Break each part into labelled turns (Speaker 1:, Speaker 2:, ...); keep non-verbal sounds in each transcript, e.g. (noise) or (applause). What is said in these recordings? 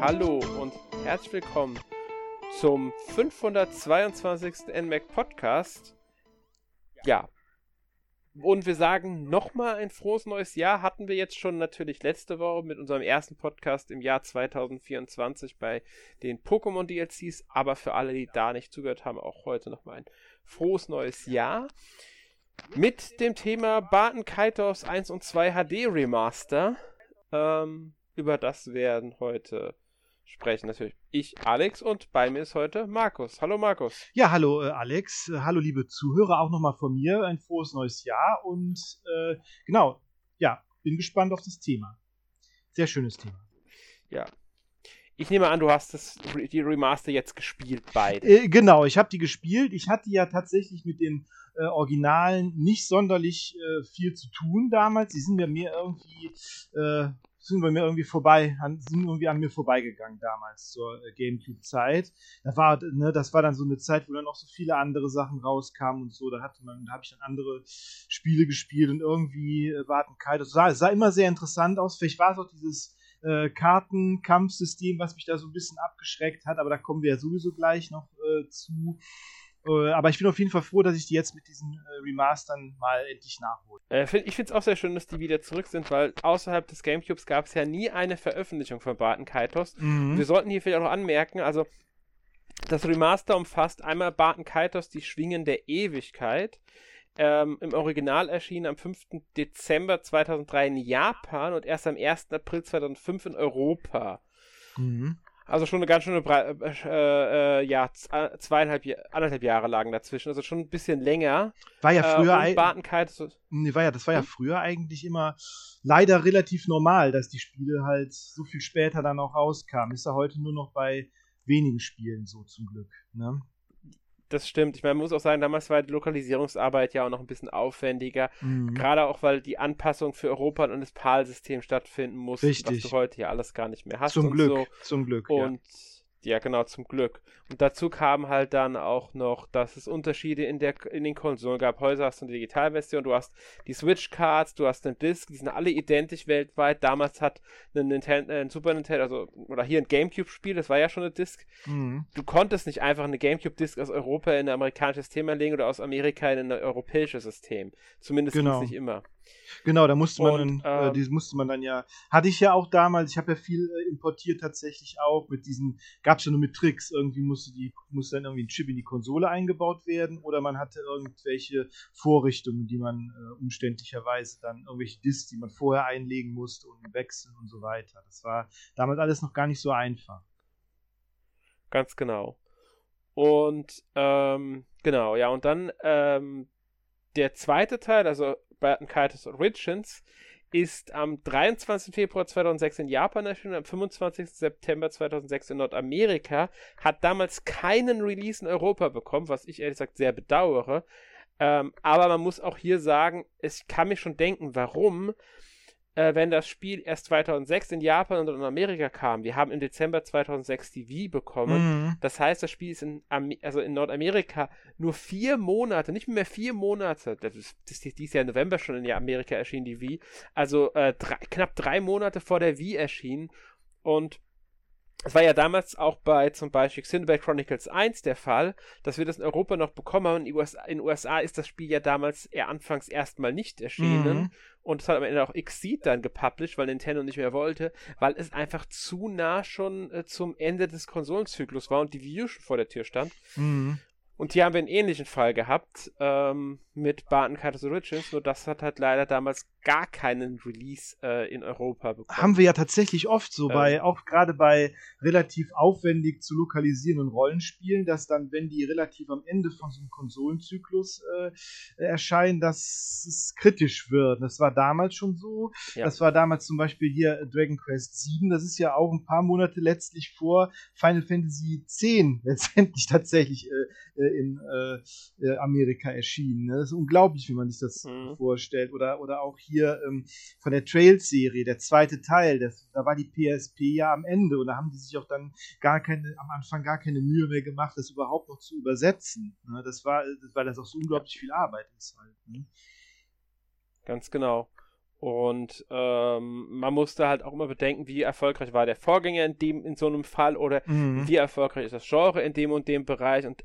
Speaker 1: hallo und herzlich willkommen zum 522. NMAC Podcast. Ja. Und wir sagen nochmal ein frohes neues Jahr. Hatten wir jetzt schon natürlich letzte Woche mit unserem ersten Podcast im Jahr 2024 bei den Pokémon DLCs. Aber für alle, die da nicht zugehört haben, auch heute nochmal ein frohes neues Jahr. Mit dem Thema Barton Kaitos 1 und 2 HD Remaster. Ähm, über das werden heute sprechen natürlich ich, Alex, und bei mir ist heute Markus. Hallo Markus.
Speaker 2: Ja, hallo äh, Alex. Äh, hallo liebe Zuhörer, auch nochmal von mir. Ein frohes neues Jahr und äh, genau, ja, bin gespannt auf das Thema. Sehr schönes Thema.
Speaker 1: Ja. Ich nehme an, du hast das, die Remaster jetzt gespielt, beide.
Speaker 2: Äh, genau, ich habe die gespielt. Ich hatte ja tatsächlich mit den äh, Originalen nicht sonderlich äh, viel zu tun damals. Die sind mir mir irgendwie sind bei mir irgendwie vorbei, sind irgendwie an mir vorbeigegangen damals zur äh, Gamecube-Zeit. Da war, ne, das war dann so eine Zeit, wo dann noch so viele andere Sachen rauskamen und so. Da hatte man, da habe ich dann andere Spiele gespielt und irgendwie äh, warten Kai. Das sah, sah immer sehr interessant aus. Vielleicht war es auch dieses äh, Kartenkampfsystem, was mich da so ein bisschen abgeschreckt hat, aber da kommen wir ja sowieso gleich noch äh, zu. Äh, aber ich bin auf jeden Fall froh, dass ich die jetzt mit diesen äh, Remastern mal endlich nachhole.
Speaker 1: Äh, ich finde es auch sehr schön, dass die wieder zurück sind, weil außerhalb des Gamecubes gab es ja nie eine Veröffentlichung von Barton Kaitos. Mhm. Wir sollten hier vielleicht auch noch anmerken, also das Remaster umfasst einmal Barton Kaitos, die Schwingen der Ewigkeit. Ähm, Im Original erschienen am 5. Dezember 2003 in Japan und erst am 1. April 2005 in Europa. Mhm. Also schon eine ganz schöne, Bre äh, äh, ja, äh, zweieinhalb, anderthalb Jahre lagen dazwischen, also schon ein bisschen länger.
Speaker 2: War ja äh, früher,
Speaker 1: äh,
Speaker 2: so nee, war ja, das war ja hm? früher eigentlich immer leider relativ normal, dass die Spiele halt so viel später dann auch rauskamen. Ist ja heute nur noch bei wenigen Spielen so zum Glück. Ne?
Speaker 1: Das stimmt. Ich meine, man muss auch sagen, damals war die Lokalisierungsarbeit ja auch noch ein bisschen aufwendiger. Mhm. Gerade auch, weil die Anpassung für Europa und das PAL-System stattfinden muss,
Speaker 2: Richtig.
Speaker 1: was du heute ja alles gar nicht mehr hast.
Speaker 2: Zum Glück,
Speaker 1: so.
Speaker 2: zum Glück.
Speaker 1: Und ja. Ja, genau, zum Glück. Und dazu kam halt dann auch noch, dass es Unterschiede in, der, in den Konsolen gab. Heute hast du eine Digitalversion, du hast die Switch-Cards, du hast einen Disc, die sind alle identisch weltweit. Damals hat ein, Nintendo, ein Super Nintendo, also, oder hier ein Gamecube-Spiel, das war ja schon eine Disc. Mhm. Du konntest nicht einfach eine Gamecube-Disc aus Europa in ein amerikanisches System anlegen oder aus Amerika in ein europäisches System. Zumindest
Speaker 2: genau.
Speaker 1: nicht immer.
Speaker 2: Genau, da musste man, und, dann, äh, die musste man dann ja, hatte ich ja auch damals, ich habe ja viel äh, importiert tatsächlich auch mit diesen, gab es ja nur mit Tricks, irgendwie musste die, musste dann irgendwie ein Chip in die Konsole eingebaut werden oder man hatte irgendwelche Vorrichtungen, die man äh, umständlicherweise dann, irgendwelche Disks, die man vorher einlegen musste und wechseln und so weiter. Das war damals alles noch gar nicht so einfach.
Speaker 1: Ganz genau. Und ähm, genau, ja, und dann ähm, der zweite Teil, also Kaitos Origins, ist am 23. Februar 2006 in Japan erschienen, am 25. September 2006 in Nordamerika, hat damals keinen Release in Europa bekommen, was ich ehrlich gesagt sehr bedauere. Ähm, aber man muss auch hier sagen, ich kann mir schon denken, warum äh, wenn das Spiel erst 2006 in Japan und in Amerika kam. Wir haben im Dezember 2006 die Wii bekommen. Mhm. Das heißt, das Spiel ist in, also in Nordamerika nur vier Monate, nicht mehr vier Monate, das ist, das ist dieses Jahr im November schon in Amerika erschienen, die Wii, also äh, drei, knapp drei Monate vor der Wii erschienen. Und es war ja damals auch bei zum Beispiel Xenoblade Chronicles 1 der Fall, dass wir das in Europa noch bekommen haben. In den USA, in USA ist das Spiel ja damals eher anfangs erstmal nicht erschienen. Mhm. Und es hat am Ende auch Exceed dann gepublished, weil Nintendo nicht mehr wollte, weil es einfach zu nah schon äh, zum Ende des Konsolenzyklus war und die Wii U schon vor der Tür stand. Mhm. Und hier haben wir einen ähnlichen Fall gehabt ähm, mit Barton Kaitos Origins, nur das hat halt leider damals gar keinen Release äh, in Europa bekommen.
Speaker 2: Haben wir ja tatsächlich oft so, ähm, bei, auch gerade bei relativ aufwendig zu lokalisierenden Rollenspielen, dass dann, wenn die relativ am Ende von so einem Konsolenzyklus äh, erscheinen, dass es kritisch wird. Das war damals schon so. Ja. Das war damals zum Beispiel hier Dragon Quest 7. Das ist ja auch ein paar Monate letztlich vor Final Fantasy X letztendlich tatsächlich äh, äh in äh, äh, Amerika erschienen. Ne? Das ist unglaublich, wie man sich das mhm. vorstellt. Oder, oder auch hier ähm, von der Trails-Serie, der zweite Teil, das, da war die PSP ja am Ende und da haben die sich auch dann gar keine, am Anfang gar keine Mühe mehr gemacht, das überhaupt noch zu übersetzen. Ne? Das war, weil das auch so unglaublich viel Arbeit ist halt. Ne?
Speaker 1: Ganz genau. Und ähm, man musste halt auch immer bedenken, wie erfolgreich war der Vorgänger in dem in so einem Fall oder mhm. wie erfolgreich ist das Genre in dem und dem Bereich und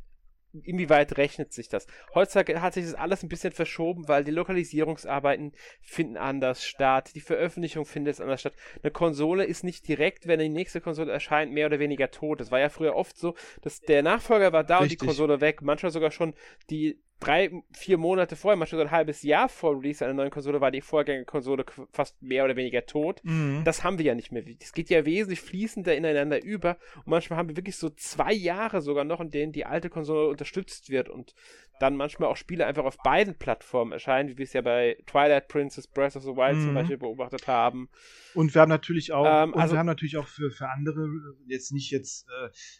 Speaker 1: inwieweit rechnet sich das? Heutzutage hat sich das alles ein bisschen verschoben, weil die Lokalisierungsarbeiten finden anders statt, die Veröffentlichung findet anders statt. Eine Konsole ist nicht direkt, wenn die nächste Konsole erscheint, mehr oder weniger tot. Das war ja früher oft so, dass der Nachfolger war da Richtig. und die Konsole weg. Manchmal sogar schon die drei, vier Monate vorher, manchmal so ein halbes Jahr vor Release einer neuen Konsole, war die Vorgängerkonsole fast mehr oder weniger tot. Mhm. Das haben wir ja nicht mehr. Es geht ja wesentlich fließender ineinander über. Und manchmal haben wir wirklich so zwei Jahre sogar noch, in denen die alte Konsole unterstützt wird und dann manchmal auch Spiele einfach auf beiden Plattformen erscheinen, wie wir es ja bei Twilight Princess Breath of the Wild mhm. zum Beispiel beobachtet haben.
Speaker 2: Und wir haben natürlich auch, ähm, also, wir haben natürlich auch für, für andere, jetzt nicht jetzt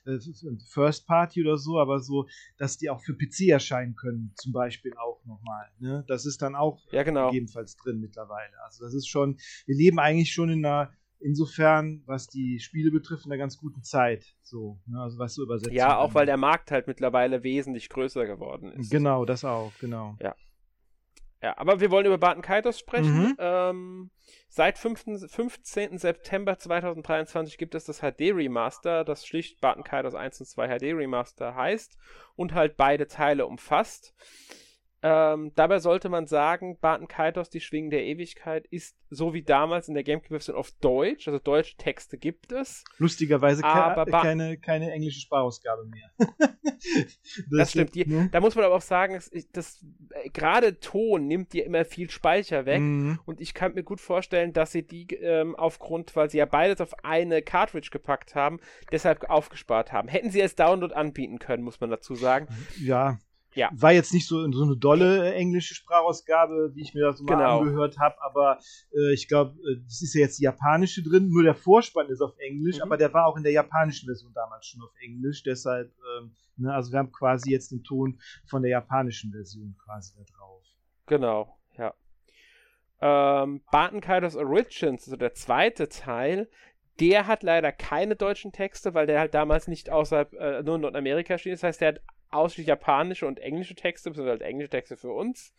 Speaker 2: äh, äh, First Party oder so, aber so, dass die auch für PC erscheinen können, zum Beispiel auch nochmal. Ne? Das ist dann auch
Speaker 1: ja, genau.
Speaker 2: gegebenenfalls drin mittlerweile. Also das ist schon, wir leben eigentlich schon in einer insofern, was die Spiele betrifft, in einer ganz guten Zeit. So, ne? also was so übersetzt.
Speaker 1: Ja, auch weil der Markt halt mittlerweile wesentlich größer geworden ist.
Speaker 2: Genau, das auch, genau.
Speaker 1: Ja. Ja, aber wir wollen über Barton Kaitos sprechen. Mhm. Ähm, seit 5, 15. September 2023 gibt es das HD Remaster, das schlicht Barton Kaitos 1 und 2 HD Remaster heißt und halt beide Teile umfasst. Ähm, dabei sollte man sagen, Barton Kaitos, die Schwingen der Ewigkeit, ist so wie damals in der GameCube-Version auf Deutsch, also deutsche Texte gibt es.
Speaker 2: Lustigerweise aber ke keine, keine englische Sprachausgabe mehr. (laughs)
Speaker 1: das, das, stimmt. Die, ne? Da muss man aber auch sagen, das, äh, gerade Ton nimmt dir immer viel Speicher weg mhm. und ich kann mir gut vorstellen, dass sie die ähm, aufgrund, weil sie ja beides auf eine Cartridge gepackt haben, deshalb aufgespart haben. Hätten sie als Download anbieten können, muss man dazu sagen.
Speaker 2: Ja, ja. War jetzt nicht so, so eine dolle äh, englische Sprachausgabe, wie ich mir das mal genau. angehört habe, aber äh, ich glaube, es äh, ist ja jetzt die japanische drin, nur der Vorspann ist auf Englisch, mhm. aber der war auch in der japanischen Version damals schon auf Englisch, deshalb, ähm, ne, also wir haben quasi jetzt den Ton von der japanischen Version quasi da drauf.
Speaker 1: Genau, ja. Ähm, Barton Kaidos Origins, also der zweite Teil, der hat leider keine deutschen Texte, weil der halt damals nicht außerhalb äh, nur in Nordamerika steht. Das heißt, der hat ausschließlich japanische und englische Texte, beziehungsweise halt englische Texte für uns.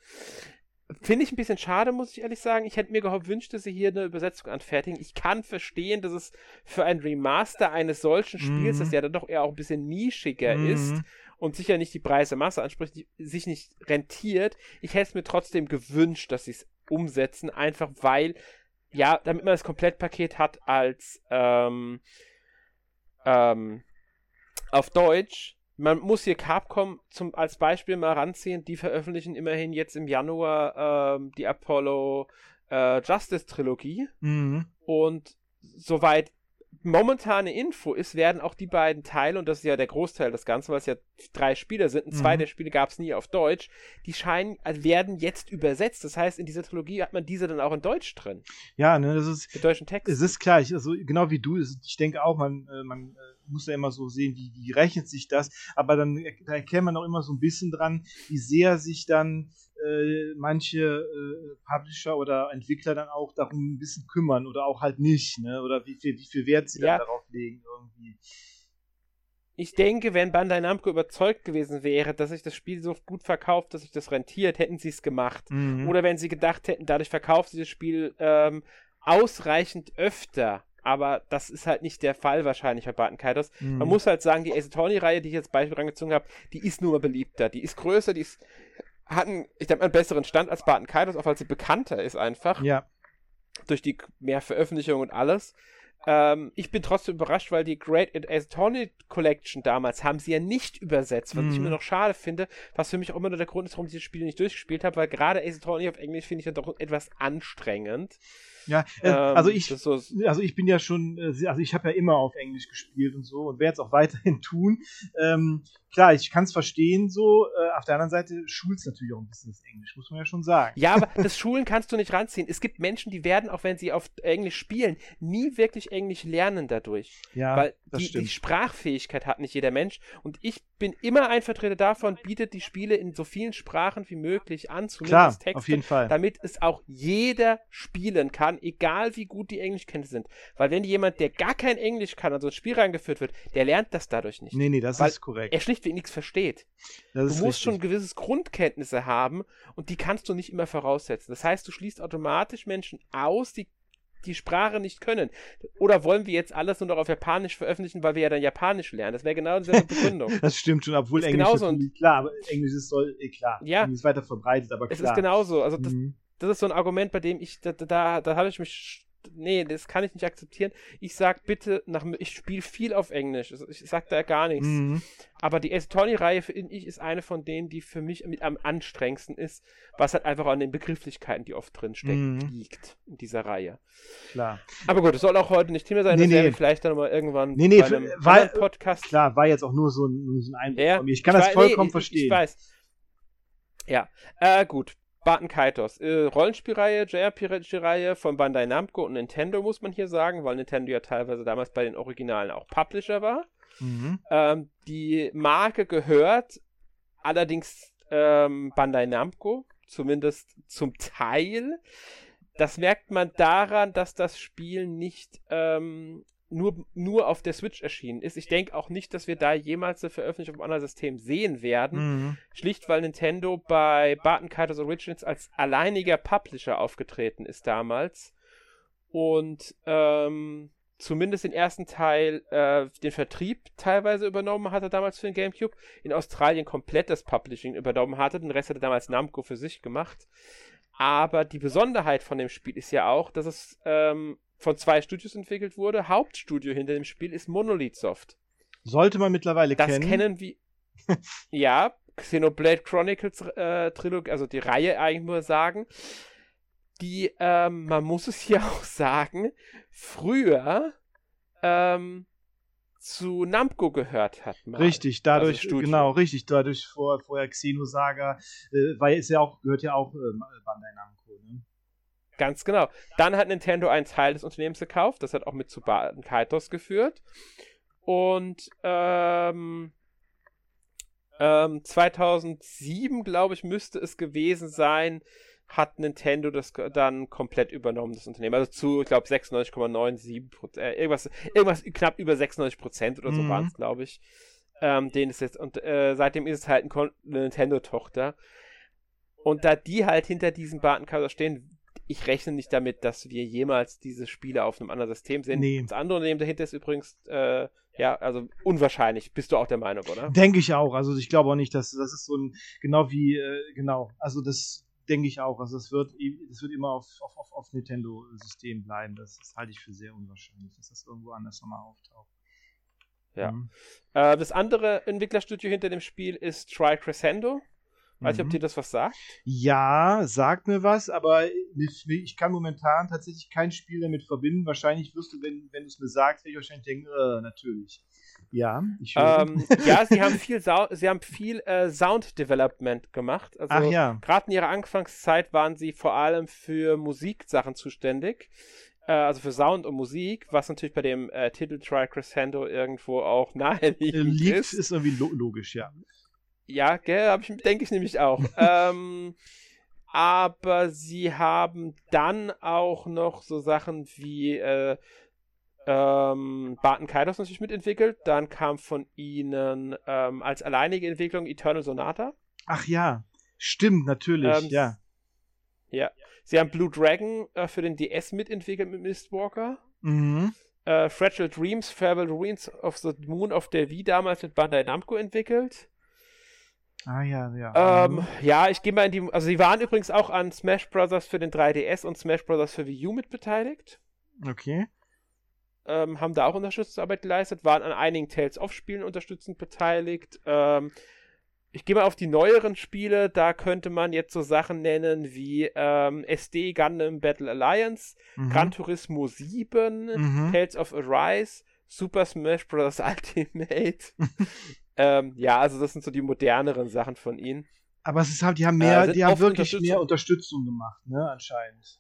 Speaker 1: Finde ich ein bisschen schade, muss ich ehrlich sagen. Ich hätte mir gewünscht, dass sie hier eine Übersetzung anfertigen. Ich kann verstehen, dass es für ein Remaster eines solchen Spiels, mhm. das ja dann doch eher auch ein bisschen nischiger mhm. ist und sicher nicht die breite Masse anspricht, die, sich nicht rentiert. Ich hätte es mir trotzdem gewünscht, dass sie es umsetzen, einfach weil, ja, damit man das Komplettpaket hat als ähm, ähm, auf Deutsch man muss hier Capcom zum, als Beispiel mal ranziehen. Die veröffentlichen immerhin jetzt im Januar ähm, die Apollo äh, Justice Trilogie. Mhm. Und soweit momentane Info ist, werden auch die beiden Teile, und das ist ja der Großteil des Ganzen, weil es ja drei Spiele sind, und zwei mhm. der Spiele gab es nie auf Deutsch, die scheinen, also werden jetzt übersetzt. Das heißt, in dieser Trilogie hat man diese dann auch in Deutsch drin.
Speaker 2: Ja, ne, das ist.
Speaker 1: Mit deutschen Text.
Speaker 2: Es ist klar, ich, also genau wie du, ich denke auch, man, äh, man äh, muss ja immer so sehen, wie, wie rechnet sich das, aber dann da erkennt man auch immer so ein bisschen dran, wie sehr sich dann äh, manche äh, Publisher oder Entwickler dann auch darum ein bisschen kümmern oder auch halt nicht, ne? Oder wie viel, wie viel Wert sie ja. dann darauf legen irgendwie.
Speaker 1: Ich denke, wenn Bandai Namco überzeugt gewesen wäre, dass sich das Spiel so gut verkauft, dass sich das rentiert, hätten sie es gemacht. Mhm. Oder wenn sie gedacht hätten, dadurch verkauft sich das Spiel ähm, ausreichend öfter. Aber das ist halt nicht der Fall wahrscheinlich bei Barton Kaitos. Mhm. Man muss halt sagen, die Ace Attorney-Reihe, die ich jetzt Beispiel rangezogen habe, die ist nur mal beliebter. Die ist größer, die ist hatten, ich denke mal, einen besseren Stand als Barton Kaitos, auch weil sie bekannter ist einfach.
Speaker 2: Ja.
Speaker 1: Durch die mehr Veröffentlichungen und alles. Ähm, ich bin trotzdem überrascht, weil die Great Attorney Collection damals haben sie ja nicht übersetzt, was mm. ich mhm. mir noch schade finde, was für mich auch immer nur der Grund ist, warum ich das Spiel nicht durchgespielt habe, weil gerade Ace Attorney auf Englisch finde ich ja doch etwas anstrengend.
Speaker 2: Ja, äh, ähm, also ich, so also ich bin ja schon, äh, also ich habe ja immer auf Englisch gespielt und so und werde es auch (laughs) weiterhin tun. Ähm, klar, ich kann es verstehen so. Äh, auf der anderen Seite schult es natürlich auch ein bisschen das Englisch, muss man ja schon sagen.
Speaker 1: Ja, aber das Schulen kannst du nicht ranziehen. Es gibt Menschen, die werden, auch wenn sie auf Englisch spielen, nie wirklich Englisch lernen dadurch.
Speaker 2: Ja,
Speaker 1: weil die, die, Sprachfähigkeit hat nicht jeder Mensch. Und ich bin immer ein Vertreter davon, bietet die Spiele in so vielen Sprachen wie möglich an,
Speaker 2: zumindest Klar, Texte, auf jeden Fall.
Speaker 1: damit es auch jeder spielen kann kann, egal wie gut die Englischkenntnisse sind. Weil wenn jemand, der gar kein Englisch kann, an so ein Spiel reingeführt wird, der lernt das dadurch nicht.
Speaker 2: Nee, nee, das ist korrekt.
Speaker 1: Er schlichtweg nichts versteht. du musst richtig. schon gewisses Grundkenntnisse haben und die kannst du nicht immer voraussetzen. Das heißt, du schließt automatisch Menschen aus, die die Sprache nicht können. Oder wollen wir jetzt alles nur noch auf Japanisch veröffentlichen, weil wir ja dann Japanisch lernen? Das wäre genau dieselbe Begründung. (laughs)
Speaker 2: das stimmt schon, obwohl
Speaker 1: ist
Speaker 2: Englisch
Speaker 1: genauso
Speaker 2: ist klar, aber Englisch ist soll, eh klar.
Speaker 1: Ja.
Speaker 2: ist weiter verbreitet, aber klar.
Speaker 1: Es ist genauso. Also das, mhm. Das ist so ein Argument, bei dem ich, da, da, da habe ich mich nee, das kann ich nicht akzeptieren. Ich sag bitte, nach, ich spiele viel auf Englisch. Also ich sag da gar nichts. Mhm. Aber die Ace Attorney-Reihe, finde ich, ist eine von denen, die für mich mit am anstrengendsten ist, was halt einfach an den Begrifflichkeiten, die oft drinstecken, mhm. liegt in dieser Reihe.
Speaker 2: Klar.
Speaker 1: Aber gut, es soll auch heute nicht Thema sein.
Speaker 2: Nee,
Speaker 1: das
Speaker 2: nee.
Speaker 1: vielleicht dann nochmal irgendwann
Speaker 2: nee, nee, bei einem war,
Speaker 1: Podcast.
Speaker 2: Klar, war jetzt auch nur so ein, so ein Einblick
Speaker 1: ja,
Speaker 2: von mir. Ich kann ich das vollkommen
Speaker 1: nee,
Speaker 2: verstehen. Ich,
Speaker 1: ich weiß. Ja, äh, gut. Barton Kaitos. Äh, Rollenspielreihe, JRPG-Reihe von Bandai Namco und Nintendo, muss man hier sagen, weil Nintendo ja teilweise damals bei den Originalen auch Publisher war. Mhm. Ähm, die Marke gehört allerdings ähm, Bandai Namco, zumindest zum Teil. Das merkt man daran, dass das Spiel nicht ähm, nur, nur auf der Switch erschienen ist. Ich denke auch nicht, dass wir da jemals eine Veröffentlichung auf einem anderen System sehen werden. Mhm. Schlicht, weil Nintendo bei Barton Kaitos Origins als alleiniger Publisher aufgetreten ist damals. Und ähm, zumindest den ersten Teil, äh, den Vertrieb teilweise übernommen hatte damals für den GameCube. In Australien komplett das Publishing übernommen hatte. Den Rest hatte damals Namco für sich gemacht. Aber die Besonderheit von dem Spiel ist ja auch, dass es ähm, von zwei Studios entwickelt wurde. Hauptstudio hinter dem Spiel ist Monolith Soft.
Speaker 2: Sollte man mittlerweile
Speaker 1: das
Speaker 2: kennen.
Speaker 1: Das kennen wir. (laughs) ja, Xenoblade Chronicles äh, Trilogie, also die Reihe eigentlich nur sagen. Die, ähm, man muss es hier (laughs) auch sagen, früher ähm, zu Namco gehört hat.
Speaker 2: Mal. Richtig, dadurch, also genau, richtig, dadurch vor, vorher Xenosaga, äh, weil es ja auch, gehört ja auch äh, Bandai Namco, ne?
Speaker 1: Ganz genau. Dann hat Nintendo einen Teil des Unternehmens gekauft. Das hat auch mit zu Kaitos geführt. Und ähm, ähm, 2007, glaube ich, müsste es gewesen sein, hat Nintendo das dann komplett übernommen, das Unternehmen. Also zu, ich glaube, 96,97 Prozent, äh, irgendwas, irgendwas knapp über 96 Prozent oder so mhm. waren es, glaube ich. Ähm, den ist jetzt, und äh, seitdem ist es halt eine Nintendo-Tochter. Und da die halt hinter diesem Barton stehen, ich rechne nicht damit, dass wir jemals diese Spiele auf einem anderen System sehen.
Speaker 2: Nee.
Speaker 1: Das andere Unternehmen dahinter ist übrigens, äh, ja, also unwahrscheinlich. Bist du auch der Meinung, oder?
Speaker 2: Denke ich auch. Also ich glaube auch nicht, dass das ist so ein, genau wie, äh, genau, also das denke ich auch. Also es wird, das wird immer auf, auf, auf, auf Nintendo-System bleiben. Das, das, halte ich für sehr unwahrscheinlich, dass das irgendwo anders nochmal auftaucht.
Speaker 1: Ja. Mhm. Äh, das andere Entwicklerstudio hinter dem Spiel ist Tri Crescendo. Weiß mhm. ich, ob dir das was sagt?
Speaker 2: Ja, sagt mir was, aber ich kann momentan tatsächlich kein Spiel damit verbinden. Wahrscheinlich wirst du, wenn, wenn du es mir sagst, werde ich wahrscheinlich denken, äh, natürlich. Ja,
Speaker 1: ich ähm, Ja, sie haben viel, Sau sie haben viel äh, Sound Development gemacht. Also,
Speaker 2: Ach ja.
Speaker 1: Gerade in ihrer Anfangszeit waren sie vor allem für Musiksachen zuständig. Äh, also für Sound und Musik, was natürlich bei dem äh, Titel Try Crescendo irgendwo auch naheliegend
Speaker 2: Liegt, ist. ist irgendwie lo logisch, ja.
Speaker 1: Ja, gell, ich, denke ich nämlich auch. (laughs) ähm, aber sie haben dann auch noch so Sachen wie äh, ähm, Barton Kaitos natürlich mitentwickelt. Dann kam von ihnen ähm, als alleinige Entwicklung Eternal Sonata.
Speaker 2: Ach ja, stimmt, natürlich, ähm, ja.
Speaker 1: Ja. Sie haben Blue Dragon äh, für den DS mitentwickelt mit Mistwalker.
Speaker 2: Mhm.
Speaker 1: Äh, Fragile Dreams, Farewell Ruins of the Moon of der Wii damals mit Bandai Namco entwickelt.
Speaker 2: Ah ja, ja.
Speaker 1: Ähm, ja, ich gehe mal in die. Also sie waren übrigens auch an Smash Bros. für den 3DS und Smash Bros. für Wii U mit beteiligt.
Speaker 2: Okay.
Speaker 1: Ähm, haben da auch Unterstützungsarbeit geleistet, waren an einigen Tales of Spielen unterstützend beteiligt. Ähm, ich gehe mal auf die neueren Spiele, da könnte man jetzt so Sachen nennen wie ähm, SD Gundam Battle Alliance, mhm. Gran Turismo 7, mhm. Tales of Arise, Super Smash Bros. (laughs) Ultimate. (laughs) ähm, ja, also das sind so die moderneren Sachen von ihnen.
Speaker 2: Aber es ist halt, die haben mehr, äh, die haben wirklich mehr Unterstützung gemacht, ne, anscheinend.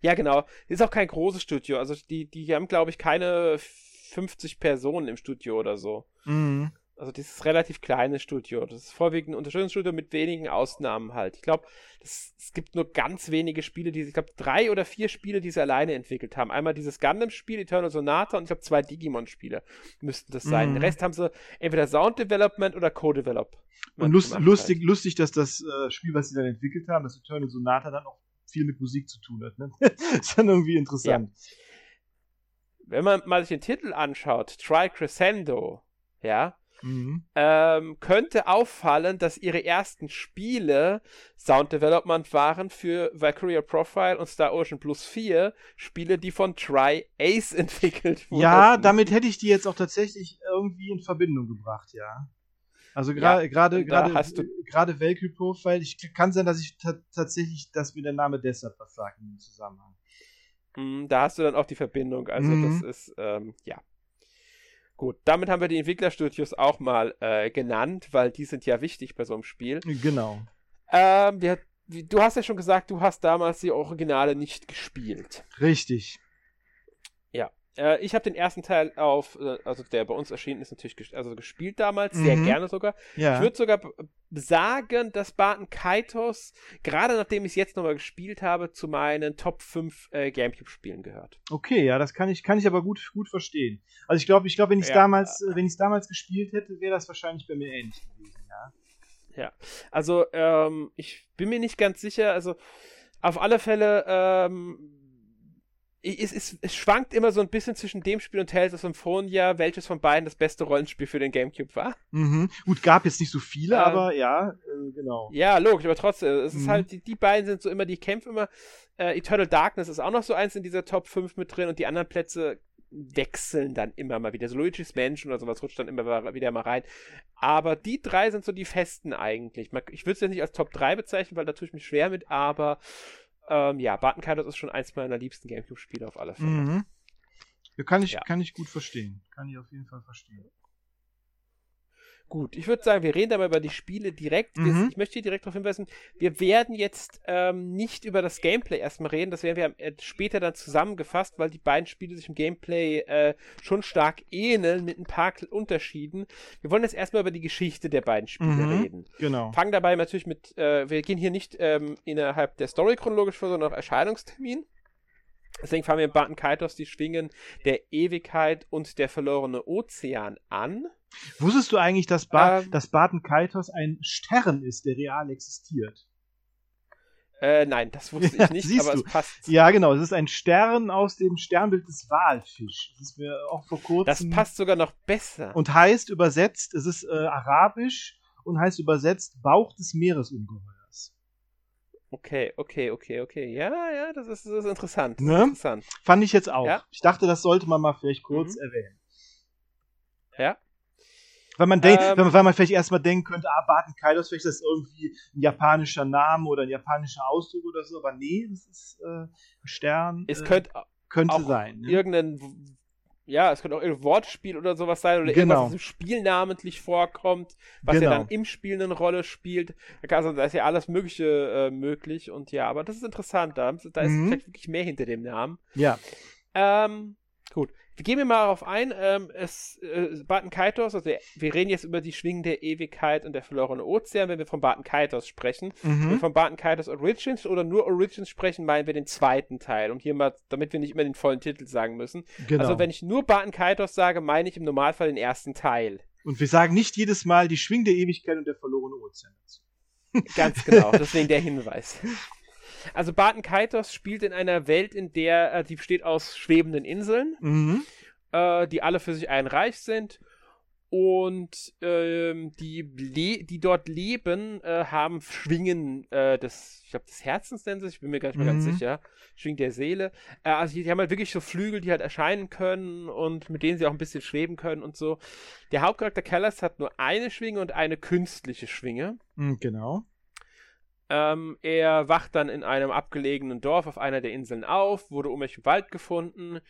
Speaker 1: Ja, genau. Ist auch kein großes Studio. Also die, die haben, glaube ich, keine 50 Personen im Studio oder so.
Speaker 2: Mhm.
Speaker 1: Also dieses relativ kleine Studio. Das ist vorwiegend ein Unterstützungsstudio mit wenigen Ausnahmen halt. Ich glaube, es gibt nur ganz wenige Spiele, die, ich glaube, drei oder vier Spiele, die sie alleine entwickelt haben. Einmal dieses Gundam-Spiel, Eternal Sonata und ich glaube zwei Digimon-Spiele müssten das sein. Mhm. Den Rest haben sie entweder Sound Development oder Co-Develop.
Speaker 2: Und lust, lustig, halt. lustig, dass das äh, Spiel, was sie dann entwickelt haben, das Eternal Sonata, dann auch viel mit Musik zu tun hat. Ne? (laughs) ist dann irgendwie interessant. Ja.
Speaker 1: Wenn man mal sich den Titel anschaut, Try Crescendo, ja, Mhm. Ähm, könnte auffallen, dass ihre ersten Spiele Sound Development waren für Valkyria Profile und Star Ocean Plus 4, Spiele, die von Try Ace (laughs) entwickelt
Speaker 2: wurden. Ja, damit hätte ich die jetzt auch tatsächlich irgendwie in Verbindung gebracht, ja. Also gerade ja, gerade Valkyrie Profile, ich kann sein, dass ich tatsächlich, dass mir der Name deshalb was sagt im Zusammenhang.
Speaker 1: Mm, da hast du dann auch die Verbindung, also mhm. das ist ähm, ja. Gut, damit haben wir die Entwicklerstudios auch mal äh, genannt, weil die sind ja wichtig bei so einem Spiel.
Speaker 2: Genau.
Speaker 1: Ähm, wir, du hast ja schon gesagt, du hast damals die Originale nicht gespielt.
Speaker 2: Richtig.
Speaker 1: Ja. Äh, ich habe den ersten Teil auf, äh, also der bei uns erschienen ist, natürlich ges also gespielt damals, mhm. sehr gerne sogar. Ja. Ich würde sogar sagen, dass Barton Kaitos, gerade nachdem ich es jetzt nochmal gespielt habe, zu meinen Top 5 äh, Gamecube-Spielen gehört.
Speaker 2: Okay, ja, das kann ich, kann ich aber gut, gut verstehen. Also ich glaube, ich glaube, wenn ich es ja. damals, äh, wenn ich damals gespielt hätte, wäre das wahrscheinlich bei mir ähnlich gewesen, ja.
Speaker 1: Ja, also ähm, ich bin mir nicht ganz sicher, also auf alle Fälle ähm, es, es, es, schwankt immer so ein bisschen zwischen dem Spiel und Tales of Symphonia, welches von beiden das beste Rollenspiel für den Gamecube war.
Speaker 2: Mhm. Gut, gab jetzt nicht so viele, ähm, aber ja, äh, genau.
Speaker 1: Ja, logisch, aber trotzdem, es mhm. ist halt, die, die, beiden sind so immer, die kämpfen immer. Äh, Eternal Darkness ist auch noch so eins in dieser Top 5 mit drin und die anderen Plätze wechseln dann immer mal wieder. So Luigi's Mansion oder sowas rutscht dann immer wieder mal rein. Aber die drei sind so die festen eigentlich. Ich würde es jetzt nicht als Top 3 bezeichnen, weil da tue ich mich schwer mit, aber ähm, ja, Barton Kaitos ist schon eins meiner liebsten Gamecube-Spiele auf alle Fälle. Mhm.
Speaker 2: Kann ich, ja. kann ich gut verstehen. Kann ich auf jeden Fall verstehen.
Speaker 1: Gut, ich würde sagen, wir reden aber über die Spiele direkt. Mhm. Ich möchte hier direkt darauf hinweisen, wir werden jetzt ähm, nicht über das Gameplay erstmal reden, das werden wir äh, später dann zusammengefasst, weil die beiden Spiele sich im Gameplay äh, schon stark ähneln mit ein paar Unterschieden. Wir wollen jetzt erstmal über die Geschichte der beiden Spiele mhm. reden.
Speaker 2: Genau.
Speaker 1: Fangen dabei natürlich mit, äh, wir gehen hier nicht ähm, innerhalb der Story chronologisch vor, sondern auf Erscheinungstermin. Deswegen fangen wir in Barton Kaitos die Schwingen der Ewigkeit und der verlorene Ozean an.
Speaker 2: Wusstest du eigentlich, dass, ba ähm, dass Barton Kaitos ein Stern ist, der real existiert?
Speaker 1: Äh, nein, das wusste ich (laughs) nicht,
Speaker 2: ja, aber du. es passt. Ja, genau, es ist ein Stern aus dem Sternbild des Walfisch. Das ist mir auch vor kurzem.
Speaker 1: Das passt sogar noch besser.
Speaker 2: Und heißt übersetzt, es ist äh, arabisch und heißt übersetzt Bauch des Meeresungeheuers.
Speaker 1: Okay, okay, okay, okay. Ja, ja, das ist, das ist interessant.
Speaker 2: Ne?
Speaker 1: interessant.
Speaker 2: Fand ich jetzt auch. Ja? Ich dachte, das sollte man mal vielleicht kurz mhm. erwähnen.
Speaker 1: Ja.
Speaker 2: Weil man, ähm, weil man vielleicht erstmal denken könnte, ah, Barton Kaidos, vielleicht ist das irgendwie ein japanischer Name oder ein japanischer Ausdruck oder so, aber nee, das ist äh, ein Stern.
Speaker 1: Es äh, könnte,
Speaker 2: könnte sein.
Speaker 1: Ne? Irgendein ja, es könnte auch ein Wortspiel oder sowas sein oder genau. irgendwas, was im Spiel namentlich vorkommt, was genau. ja dann im Spiel eine Rolle spielt. Also da ist ja alles Mögliche äh, möglich und ja, aber das ist interessant. Da, da ist mhm. vielleicht wirklich mehr hinter dem Namen.
Speaker 2: Ja.
Speaker 1: Ähm, gut. Wir gehen wir mal darauf ein. Ähm, es, äh, Barton Kaitos, also wir reden jetzt über die Schwingen der Ewigkeit und der verlorene Ozean, wenn wir von Barton Kaitos sprechen. Mhm. Wenn wir von Barton Kaitos Origins oder nur Origins sprechen, meinen wir den zweiten Teil. Und hier mal, damit wir nicht immer den vollen Titel sagen müssen. Genau. Also wenn ich nur Barton Kaitos sage, meine ich im Normalfall den ersten Teil.
Speaker 2: Und wir sagen nicht jedes Mal die Schwingen der Ewigkeit und der verlorene Ozean dazu.
Speaker 1: Ganz genau, (laughs) deswegen der Hinweis. Also Barton Kaitos spielt in einer Welt, in der äh, die besteht aus schwebenden Inseln, mhm. äh, die alle für sich ein Reich sind. Und ähm, die, die dort leben, äh, haben Schwingen äh, des, ich glaube, des Herzens nennen sie ich bin mir gar nicht mehr mhm. ganz sicher. Schwingen der Seele. Äh, also die, die, haben halt wirklich so Flügel, die halt erscheinen können und mit denen sie auch ein bisschen schweben können und so. Der Hauptcharakter Callas hat nur eine Schwinge und eine künstliche Schwinge.
Speaker 2: Mhm, genau.
Speaker 1: Ähm, er wacht dann in einem abgelegenen Dorf auf einer der Inseln auf, wurde um im Wald gefunden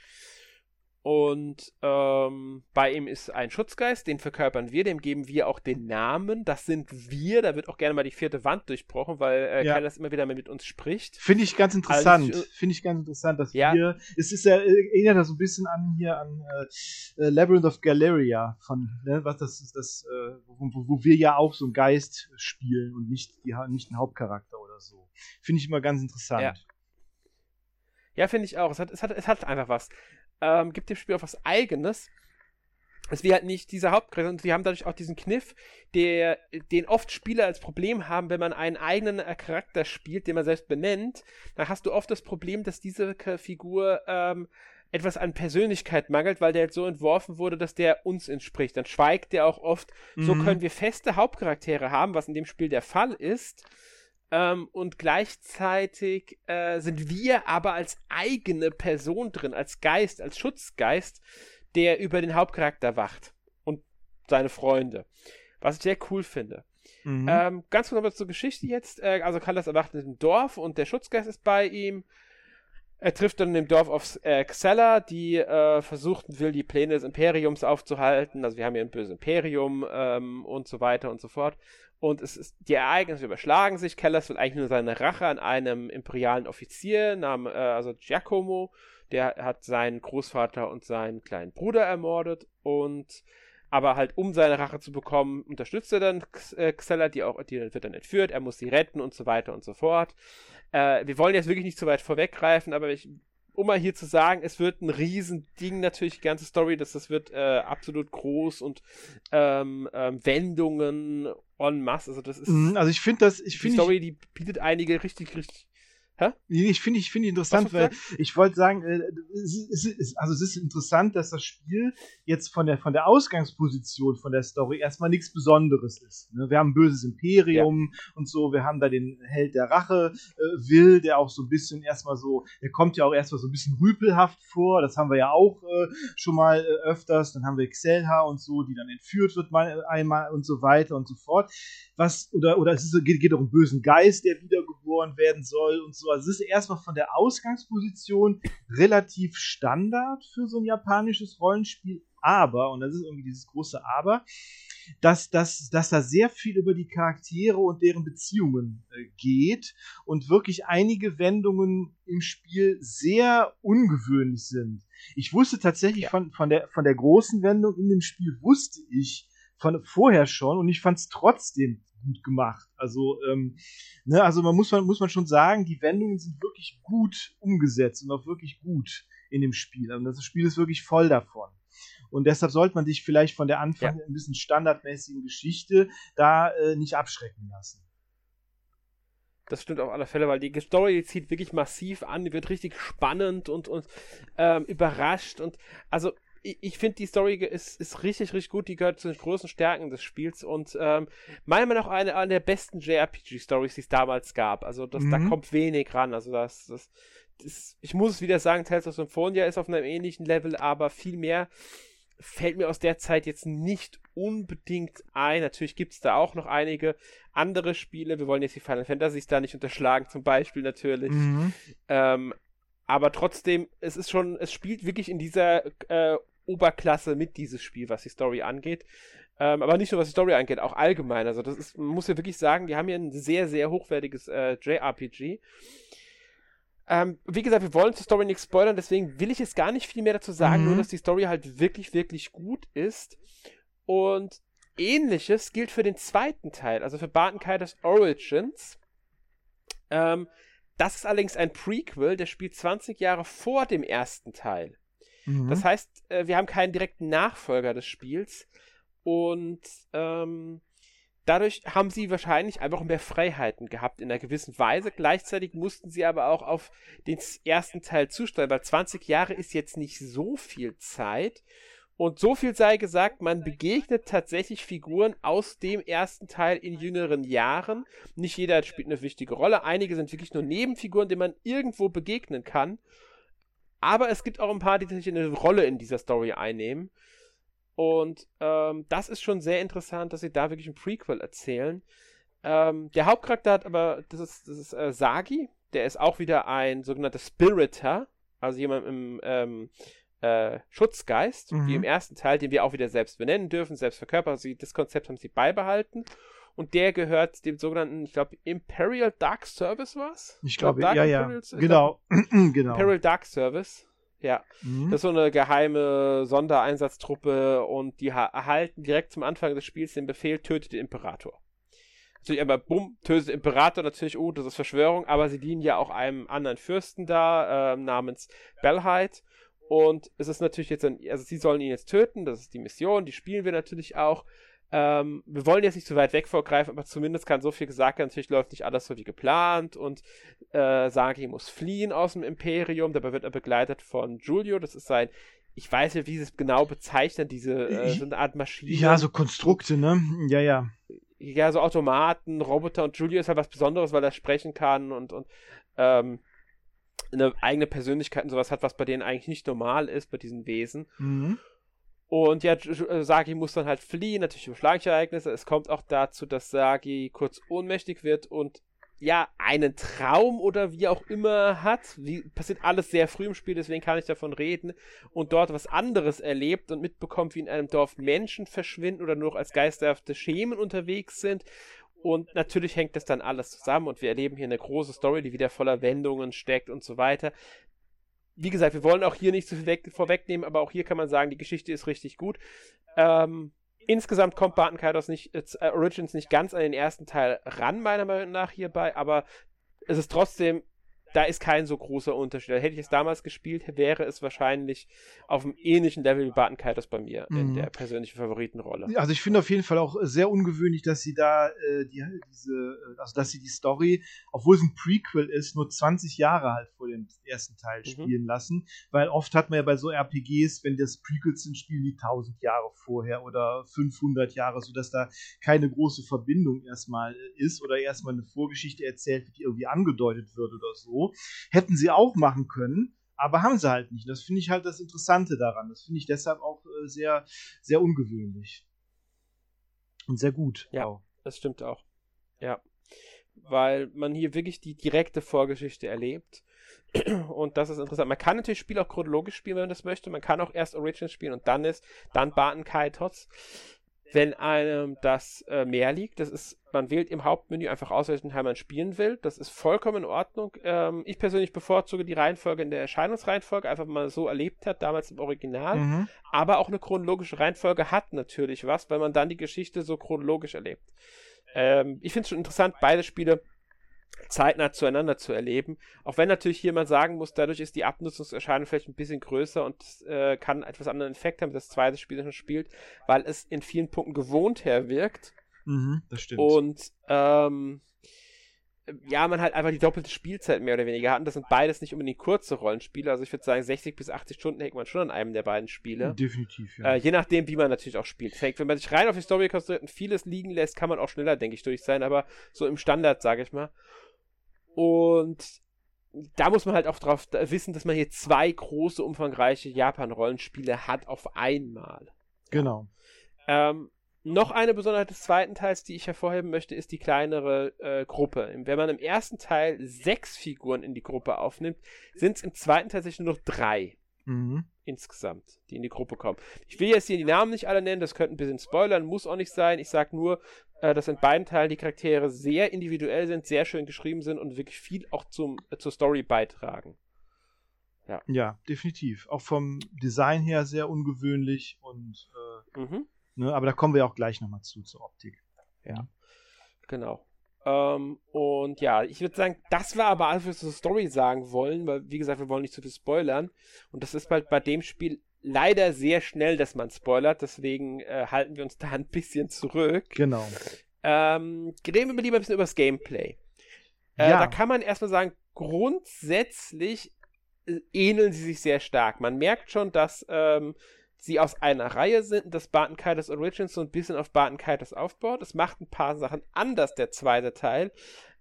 Speaker 1: Und ähm, bei ihm ist ein Schutzgeist, den verkörpern wir, dem geben wir auch den Namen. Das sind wir. Da wird auch gerne mal die vierte Wand durchbrochen, weil äh, ja. Kailas immer wieder mit uns spricht.
Speaker 2: Finde ich ganz interessant. Also, Finde ich ganz interessant, dass ja. wir. Es ist ja, erinnert das so ein bisschen an hier an äh, äh, Labyrinth of Galeria von, ne, was das ist, das, äh, wo, wo, wir ja auch so einen Geist spielen und nicht, die, nicht einen Hauptcharakter oder so. Finde ich immer ganz interessant.
Speaker 1: Ja. Ja, finde ich auch. Es hat, es, hat, es hat einfach was ähm, gibt dem Spiel auch was Eigenes. Es wäre halt nicht dieser Hauptcharakter und sie haben dadurch auch diesen Kniff, der, den oft Spieler als Problem haben, wenn man einen eigenen äh, Charakter spielt, den man selbst benennt, dann hast du oft das Problem, dass diese Figur ähm, etwas an Persönlichkeit mangelt, weil der halt so entworfen wurde, dass der uns entspricht. Dann schweigt der auch oft. Mhm. So können wir feste Hauptcharaktere haben, was in dem Spiel der Fall ist. Ähm, und gleichzeitig äh, sind wir aber als eigene Person drin, als Geist, als Schutzgeist, der über den Hauptcharakter wacht und seine Freunde. Was ich sehr cool finde. Mhm. Ähm, ganz kurz zur Geschichte jetzt. Äh, also Kallas erwacht in dem Dorf und der Schutzgeist ist bei ihm. Er trifft dann in dem Dorf auf äh, Xella, die äh, versucht will, die Pläne des Imperiums aufzuhalten. Also wir haben hier ein böses Imperium ähm, und so weiter und so fort. Und es ist, die Ereignisse überschlagen sich. Kellers will eigentlich nur seine Rache an einem imperialen Offizier, namens, äh, also Giacomo. Der hat seinen Großvater und seinen kleinen Bruder ermordet. Und aber halt, um seine Rache zu bekommen, unterstützt er dann äh, Xella, die auch, die wird dann entführt, er muss sie retten und so weiter und so fort. Äh, wir wollen jetzt wirklich nicht zu weit vorweggreifen, aber ich um mal hier zu sagen, es wird ein Riesending natürlich, die ganze Story, dass das wird äh, absolut groß und ähm, ähm, Wendungen en masse. Also das ist.
Speaker 2: Mhm, also ich finde das, ich finde.
Speaker 1: Die Story, die bietet einige richtig, richtig
Speaker 2: Hä? Ich finde ich finde interessant, weil ich wollte sagen, äh, es ist, also es ist interessant, dass das Spiel jetzt von der von der Ausgangsposition von der Story erstmal nichts Besonderes ist. Ne? Wir haben ein böses Imperium ja. und so, wir haben da den Held der Rache äh, Will, der auch so ein bisschen erstmal so, der kommt ja auch erstmal so ein bisschen rüpelhaft vor. Das haben wir ja auch äh, schon mal öfters. Dann haben wir Xelha und so, die dann entführt wird mal, einmal und so weiter und so fort. Was oder oder es ist, geht, geht auch um einen bösen Geist, der wiedergeboren werden soll und so also es ist erstmal von der Ausgangsposition relativ Standard für so ein japanisches Rollenspiel, aber, und das ist irgendwie dieses große Aber, dass, dass, dass da sehr viel über die Charaktere und deren Beziehungen äh, geht und wirklich einige Wendungen im Spiel sehr ungewöhnlich sind. Ich wusste tatsächlich ja. von, von, der, von der großen Wendung in dem Spiel, wusste ich von vorher schon und ich fand es trotzdem gut gemacht. Also, ähm, ne, also man muss, man muss man schon sagen, die Wendungen sind wirklich gut umgesetzt und auch wirklich gut in dem Spiel. Also das Spiel ist wirklich voll davon. Und deshalb sollte man sich vielleicht von der Anfang ja. ein bisschen standardmäßigen Geschichte da äh, nicht abschrecken lassen.
Speaker 1: Das stimmt auf alle Fälle, weil die Story die zieht wirklich massiv an, die wird richtig spannend und, und ähm, überrascht und also ich, ich finde, die Story ist, ist richtig, richtig gut. Die gehört zu den großen Stärken des Spiels und ähm, meiner Meinung nach eine, eine der besten JRPG-Stories, die es damals gab. Also das, mhm. da kommt wenig ran. Also das, das, das, ich muss es wieder sagen, Tales of Symphonia ist auf einem ähnlichen Level, aber viel mehr fällt mir aus der Zeit jetzt nicht unbedingt ein. Natürlich gibt es da auch noch einige andere Spiele. Wir wollen jetzt die Final Fantasies da nicht unterschlagen, zum Beispiel natürlich. Mhm. Ähm, aber trotzdem, es ist schon, es spielt wirklich in dieser äh, Oberklasse mit dieses Spiel, was die Story angeht. Ähm, aber nicht nur was die Story angeht, auch allgemein. Also das ist, man muss ja wirklich sagen, wir haben hier ein sehr, sehr hochwertiges äh, JRPG. Ähm, wie gesagt, wir wollen zur Story nichts spoilern, deswegen will ich jetzt gar nicht viel mehr dazu sagen, mhm. nur dass die Story halt wirklich, wirklich gut ist. Und ähnliches gilt für den zweiten Teil, also für Barton Kaitos Origins. Ähm, das ist allerdings ein Prequel, der spielt 20 Jahre vor dem ersten Teil. Mhm. Das heißt, äh, wir haben keinen direkten Nachfolger des Spiels und ähm, dadurch haben sie wahrscheinlich einfach mehr Freiheiten gehabt in einer gewissen Weise. Gleichzeitig mussten sie aber auch auf den ersten Teil zusteuern, weil 20 Jahre ist jetzt nicht so viel Zeit und so viel sei gesagt, man begegnet tatsächlich Figuren aus dem ersten Teil in jüngeren Jahren. Nicht jeder spielt eine wichtige Rolle. Einige sind wirklich nur Nebenfiguren, denen man irgendwo begegnen kann. Aber es gibt auch ein paar, die tatsächlich eine Rolle in dieser Story einnehmen. Und ähm, das ist schon sehr interessant, dass sie da wirklich ein Prequel erzählen. Ähm, der Hauptcharakter hat aber, das ist, das ist äh, Sagi, der ist auch wieder ein sogenannter Spiritor, also jemand im ähm, äh, Schutzgeist, mhm. wie im ersten Teil, den wir auch wieder selbst benennen dürfen, selbst verkörpern. Also das Konzept haben sie beibehalten. Und der gehört dem sogenannten, ich glaube, Imperial Dark Service was?
Speaker 2: Ich glaube, ja, ja. Genau. (clears throat)
Speaker 1: genau. Imperial Dark Service. Ja, mhm. das ist so eine geheime Sondereinsatztruppe und die erhalten direkt zum Anfang des Spiels den Befehl, tötet den Imperator. Natürlich einmal, bumm, tötet den Imperator, natürlich, oh, das ist Verschwörung, aber sie dienen ja auch einem anderen Fürsten da, äh, namens Belheit. Und es ist natürlich jetzt, ein, also sie sollen ihn jetzt töten, das ist die Mission, die spielen wir natürlich auch. Ähm, wir wollen jetzt nicht zu weit weg vorgreifen, aber zumindest kann so viel gesagt werden. Natürlich läuft nicht alles so wie geplant und äh, Sagi muss fliehen aus dem Imperium. Dabei wird er begleitet von Giulio. Das ist sein, ich weiß nicht, wie sie es genau bezeichnen, diese äh, so eine Art Maschine.
Speaker 2: Ja, so Konstrukte, ne? Ja, ja.
Speaker 1: Ja, so Automaten, Roboter und Giulio ist halt was Besonderes, weil er sprechen kann und, und ähm, eine eigene Persönlichkeit und sowas hat, was bei denen eigentlich nicht normal ist, bei diesen Wesen. Mhm. Und ja, äh, Sagi muss dann halt fliehen, natürlich über Schlagerereignisse. Es kommt auch dazu, dass Sagi kurz ohnmächtig wird und ja, einen Traum oder wie auch immer hat. Wie, passiert alles sehr früh im Spiel, deswegen kann ich davon reden. Und dort was anderes erlebt und mitbekommt, wie in einem Dorf Menschen verschwinden oder nur noch als geisterhafte Schemen unterwegs sind. Und natürlich hängt das dann alles zusammen und wir erleben hier eine große Story, die wieder voller Wendungen steckt und so weiter wie gesagt, wir wollen auch hier nicht zu viel weg, vorwegnehmen, aber auch hier kann man sagen, die Geschichte ist richtig gut. Ähm, insgesamt kommt Barton Kaitos nicht, äh, Origins nicht ganz an den ersten Teil ran, meiner Meinung nach hierbei, aber es ist trotzdem da ist kein so großer Unterschied. Hätte ich es damals gespielt, wäre es wahrscheinlich auf einem ähnlichen Level wie Barton Kaitos bei mir mhm. in der persönlichen Favoritenrolle.
Speaker 2: Also ich finde auf jeden Fall auch sehr ungewöhnlich, dass sie da äh, die, diese, äh, also dass sie die Story, obwohl es ein Prequel ist, nur 20 Jahre halt vor dem ersten Teil mhm. spielen lassen, weil oft hat man ja bei so RPGs, wenn das Prequels sind, spielen die 1000 Jahre vorher oder 500 Jahre, sodass da keine große Verbindung erstmal ist oder erstmal eine Vorgeschichte erzählt wird, die irgendwie angedeutet wird oder so. Hätten sie auch machen können, aber haben sie halt nicht. Das finde ich halt das Interessante daran. Das finde ich deshalb auch äh, sehr, sehr ungewöhnlich. Und sehr gut.
Speaker 1: Ja, auch. das stimmt auch. Ja. Weil man hier wirklich die direkte Vorgeschichte erlebt. (clears throat) Und das ist interessant. Man kann natürlich Spiel auch chronologisch spielen, wenn man das möchte. Man kann auch erst Origins spielen und dann ist dann Barton Kaitos wenn einem das äh, mehr liegt. Das ist, man wählt im Hauptmenü einfach aus, welchen Teil man spielen will. Das ist vollkommen in Ordnung. Ähm, ich persönlich bevorzuge die Reihenfolge in der Erscheinungsreihenfolge, einfach mal so erlebt hat, damals im Original. Mhm. Aber auch eine chronologische Reihenfolge hat natürlich was, weil man dann die Geschichte so chronologisch erlebt. Ähm, ich finde es schon interessant, beide Spiele zeitnah zueinander zu erleben. Auch wenn natürlich hier man sagen muss, dadurch ist die Abnutzungserscheinung vielleicht ein bisschen größer und äh, kann etwas anderen Effekt haben, das zweite Spiel schon spielt, weil es in vielen Punkten gewohnt her wirkt.
Speaker 2: Mhm, das stimmt.
Speaker 1: Und ähm, ja, man halt einfach die doppelte Spielzeit mehr oder weniger hat. Und das sind beides nicht unbedingt kurze Rollenspiele. Also ich würde sagen, 60 bis 80 Stunden hängt man schon an einem der beiden Spiele.
Speaker 2: Definitiv,
Speaker 1: ja. Äh, je nachdem, wie man natürlich auch spielt. Wenn man sich rein auf die Story konzentriert und vieles liegen lässt, kann man auch schneller, denke ich, durch sein. Aber so im Standard, sage ich mal. Und da muss man halt auch drauf wissen, dass man hier zwei große, umfangreiche Japan-Rollenspiele hat auf einmal.
Speaker 2: Genau.
Speaker 1: Ähm, noch eine Besonderheit des zweiten Teils, die ich hervorheben möchte, ist die kleinere äh, Gruppe. Wenn man im ersten Teil sechs Figuren in die Gruppe aufnimmt, sind es im zweiten Teil tatsächlich nur noch drei. Mhm. Insgesamt, die in die Gruppe kommen. Ich will jetzt hier die Namen nicht alle nennen, das könnte ein bisschen spoilern, muss auch nicht sein. Ich sage nur, äh, dass in beiden Teilen die Charaktere sehr individuell sind, sehr schön geschrieben sind und wirklich viel auch zum, äh, zur Story beitragen.
Speaker 2: Ja. ja, definitiv. Auch vom Design her sehr ungewöhnlich und äh, mhm. Ne, aber da kommen wir auch gleich nochmal zu, zur Optik.
Speaker 1: Ja. Genau. Ähm, und ja, ich würde sagen, das war aber alles, was wir zur Story sagen wollen, weil, wie gesagt, wir wollen nicht zu viel spoilern. Und das ist bald bei dem Spiel leider sehr schnell, dass man spoilert, deswegen äh, halten wir uns da ein bisschen zurück.
Speaker 2: Genau.
Speaker 1: Ähm, reden wir lieber ein bisschen über das Gameplay. Äh, ja. Da kann man erstmal sagen, grundsätzlich äh, ähneln sie sich sehr stark. Man merkt schon, dass ähm, sie aus einer Reihe sind, dass Barton Kaitos Origins so ein bisschen auf Barton Kaitos aufbaut. Es macht ein paar Sachen anders, der zweite Teil,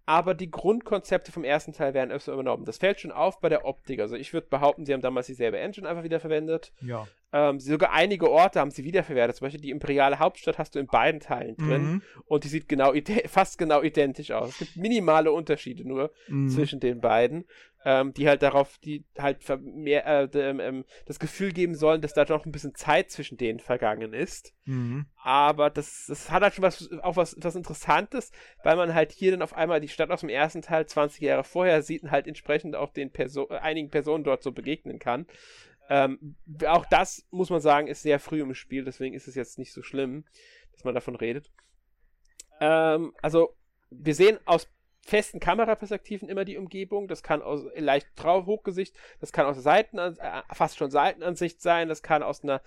Speaker 1: aber die Grundkonzepte vom ersten Teil werden öfter übernommen. Das fällt schon auf bei der Optik. Also ich würde behaupten, sie haben damals dieselbe Engine einfach wieder verwendet.
Speaker 2: Ja.
Speaker 1: Ähm, sogar einige Orte haben sie wiederverwertet. Zum Beispiel die imperiale Hauptstadt hast du in beiden Teilen drin. Mhm. Und die sieht genau (laughs) fast genau identisch aus. Es gibt minimale Unterschiede nur mhm. zwischen den beiden ähm, die halt darauf, die halt mehr äh, ähm, ähm, das Gefühl geben sollen, dass da noch ein bisschen Zeit zwischen denen vergangen ist. Mhm. Aber das, das hat halt schon was, auch was, was Interessantes, weil man halt hier dann auf einmal die Stadt aus dem ersten Teil 20 Jahre vorher sieht und halt entsprechend auch den Perso einigen Personen dort so begegnen kann. Ähm, auch das, muss man sagen, ist sehr früh im Spiel, deswegen ist es jetzt nicht so schlimm, dass man davon redet. Ähm, also, wir sehen aus festen Kameraperspektiven immer die Umgebung. Das kann aus leicht drauf Hochgesicht, das kann aus Seiten, äh, fast schon Seitenansicht sein, das kann aus einer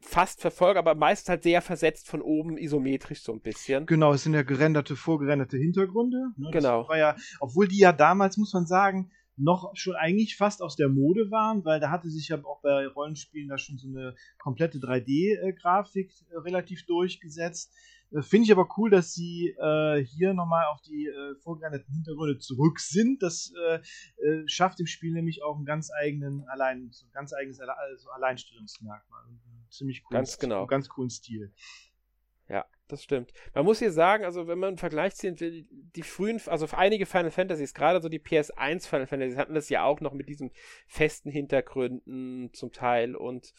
Speaker 1: fast verfolgt, aber meistens halt sehr versetzt von oben isometrisch so ein bisschen.
Speaker 2: Genau, es sind ja gerenderte, vorgerenderte Hintergründe.
Speaker 1: Ne? genau.
Speaker 2: ja, obwohl die ja damals, muss man sagen, noch schon eigentlich fast aus der Mode waren, weil da hatte sich ja auch bei Rollenspielen da schon so eine komplette 3D-Grafik äh, relativ durchgesetzt. Äh, finde ich aber cool, dass sie äh, hier nochmal auf die äh, vorgerendeten Hintergründe zurück sind. Das äh, äh, schafft dem Spiel nämlich auch einen ganz eigenen, allein, so ein ganz eigenes also Alleinstellungsmerkmal. Ziemlich cool.
Speaker 1: Ganz genau.
Speaker 2: Ganz coolen Stil.
Speaker 1: Ja, das stimmt. Man muss hier sagen, also wenn man einen Vergleich ziehen will, die frühen, also einige Final Fantasies, gerade so die PS1 Final Fantasies hatten das ja auch noch mit diesen festen Hintergründen zum Teil und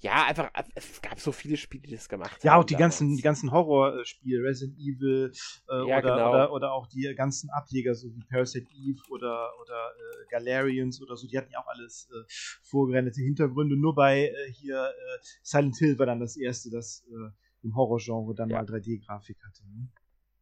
Speaker 1: ja, einfach, es gab so viele Spiele, die das gemacht
Speaker 2: haben. Ja, auch die ganzen, die ganzen Horrorspiele, Resident Evil äh, ja, oder, genau. oder, oder, auch die ganzen Ableger, so wie Parasite Eve oder, oder äh, Galarians oder so, die hatten ja auch alles äh, vorgerendete Hintergründe. Nur bei äh, hier äh, Silent Hill war dann das erste, das äh, im Horrorgenre dann ja. mal 3D-Grafik hatte. Ne?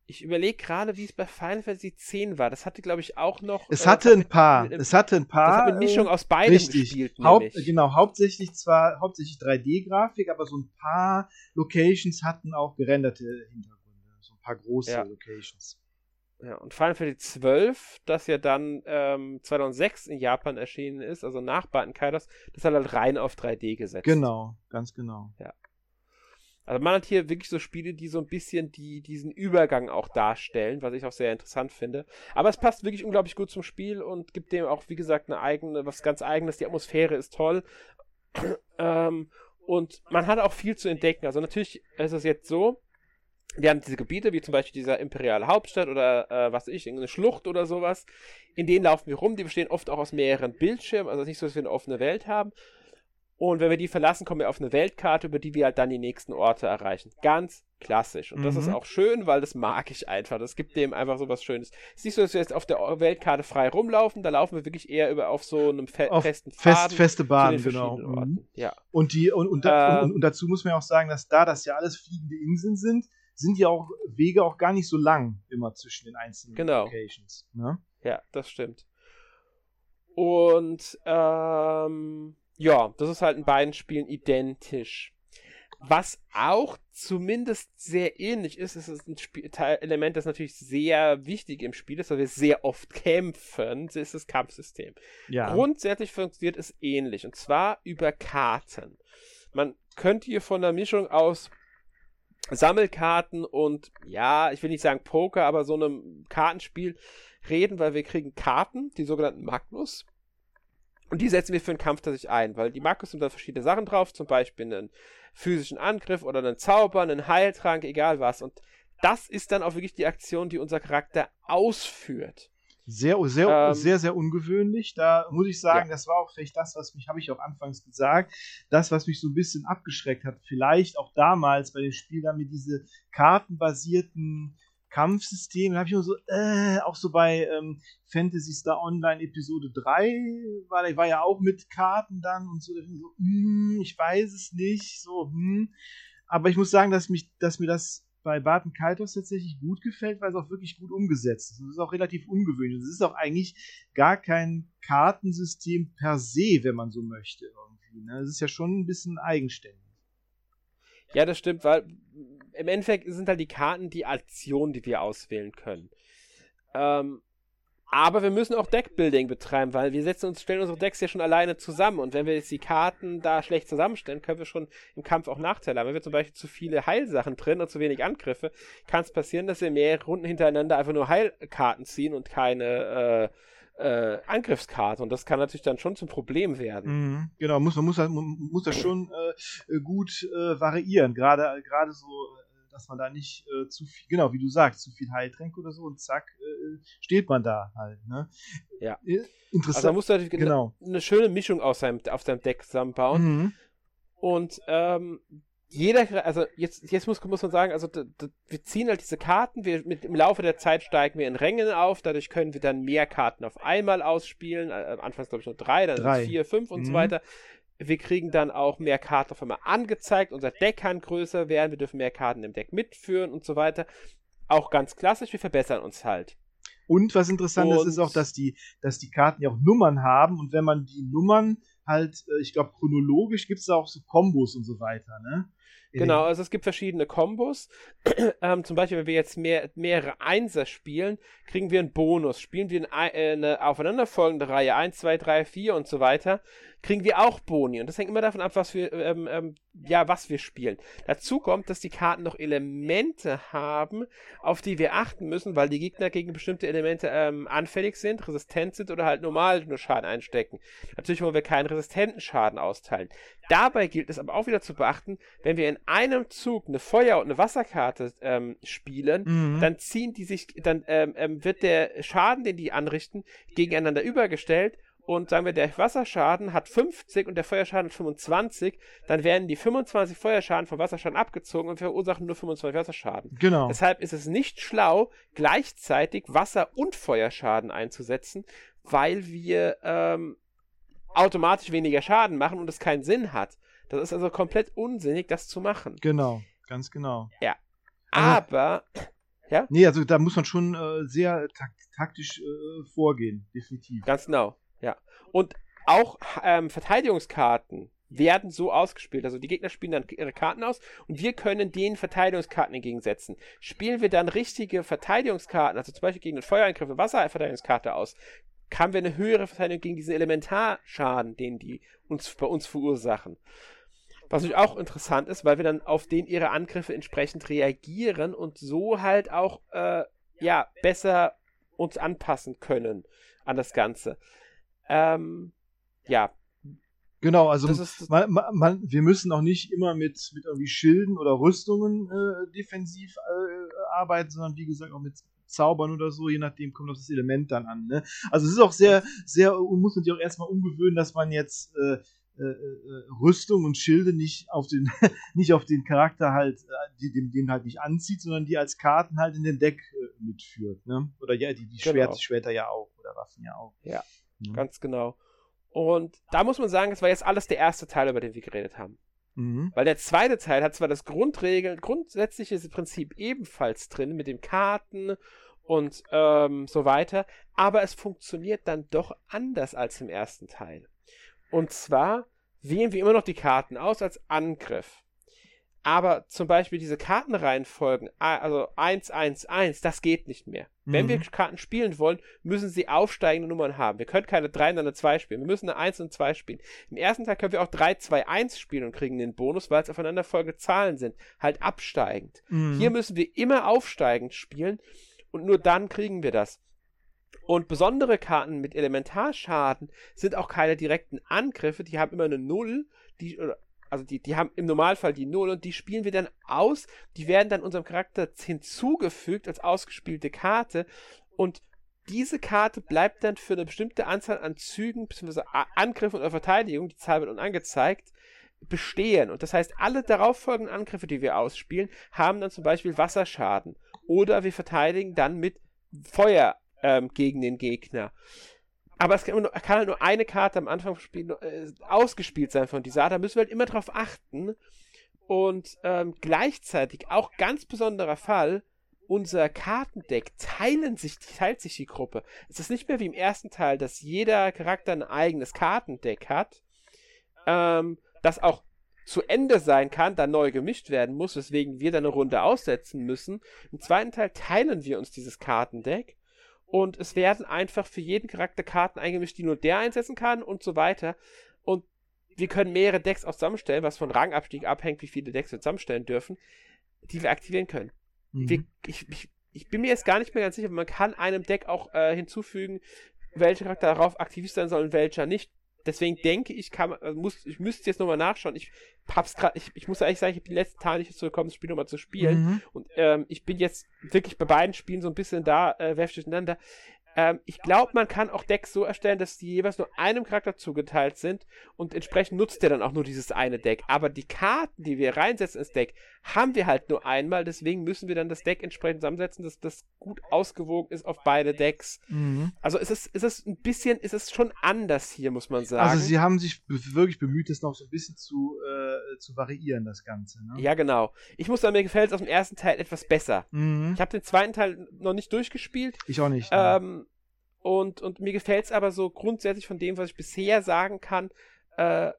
Speaker 1: Ich überlege gerade, wie es bei Final Fantasy X war. Das hatte, glaube ich, auch noch.
Speaker 2: Es äh, hatte ein paar. Mit, es hatte ein paar. Das hat
Speaker 1: eine Mischung aus beidem richtig. gespielt.
Speaker 2: Haupt, genau, hauptsächlich zwar hauptsächlich 3D-Grafik, aber so ein paar Locations hatten auch gerenderte Hintergründe. So ein paar große ja. Locations.
Speaker 1: Ja, und Final Fantasy XII, das ja dann ähm, 2006 in Japan erschienen ist, also nach Button Kaidos, das hat halt rein auf 3D gesetzt.
Speaker 2: Genau, ganz genau.
Speaker 1: Ja. Also man hat hier wirklich so Spiele, die so ein bisschen die, diesen Übergang auch darstellen, was ich auch sehr interessant finde. Aber es passt wirklich unglaublich gut zum Spiel und gibt dem auch, wie gesagt, eine eigene, was ganz eigenes. Die Atmosphäre ist toll. (clears throat) ähm, und man hat auch viel zu entdecken. Also natürlich ist es jetzt so, wir haben diese Gebiete, wie zum Beispiel dieser imperiale Hauptstadt oder äh, was weiß ich, irgendeine Schlucht oder sowas. In denen laufen wir rum. Die bestehen oft auch aus mehreren Bildschirmen. Also nicht so, dass wir eine offene Welt haben, und wenn wir die verlassen, kommen wir auf eine Weltkarte, über die wir halt dann die nächsten Orte erreichen. Ganz klassisch. Und mhm. das ist mhm. auch schön, weil das mag ich einfach. Das gibt dem einfach so was Schönes. Es ist nicht so, dass wir jetzt auf der Weltkarte frei rumlaufen, da laufen wir wirklich eher über auf so einem fe auf festen
Speaker 2: Faden. Fest, feste Bahn, genau.
Speaker 1: Mhm. Ja.
Speaker 2: Und, die, und, und, äh, und, und, dazu muss man auch sagen, dass da das ja alles fliegende Inseln sind, sind ja auch Wege auch gar nicht so lang immer zwischen den einzelnen
Speaker 1: genau.
Speaker 2: Locations. Ne?
Speaker 1: Ja, das stimmt. Und ähm, ja, das ist halt in beiden Spielen identisch. Was auch zumindest sehr ähnlich ist, ist ein Spiel Element, das natürlich sehr wichtig im Spiel ist, weil wir sehr oft kämpfen, das ist das Kampfsystem. Ja. Grundsätzlich funktioniert es ähnlich, und zwar über Karten. Man könnte hier von der Mischung aus Sammelkarten und, ja, ich will nicht sagen Poker, aber so einem Kartenspiel reden, weil wir kriegen Karten, die sogenannten Magnus. Und die setzen wir für den Kampf tatsächlich ein, weil die Markus sind da verschiedene Sachen drauf, zum Beispiel einen physischen Angriff oder einen Zauber, einen Heiltrank, egal was. Und das ist dann auch wirklich die Aktion, die unser Charakter ausführt.
Speaker 2: Sehr, sehr, ähm, sehr, sehr ungewöhnlich. Da muss ich sagen, ja. das war auch vielleicht das, was mich, habe ich auch anfangs gesagt, das, was mich so ein bisschen abgeschreckt hat. Vielleicht auch damals bei den Spielern mit diese kartenbasierten Kampfsystem. Da habe ich nur so, äh, auch so bei ähm, Fantasy Star Online Episode 3, war, war ja auch mit Karten dann und so, so hm, ich weiß es nicht, so, hm. Aber ich muss sagen, dass, mich, dass mir das bei Barton Kaitos tatsächlich gut gefällt, weil es auch wirklich gut umgesetzt ist. Und es ist auch relativ ungewöhnlich. Es ist auch eigentlich gar kein Kartensystem per se, wenn man so möchte. Irgendwie, ne? Es ist ja schon ein bisschen eigenständig.
Speaker 1: Ja, das stimmt, weil im Endeffekt sind halt die Karten die Aktionen, die wir auswählen können. Ähm, aber wir müssen auch Deckbuilding betreiben, weil wir setzen uns, stellen unsere Decks ja schon alleine zusammen. Und wenn wir jetzt die Karten da schlecht zusammenstellen, können wir schon im Kampf auch Nachteile haben. Wenn wir zum Beispiel zu viele Heilsachen drin und zu wenig Angriffe, kann es passieren, dass wir mehrere Runden hintereinander einfach nur Heilkarten ziehen und keine äh, Angriffskarte und das kann natürlich dann schon zum Problem werden.
Speaker 2: Mhm, genau, muss, man muss, muss das schon äh, gut äh, variieren, gerade gerade so dass man da nicht äh, zu viel, genau, wie du sagst, zu viel Heiltränke oder so und zack, äh, steht man da halt. Ne?
Speaker 1: Ja. Äh, interessant. Also da musst du natürlich genau. eine, eine schöne Mischung aus seinem, auf seinem Deck zusammenbauen. Mhm. Und ähm, jeder, also jetzt, jetzt muss, muss man sagen, also wir ziehen halt diese Karten, wir mit, im Laufe der Zeit steigen wir in Rängen auf, dadurch können wir dann mehr Karten auf einmal ausspielen. Äh, anfangs glaube ich nur drei, dann drei. vier, fünf und mhm. so weiter. Wir kriegen dann auch mehr Karten auf einmal angezeigt. Unser Deck kann größer werden. Wir dürfen mehr Karten im Deck mitführen und so weiter. Auch ganz klassisch, wir verbessern uns halt.
Speaker 2: Und was interessant ist, ist auch, dass die, dass die Karten ja auch Nummern haben. Und wenn man die Nummern halt, äh, ich glaube, chronologisch gibt es da auch so Kombos und so weiter, ne?
Speaker 1: Genau, also es gibt verschiedene Kombos. (clears throat) ähm, zum Beispiel, wenn wir jetzt mehr, mehrere Einser spielen, kriegen wir einen Bonus. Spielen wir eine, äh, eine aufeinanderfolgende Reihe 1, 2, 3, 4 und so weiter, kriegen wir auch Boni. Und das hängt immer davon ab, was wir, ähm, ähm, ja, was wir spielen. Dazu kommt, dass die Karten noch Elemente haben, auf die wir achten müssen, weil die Gegner gegen bestimmte Elemente ähm, anfällig sind, resistent sind oder halt normal nur Schaden einstecken. Natürlich wollen wir keinen resistenten Schaden austeilen. Dabei gilt es aber auch wieder zu beachten, wenn wir in einem Zug eine Feuer- und eine Wasserkarte ähm, spielen, mhm. dann ziehen die sich, dann ähm, ähm wird der Schaden, den die anrichten, gegeneinander übergestellt und sagen wir, der Wasserschaden hat 50 und der Feuerschaden hat 25, dann werden die 25 Feuerschaden vom Wasserschaden abgezogen und verursachen nur 25 Wasserschaden.
Speaker 2: Genau.
Speaker 1: Deshalb ist es nicht schlau, gleichzeitig Wasser- und Feuerschaden einzusetzen, weil wir ähm, automatisch weniger Schaden machen und es keinen Sinn hat. Das ist also komplett unsinnig, das zu machen.
Speaker 2: Genau, ganz genau.
Speaker 1: Ja. Aber,
Speaker 2: ja? Nee, also da muss man schon äh, sehr tak taktisch äh, vorgehen, definitiv.
Speaker 1: Ganz genau. Ja. Und auch ähm, Verteidigungskarten werden so ausgespielt. Also die Gegner spielen dann ihre Karten aus und wir können den Verteidigungskarten entgegensetzen. Spielen wir dann richtige Verteidigungskarten, also zum Beispiel gegen den Feuerangriff eine Wasserverteidigungskarte aus, haben wir eine höhere Verteidigung gegen diesen Elementarschaden, den die uns bei uns verursachen. Was natürlich auch interessant ist, weil wir dann auf den ihre Angriffe entsprechend reagieren und so halt auch äh, ja besser uns anpassen können an das Ganze. Ähm, ja.
Speaker 2: Genau, also man, man, wir müssen auch nicht immer mit, mit irgendwie Schilden oder Rüstungen äh, defensiv äh, arbeiten, sondern wie gesagt auch mit Zaubern oder so, je nachdem kommt das Element dann an. Ne? Also es ist auch sehr, sehr, muss man sich auch erstmal umgewöhnen, dass man jetzt äh, äh, äh, Rüstung und Schilde nicht auf den, (laughs) nicht auf den Charakter halt, äh, die, den, den halt nicht anzieht, sondern die als Karten halt in den Deck äh, mitführt. Ne? Oder ja, die, die genau. Schwert, Schwerter ja auch oder Waffen ja auch.
Speaker 1: Ja. Mhm. Ganz genau. Und da muss man sagen, das war jetzt alles der erste Teil, über den wir geredet haben. Mhm. Weil der zweite Teil hat zwar das Grundregeln, grundsätzliche Prinzip ebenfalls drin mit den Karten und ähm, so weiter, aber es funktioniert dann doch anders als im ersten Teil. Und zwar wählen wir immer noch die Karten aus als Angriff. Aber zum Beispiel diese Kartenreihenfolgen, also 1, 1, 1, das geht nicht mehr. Mhm. Wenn wir mhm. Karten spielen wollen, müssen sie aufsteigende Nummern haben. Wir können keine 3 und eine 2 spielen. Wir müssen eine 1 und 2 spielen. Im ersten Teil können wir auch 3, 2, 1 spielen und kriegen den Bonus, weil es aufeinanderfolgende Zahlen sind. Halt absteigend. Mhm. Hier müssen wir immer aufsteigend spielen und nur dann kriegen wir das. Und besondere Karten mit Elementarschaden sind auch keine direkten Angriffe, die haben immer eine Null, die, also die, die haben im Normalfall die Null und die spielen wir dann aus. Die werden dann unserem Charakter hinzugefügt als ausgespielte Karte. Und diese Karte bleibt dann für eine bestimmte Anzahl an Zügen bzw. Angriffen oder Verteidigung, die Zahl wird uns angezeigt, bestehen. Und das heißt, alle darauffolgenden Angriffe, die wir ausspielen, haben dann zum Beispiel Wasserschaden. Oder wir verteidigen dann mit Feuer ähm, gegen den Gegner. Aber es kann, kann, halt nur eine Karte am Anfang des Spiels äh, ausgespielt sein von dieser Art. Da müssen wir halt immer drauf achten. Und ähm, gleichzeitig, auch ganz besonderer Fall, unser Kartendeck teilen sich, teilt sich die Gruppe. Es ist nicht mehr wie im ersten Teil, dass jeder Charakter ein eigenes Kartendeck hat, ähm, das auch zu Ende sein kann, dann neu gemischt werden muss, weswegen wir dann eine Runde aussetzen müssen. Im zweiten Teil teilen wir uns dieses Kartendeck und es werden einfach für jeden Charakter Karten eingemischt, die nur der einsetzen kann und so weiter. Und wir können mehrere Decks auch zusammenstellen, was von Rangabstieg abhängt, wie viele Decks wir zusammenstellen dürfen, die wir aktivieren können. Mhm. Wir, ich, ich, ich, bin mir jetzt gar nicht mehr ganz sicher, man kann einem Deck auch äh, hinzufügen, welcher Charakter darauf aktiv sein soll und welcher nicht. Deswegen denke ich, kann also muss, ich müsste jetzt nochmal nachschauen. Ich hab's gerade, ich, ich muss ehrlich sagen, ich habe die letzten Tage nicht dazu gekommen, das Spiel nochmal zu spielen. Mhm. Und ähm, ich bin jetzt wirklich bei beiden Spielen so ein bisschen da, äh, werf durcheinander. Ähm, ich glaube, man kann auch Decks so erstellen, dass die jeweils nur einem Charakter zugeteilt sind und entsprechend nutzt der dann auch nur dieses eine Deck. Aber die Karten, die wir reinsetzen ins Deck, haben wir halt nur einmal. Deswegen müssen wir dann das Deck entsprechend zusammensetzen, dass das gut ausgewogen ist auf beide Decks. Mhm. Also es ist, es ist ein bisschen, es ist schon anders hier, muss man sagen.
Speaker 2: Also sie haben sich wirklich bemüht, das noch so ein bisschen zu, äh, zu variieren, das Ganze. Ne?
Speaker 1: Ja, genau. Ich muss sagen, mir gefällt es aus dem ersten Teil etwas besser. Mhm. Ich habe den zweiten Teil noch nicht durchgespielt.
Speaker 2: Ich auch nicht.
Speaker 1: Ähm, und, und mir gefällt es aber so grundsätzlich von dem, was ich bisher sagen kann, äh,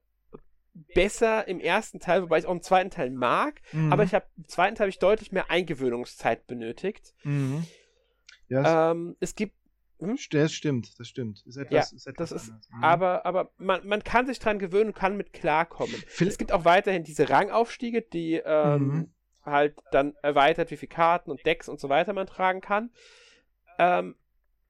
Speaker 1: besser im ersten Teil, wobei ich auch im zweiten Teil mag. Mhm. Aber ich habe im zweiten Teil habe ich deutlich mehr Eingewöhnungszeit benötigt. Mhm. Ja, ähm, es gibt
Speaker 2: hm? Das stimmt, das stimmt.
Speaker 1: Ist etwas, ja, ist etwas das ist, mhm. aber, aber man, man kann sich dran gewöhnen und kann mit klarkommen. Phil es gibt auch weiterhin diese Rangaufstiege, die ähm, mhm. halt dann erweitert, wie viele Karten und Decks und so weiter man tragen kann. Ähm,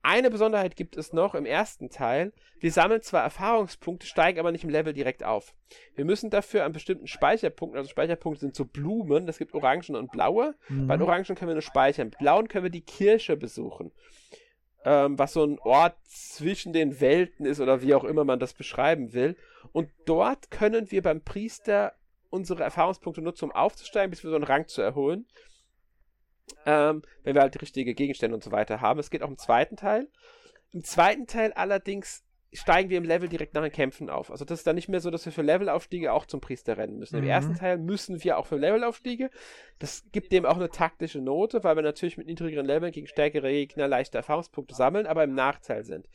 Speaker 1: eine Besonderheit gibt es noch im ersten Teil. Wir sammeln zwar Erfahrungspunkte, steigen aber nicht im Level direkt auf. Wir müssen dafür an bestimmten Speicherpunkten, also Speicherpunkte sind so Blumen, das gibt Orangen und Blaue. Mhm. Bei den Orangen können wir nur speichern. Mit Blauen können wir die Kirche besuchen. Ähm, was so ein Ort zwischen den Welten ist oder wie auch immer man das beschreiben will. Und dort können wir beim Priester unsere Erfahrungspunkte nutzen, um aufzusteigen, bis wir so einen Rang zu erholen ähm, wenn wir halt die richtigen Gegenstände und so weiter haben. Es geht auch im zweiten Teil. Im zweiten Teil allerdings steigen wir im Level direkt nach den Kämpfen auf. Also das ist dann nicht mehr so, dass wir für Levelaufstiege auch zum Priester rennen müssen. Mhm. Im ersten Teil müssen wir auch für Levelaufstiege. Das gibt dem auch eine taktische Note, weil wir natürlich mit niedrigeren Leveln gegen stärkere Gegner leichte Erfahrungspunkte sammeln, aber im Nachteil sind.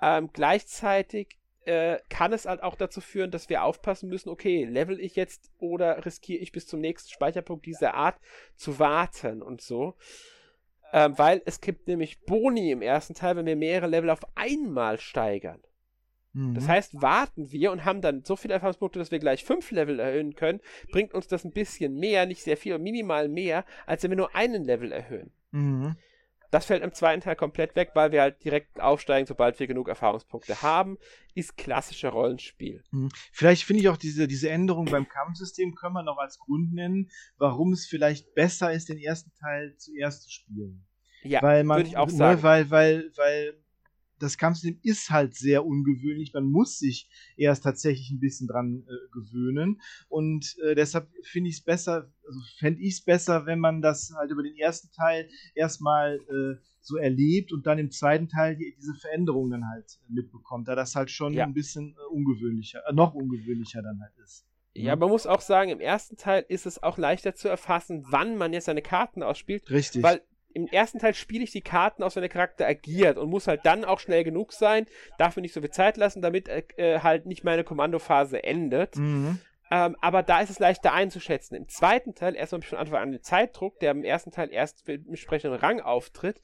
Speaker 1: Ähm, gleichzeitig äh, kann es halt auch dazu führen, dass wir aufpassen müssen, okay, level ich jetzt oder riskiere ich bis zum nächsten Speicherpunkt dieser Art zu warten und so. Ähm, weil es gibt nämlich Boni im ersten Teil, wenn wir mehrere Level auf einmal steigern. Mhm. Das heißt, warten wir und haben dann so viele Erfahrungspunkte, dass wir gleich fünf Level erhöhen können, bringt uns das ein bisschen mehr, nicht sehr viel, minimal mehr, als wenn wir nur einen Level erhöhen. Mhm. Das fällt im zweiten Teil komplett weg, weil wir halt direkt aufsteigen, sobald wir genug Erfahrungspunkte haben. Ist klassischer Rollenspiel.
Speaker 2: Mhm. Vielleicht finde ich auch diese, diese Änderung beim Kampfsystem können wir noch als Grund nennen, warum es vielleicht besser ist, den ersten Teil zuerst zu spielen.
Speaker 1: Ja, würde ich auch ne, sagen.
Speaker 2: Weil, weil, weil das Kampfsystem ist halt sehr ungewöhnlich. Man muss sich erst tatsächlich ein bisschen dran äh, gewöhnen. Und äh, deshalb finde ich es besser, also fände ich es besser, wenn man das halt über den ersten Teil erstmal äh, so erlebt und dann im zweiten Teil die, diese Veränderungen dann halt mitbekommt, da das halt schon ja. ein bisschen äh, ungewöhnlicher, äh, noch ungewöhnlicher dann halt ist.
Speaker 1: Ja, man muss auch sagen, im ersten Teil ist es auch leichter zu erfassen, wann man jetzt seine Karten ausspielt.
Speaker 2: Richtig.
Speaker 1: Weil im ersten Teil spiele ich die Karten aus, wenn der Charakter agiert und muss halt dann auch schnell genug sein, darf mir nicht so viel Zeit lassen, damit äh, halt nicht meine Kommandophase endet. Mhm. Ähm, aber da ist es leichter einzuschätzen. Im zweiten Teil, erstmal habe ich von Anfang an den Zeitdruck, der im ersten Teil erst mit entsprechenden Rang auftritt.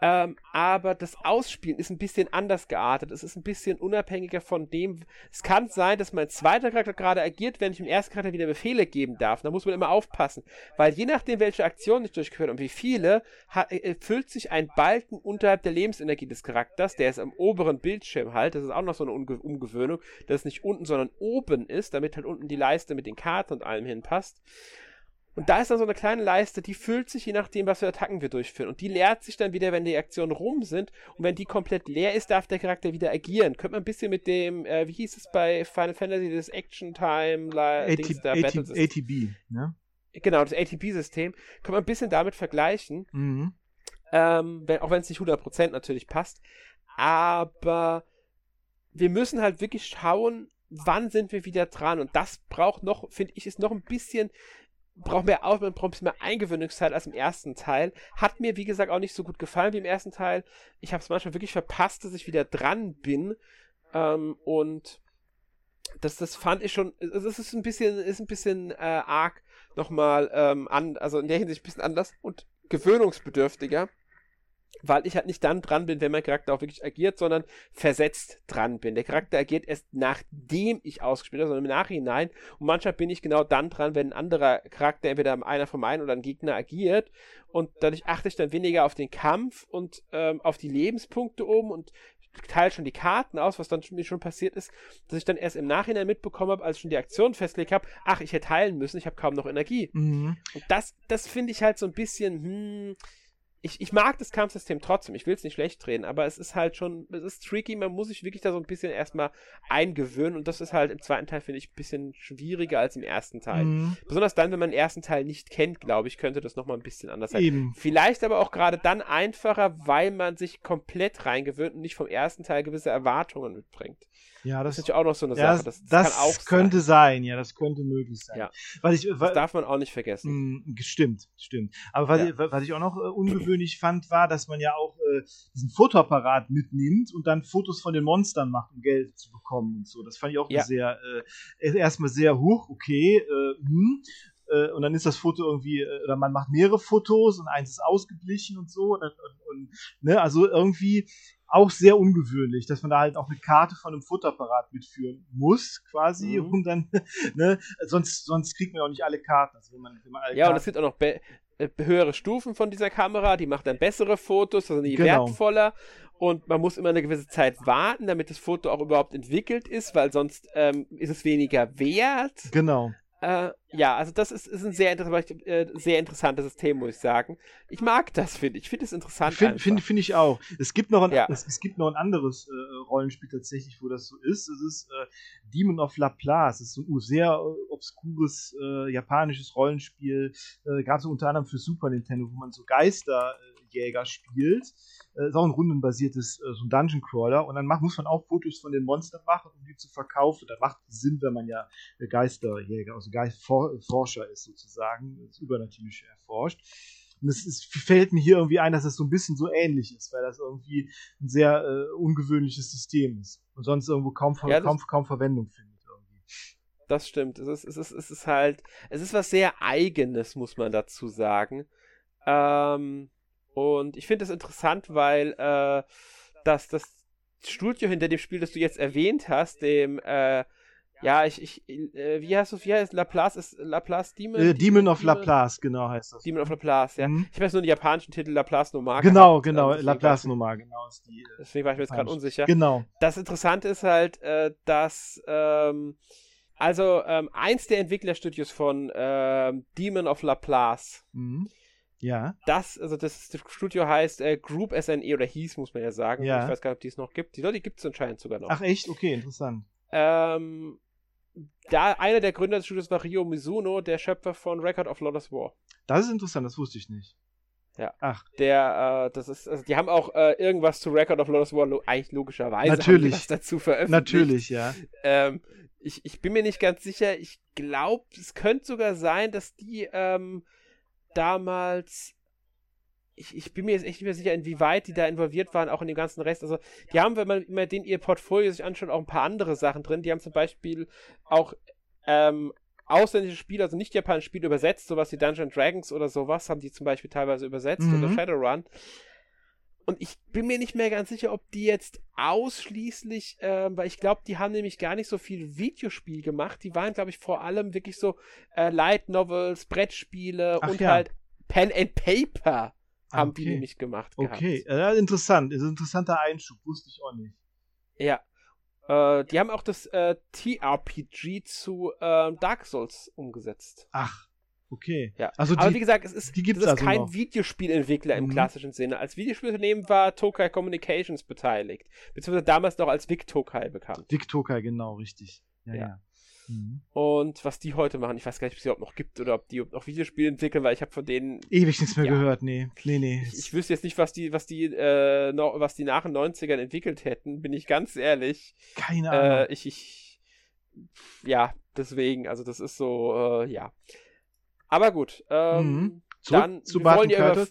Speaker 1: Ähm, aber das Ausspielen ist ein bisschen anders geartet. Es ist ein bisschen unabhängiger von dem. Es kann sein, dass mein zweiter Charakter gerade agiert, wenn ich dem ersten Charakter wieder Befehle geben darf. Da muss man immer aufpassen. Weil je nachdem, welche Aktionen ich durchgeführt und wie viele, hat, äh, füllt sich ein Balken unterhalb der Lebensenergie des Charakters. Der ist am oberen Bildschirm halt. Das ist auch noch so eine Umge Umgewöhnung, dass es nicht unten, sondern oben ist, damit halt unten die Leiste mit den Karten und allem hinpasst. Und da ist dann so eine kleine Leiste, die füllt sich je nachdem, was für Attacken wir durchführen. Und die leert sich dann wieder, wenn die Aktionen rum sind. Und wenn die komplett leer ist, darf der Charakter wieder agieren. Könnte man ein bisschen mit dem, äh, wie hieß es bei Final Fantasy, das Action Time,
Speaker 2: AT, da, AT, ATB, ne?
Speaker 1: Genau, das ATB-System. Könnte man ein bisschen damit vergleichen. Mhm. Ähm, wenn, auch wenn es nicht 100% natürlich passt. Aber wir müssen halt wirklich schauen, wann sind wir wieder dran. Und das braucht noch, finde ich, ist noch ein bisschen braucht mehr Aufwand, braucht ein bisschen mehr Eingewöhnungszeit als im ersten Teil. Hat mir, wie gesagt, auch nicht so gut gefallen wie im ersten Teil. Ich habe es manchmal wirklich verpasst, dass ich wieder dran bin. Ähm, und das, das fand ich schon, es ist ein bisschen, ist ein bisschen äh, arg nochmal ähm, an, also in der Hinsicht ein bisschen anders und gewöhnungsbedürftiger. Weil ich halt nicht dann dran bin, wenn mein Charakter auch wirklich agiert, sondern versetzt dran bin. Der Charakter agiert erst nachdem ich ausgespielt habe, sondern im Nachhinein. Und manchmal bin ich genau dann dran, wenn ein anderer Charakter, entweder einer von meinen oder ein Gegner agiert. Und dadurch achte ich dann weniger auf den Kampf und ähm, auf die Lebenspunkte oben und teile schon die Karten aus, was dann mir schon passiert ist, dass ich dann erst im Nachhinein mitbekommen habe, als ich schon die Aktion festgelegt habe, ach, ich hätte heilen müssen, ich habe kaum noch Energie. Mhm. Und das, das finde ich halt so ein bisschen, hm, ich, ich mag das Kampfsystem trotzdem, ich will es nicht schlecht drehen, aber es ist halt schon, es ist tricky, man muss sich wirklich da so ein bisschen erstmal eingewöhnen und das ist halt im zweiten Teil, finde ich, ein bisschen schwieriger als im ersten Teil. Mhm. Besonders dann, wenn man den ersten Teil nicht kennt, glaube ich, könnte das nochmal ein bisschen anders sein. Eben. Vielleicht aber auch gerade dann einfacher, weil man sich komplett reingewöhnt und nicht vom ersten Teil gewisse Erwartungen mitbringt.
Speaker 2: Ja, das,
Speaker 1: das, ist natürlich auch noch so eine
Speaker 2: ja,
Speaker 1: Sache.
Speaker 2: Das, das, das könnte sein. sein. ja, das könnte möglich sein.
Speaker 1: Ja. Was ich, was, das darf man auch nicht vergessen.
Speaker 2: Mh, hm, stimmt, stimmt. Aber was, ja. ich, was ich auch noch äh, ungewöhnlich fand, war, dass man ja auch äh, diesen Fotoapparat mitnimmt und dann Fotos von den Monstern macht, um Geld zu bekommen und so. Das fand ich auch ja. sehr, äh, erstmal sehr hoch, okay, äh, hm äh, und dann ist das Foto irgendwie, äh, oder man macht mehrere Fotos und eins ist ausgeblichen und so. Und, und, und, ne, also irgendwie auch sehr ungewöhnlich, dass man da halt auch eine Karte von einem Futterapparat mitführen muss, quasi, mhm. um dann, (laughs) ne, sonst, sonst kriegt man auch nicht alle Karten. Also wenn man, wenn man
Speaker 1: ja, Karten und es gibt auch noch äh, höhere Stufen von dieser Kamera, die macht dann bessere Fotos, also die genau. wertvoller. Und man muss immer eine gewisse Zeit warten, damit das Foto auch überhaupt entwickelt ist, weil sonst ähm, ist es weniger wert.
Speaker 2: Genau.
Speaker 1: Äh, ja, also das ist, ist ein sehr, äh, sehr interessantes System, muss ich sagen. Ich mag das, finde ich. Ich finde es interessant.
Speaker 2: Finde find, find ich auch. Es gibt noch ein, ja. es, es, gibt noch ein anderes äh, Rollenspiel tatsächlich, wo das so ist. Es ist äh, Demon of Laplace. Es ist ein sehr äh, obskures äh, japanisches Rollenspiel, gerade so unter anderem für Super Nintendo, wo man so Geisterjäger spielt äh, ist auch ein rundenbasiertes äh, so ein Dungeon Crawler und dann macht, muss man auch Fotos von den Monstern machen, um die zu verkaufen. Das macht Sinn, wenn man ja Geisterjäger, also Geistforscher ist sozusagen, das Übernatürliche erforscht. Und es ist, fällt mir hier irgendwie ein, dass es das so ein bisschen so ähnlich ist, weil das irgendwie ein sehr äh, ungewöhnliches System ist und sonst irgendwo kaum, ja, kaum, kaum Verwendung findet. Irgendwie.
Speaker 1: Das stimmt. Es ist, es, ist, es ist halt, es ist was sehr Eigenes, muss man dazu sagen. Ähm, und ich finde das interessant, weil äh, das, das Studio hinter dem Spiel, das du jetzt erwähnt hast, dem, äh, ja, ich, ich, äh, wie heißt es, wie heißt Laplace, ist Laplace Demon?
Speaker 2: Äh, Demon of Demon? Laplace, genau heißt das.
Speaker 1: Demon of Laplace, ja. Mhm. Ich weiß nur den japanischen Titel Laplace Nomar.
Speaker 2: Genau, genau, Laplace Nomar, genau. Ist die,
Speaker 1: äh, deswegen war ich mir jetzt gerade unsicher.
Speaker 2: Genau.
Speaker 1: Das Interessante ist halt, äh, dass, ähm, also, ähm, eins der Entwicklerstudios von ähm, Demon of Laplace, mhm
Speaker 2: ja.
Speaker 1: Das, also das, Studio heißt äh, Group SNE oder hieß, muss man ja sagen. Ja. Ich weiß gar nicht, ob die es noch gibt. Die Leute gibt es anscheinend sogar noch.
Speaker 2: Ach echt? Okay, interessant.
Speaker 1: Ähm, da einer der Gründer des Studios war Ryo Mizuno, der Schöpfer von Record of Lotus War.
Speaker 2: Das ist interessant, das wusste ich nicht.
Speaker 1: Ja. Ach. Der, äh, das ist, also die haben auch äh, irgendwas zu Record of Lotus War lo eigentlich logischerweise
Speaker 2: Natürlich.
Speaker 1: was dazu veröffentlicht.
Speaker 2: Natürlich, ja.
Speaker 1: Ähm, ich, ich bin mir nicht ganz sicher. Ich glaube, es könnte sogar sein, dass die ähm, damals ich, ich, bin mir jetzt echt nicht mehr sicher, inwieweit die da involviert waren, auch in dem ganzen Rest. Also, die haben, wenn man immer den ihr Portfolio sich anschaut, auch ein paar andere Sachen drin. Die haben zum Beispiel auch ähm, ausländische Spiele, also nicht japanische Spiele übersetzt, sowas wie Dungeons Dragons oder sowas, haben die zum Beispiel teilweise übersetzt mhm. oder Shadowrun. Und ich bin mir nicht mehr ganz sicher, ob die jetzt ausschließlich, äh, weil ich glaube, die haben nämlich gar nicht so viel Videospiel gemacht. Die waren, glaube ich, vor allem wirklich so äh, Light Novels, Brettspiele Ach und ja. halt Pen and Paper haben okay. die nämlich gemacht.
Speaker 2: Okay, äh, interessant. Ist ein interessanter Einschub, wusste ich auch nicht.
Speaker 1: Ja. Äh, die haben auch das äh, TRPG zu äh, Dark Souls umgesetzt.
Speaker 2: Ach. Okay.
Speaker 1: Ja. Also die, Aber wie gesagt, es ist, die gibt's es ist also kein noch. Videospielentwickler im mhm. klassischen Sinne. Als Videospielunternehmen war Tokai Communications beteiligt. Beziehungsweise damals noch als Vic Tokai bekannt.
Speaker 2: Vic Tokai, genau, richtig. Ja, ja. ja.
Speaker 1: Mhm. Und was die heute machen, ich weiß gar nicht, ob es überhaupt noch gibt oder ob die noch Videospiele entwickeln, weil ich habe von denen
Speaker 2: ewig nichts mehr ja, gehört, nee. Nee, nee.
Speaker 1: Ich, ich, wüsste jetzt nicht, was die, was die, äh, noch, was die nach den 90ern entwickelt hätten, bin ich ganz ehrlich.
Speaker 2: Keine Ahnung.
Speaker 1: Äh, ich, ich, ja, deswegen, also das ist so, äh, ja. Aber gut. Ähm, mhm.
Speaker 2: Zurück dann zu Martin ja über,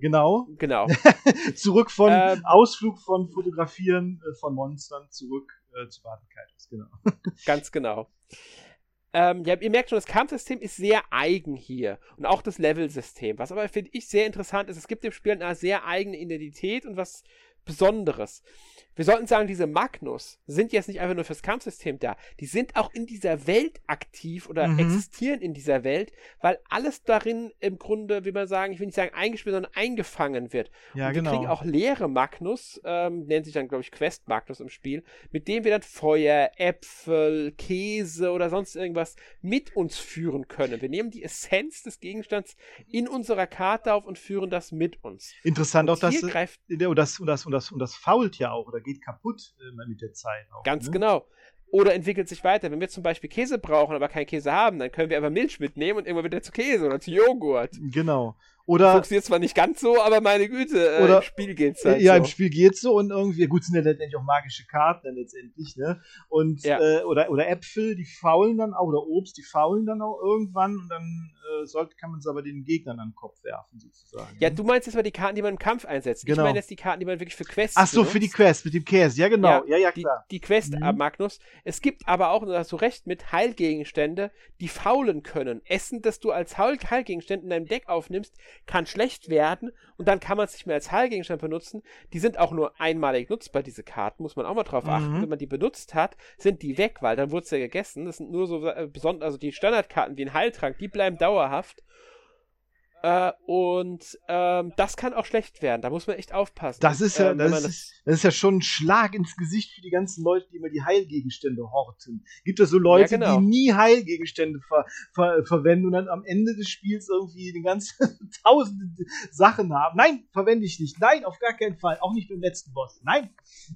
Speaker 2: Genau.
Speaker 1: Genau. (laughs)
Speaker 2: zurück von ähm, Ausflug von Fotografieren äh, von Monstern zurück äh, zu Barton Kaitos, genau. (laughs)
Speaker 1: Ganz genau. Ähm, ja, ihr merkt schon, das Kampfsystem ist sehr eigen hier. Und auch das Levelsystem. Was aber, finde ich, sehr interessant ist, es gibt dem Spiel eine sehr eigene Identität und was Besonderes. Wir sollten sagen, diese Magnus sind jetzt nicht einfach nur fürs Kampfsystem da. Die sind auch in dieser Welt aktiv oder mhm. existieren in dieser Welt, weil alles darin im Grunde, wie man sagen, ich will nicht sagen eingespielt, sondern eingefangen wird. Ja, und wir genau. kriegen auch leere Magnus, ähm, nennt sich dann, glaube ich, Quest Magnus im Spiel, mit denen wir dann Feuer, Äpfel, Käse oder sonst irgendwas mit uns führen können. Wir nehmen die Essenz des Gegenstands in unserer Karte auf und führen das mit uns.
Speaker 2: Interessant und auch, dass greift, das, das, und das, und das fault ja auch, oder geht geht kaputt äh, mit der Zeit. Auch,
Speaker 1: Ganz ne? genau. Oder entwickelt sich weiter. Wenn wir zum Beispiel Käse brauchen, aber keinen Käse haben, dann können wir einfach Milch mitnehmen und immer wieder zu Käse oder zu Joghurt.
Speaker 2: Genau. Oder
Speaker 1: funktioniert zwar nicht ganz so, aber meine Güte, äh,
Speaker 2: oder,
Speaker 1: im Spiel geht's halt
Speaker 2: Ja,
Speaker 1: so.
Speaker 2: im Spiel geht's so und irgendwie, gut, sind ja letztendlich auch magische Karten dann letztendlich, ne? Und, ja. äh, oder, oder Äpfel, die faulen dann auch, oder Obst, die faulen dann auch irgendwann und dann sollte, kann man es aber den Gegnern an den Kopf werfen, sozusagen.
Speaker 1: Ja, ne? du meinst jetzt mal die Karten, die man im Kampf einsetzt.
Speaker 2: Genau.
Speaker 1: Ich meine jetzt die Karten, die man wirklich für Quests
Speaker 2: Ach so, benutzt. für die Quest, mit dem Käse, ja genau, ja, ja, ja
Speaker 1: klar. Die, die Quest, mhm. Magnus. Es gibt aber auch, und da hast du recht, mit Heilgegenstände, die faulen können. Essen, das du als Heilgegenstand in deinem Deck aufnimmst, kann schlecht werden werden und dann kann man es nicht mehr als Heilgegenstand benutzen. Die sind auch nur einmalig nutzbar, diese Karten, muss man auch mal drauf achten. Mhm. Wenn man die benutzt hat, sind die weg, weil dann wurde es ja gegessen. Das sind nur so äh, besonders, also die Standardkarten wie ein Heiltrank, die bleiben dauerhaft dauerhaft. Äh, und ähm, das kann auch schlecht werden. Da muss man echt aufpassen.
Speaker 2: Das ist ja, ähm, das, ist, das, ist ja schon ein Schlag ins Gesicht für die ganzen Leute, die immer die Heilgegenstände horten. Gibt es so Leute, ja, genau. die nie Heilgegenstände ver, ver, verwenden und dann am Ende des Spiels irgendwie die ganzen (laughs) tausende Sachen haben? Nein, verwende ich nicht. Nein, auf gar keinen Fall. Auch nicht beim letzten Boss. Nein.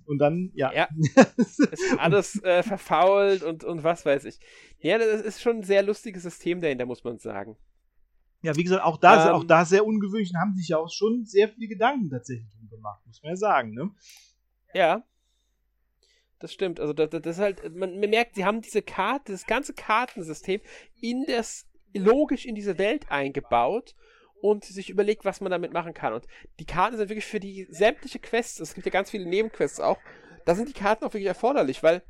Speaker 2: Und dann, ja. Ja. (laughs)
Speaker 1: ist alles äh, verfault und, und was weiß ich. Ja, das ist schon ein sehr lustiges System dahinter, muss man sagen.
Speaker 2: Ja, wie gesagt, auch da, ähm, auch da sehr ungewöhnlich und haben sich ja auch schon sehr viele Gedanken tatsächlich drum gemacht, muss man ja sagen, ne?
Speaker 1: Ja. Das stimmt. Also, das, das ist halt, man, man merkt, sie haben diese Karte, das ganze Kartensystem in das, logisch in diese Welt eingebaut und sich überlegt, was man damit machen kann. Und die Karten sind wirklich für die sämtliche Quests, es gibt ja ganz viele Nebenquests auch, da sind die Karten auch wirklich erforderlich, weil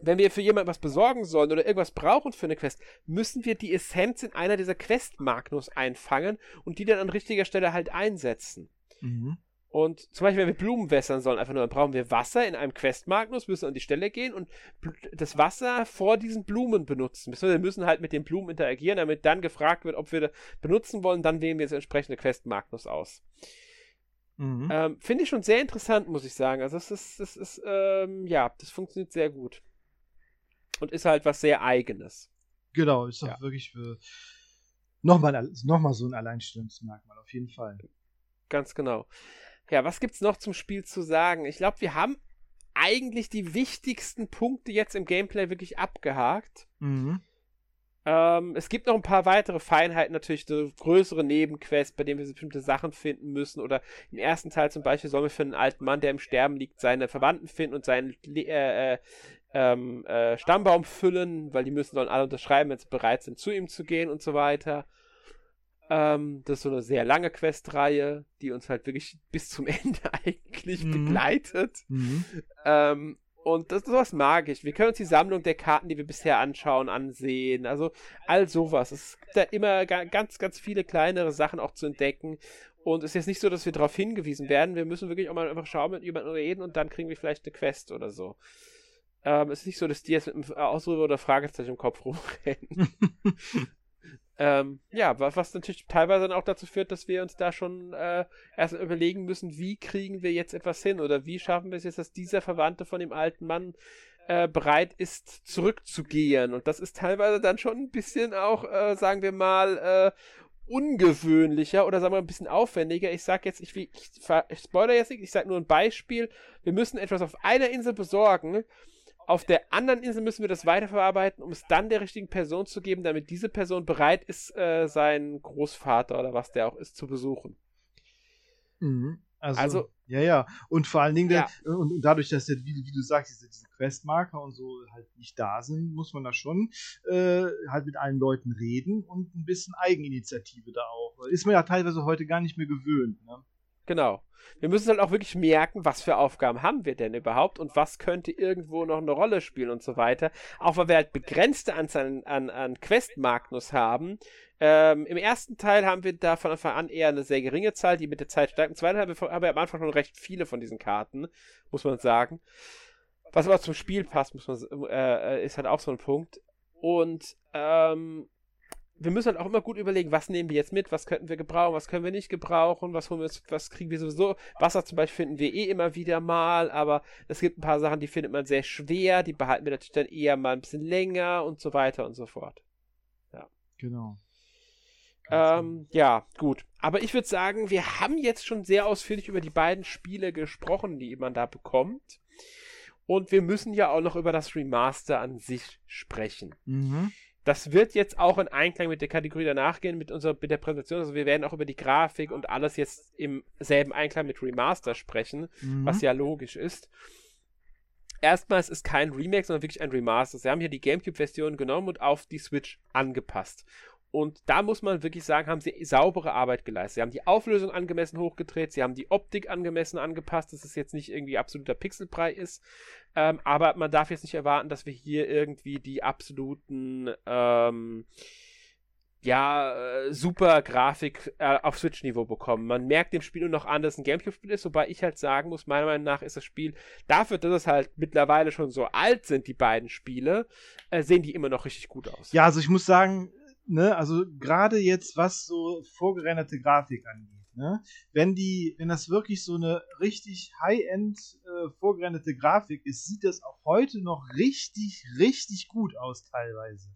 Speaker 1: wenn wir für jemanden was besorgen sollen oder irgendwas brauchen für eine Quest, müssen wir die Essenz in einer dieser Quest-Magnus einfangen und die dann an richtiger Stelle halt einsetzen. Mhm. Und zum Beispiel, wenn wir Blumen wässern sollen, einfach nur, dann brauchen wir Wasser in einem Quest-Magnus, müssen an die Stelle gehen und das Wasser vor diesen Blumen benutzen. Wir müssen halt mit den Blumen interagieren, damit dann gefragt wird, ob wir das benutzen wollen, dann wählen wir das entsprechende Quest-Magnus aus. Mhm. Ähm, Finde ich schon sehr interessant, muss ich sagen. Also, das ist, das ist, ähm, ja, das funktioniert sehr gut und ist halt was sehr Eigenes.
Speaker 2: Genau, ist doch ja. wirklich für nochmal noch mal so ein Alleinstellungsmerkmal, auf jeden Fall.
Speaker 1: Ganz genau. Ja, was gibt's noch zum Spiel zu sagen? Ich glaube, wir haben eigentlich die wichtigsten Punkte jetzt im Gameplay wirklich abgehakt. Mhm. Ähm, es gibt noch ein paar weitere Feinheiten, natürlich so größere Nebenquests, bei denen wir bestimmte Sachen finden müssen. Oder im ersten Teil zum Beispiel sollen wir für einen alten Mann, der im Sterben liegt, seine Verwandten finden und seinen äh, äh, ähm, äh, Stammbaum füllen, weil die müssen sollen alle unterschreiben, wenn sie bereit sind, zu ihm zu gehen und so weiter. Ähm, das ist so eine sehr lange Questreihe, die uns halt wirklich bis zum (laughs) Ende eigentlich mhm. begleitet. Mhm. Ähm, und das, sowas mag ich. Wir können uns die Sammlung der Karten, die wir bisher anschauen, ansehen. Also all sowas. Es gibt da immer ganz, ganz viele kleinere Sachen auch zu entdecken. Und es ist jetzt nicht so, dass wir darauf hingewiesen werden. Wir müssen wirklich auch mal einfach schauen, mit jemandem reden und dann kriegen wir vielleicht eine Quest oder so. Ähm, es ist nicht so, dass die jetzt mit einem Ausrufe oder Fragezeichen im Kopf rumrennen. (laughs) ähm, ja, was, was, natürlich teilweise dann auch dazu führt, dass wir uns da schon äh, erst überlegen müssen, wie kriegen wir jetzt etwas hin oder wie schaffen wir es jetzt, dass dieser Verwandte von dem alten Mann äh, bereit ist, zurückzugehen. Und das ist teilweise dann schon ein bisschen auch, äh, sagen wir mal, äh, ungewöhnlicher oder sagen wir mal ein bisschen aufwendiger. Ich sag jetzt, ich, ich, ich spoiler jetzt nicht, ich sag nur ein Beispiel. Wir müssen etwas auf einer Insel besorgen auf der anderen Insel müssen wir das weiterverarbeiten, um es dann der richtigen Person zu geben, damit diese Person bereit ist, äh, seinen Großvater oder was der auch ist, zu besuchen.
Speaker 2: Mhm. Also, also, ja, ja. Und vor allen Dingen, ja. der, und, dadurch, dass, der, wie, wie, du sagst, diese, diese Questmarker und so halt nicht da sind, muss man da schon äh, halt mit allen Leuten reden und ein bisschen Eigeninitiative da auch. Ist man ja teilweise heute gar nicht mehr gewöhnt. Ne?
Speaker 1: Genau. Wir müssen halt auch wirklich merken, was für Aufgaben haben wir denn überhaupt und was könnte irgendwo noch eine Rolle spielen und so weiter. Auch weil wir halt begrenzte Anzahl an, an Quest-Magnus haben. Ähm, Im ersten Teil haben wir da von Anfang an eher eine sehr geringe Zahl, die mit der Zeit steigt. Im zweiten Teil haben wir am Anfang schon recht viele von diesen Karten, muss man sagen. Was aber zum Spiel passt, muss man, äh, ist halt auch so ein Punkt. Und ähm, wir müssen halt auch immer gut überlegen, was nehmen wir jetzt mit, was könnten wir gebrauchen, was können wir nicht gebrauchen, was holen wir jetzt, was kriegen wir sowieso. Wasser zum Beispiel finden wir eh immer wieder mal, aber es gibt ein paar Sachen, die findet man sehr schwer, die behalten wir natürlich dann eher mal ein bisschen länger und so weiter und so fort. Ja.
Speaker 2: Genau.
Speaker 1: Ähm, ja, gut. Aber ich würde sagen, wir haben jetzt schon sehr ausführlich über die beiden Spiele gesprochen, die man da bekommt. Und wir müssen ja auch noch über das Remaster an sich sprechen.
Speaker 2: Mhm.
Speaker 1: Das wird jetzt auch in Einklang mit der Kategorie danach gehen, mit unserer mit der Präsentation. Also wir werden auch über die Grafik und alles jetzt im selben Einklang mit Remaster sprechen, mhm. was ja logisch ist. Erstmals ist kein Remake, sondern wirklich ein Remaster. Sie haben hier die GameCube-Version genommen und auf die Switch angepasst. Und da muss man wirklich sagen, haben sie saubere Arbeit geleistet. Sie haben die Auflösung angemessen hochgedreht, sie haben die Optik angemessen angepasst, dass es jetzt nicht irgendwie absoluter Pixelbrei ist. Ähm, aber man darf jetzt nicht erwarten, dass wir hier irgendwie die absoluten ähm, ja, äh, super Grafik äh, auf Switch-Niveau bekommen. Man merkt dem Spiel nur noch an, dass es ein Gamecube-Spiel ist, wobei ich halt sagen muss, meiner Meinung nach ist das Spiel, dafür, dass es halt mittlerweile schon so alt sind, die beiden Spiele, äh, sehen die immer noch richtig gut aus.
Speaker 2: Ja, also ich muss sagen, ne, also gerade jetzt, was so vorgerenderte Grafik angeht, ne, wenn die, wenn das wirklich so eine richtig High-End äh, vorgerenderte Grafik ist, sieht das auch heute noch richtig, richtig gut aus teilweise.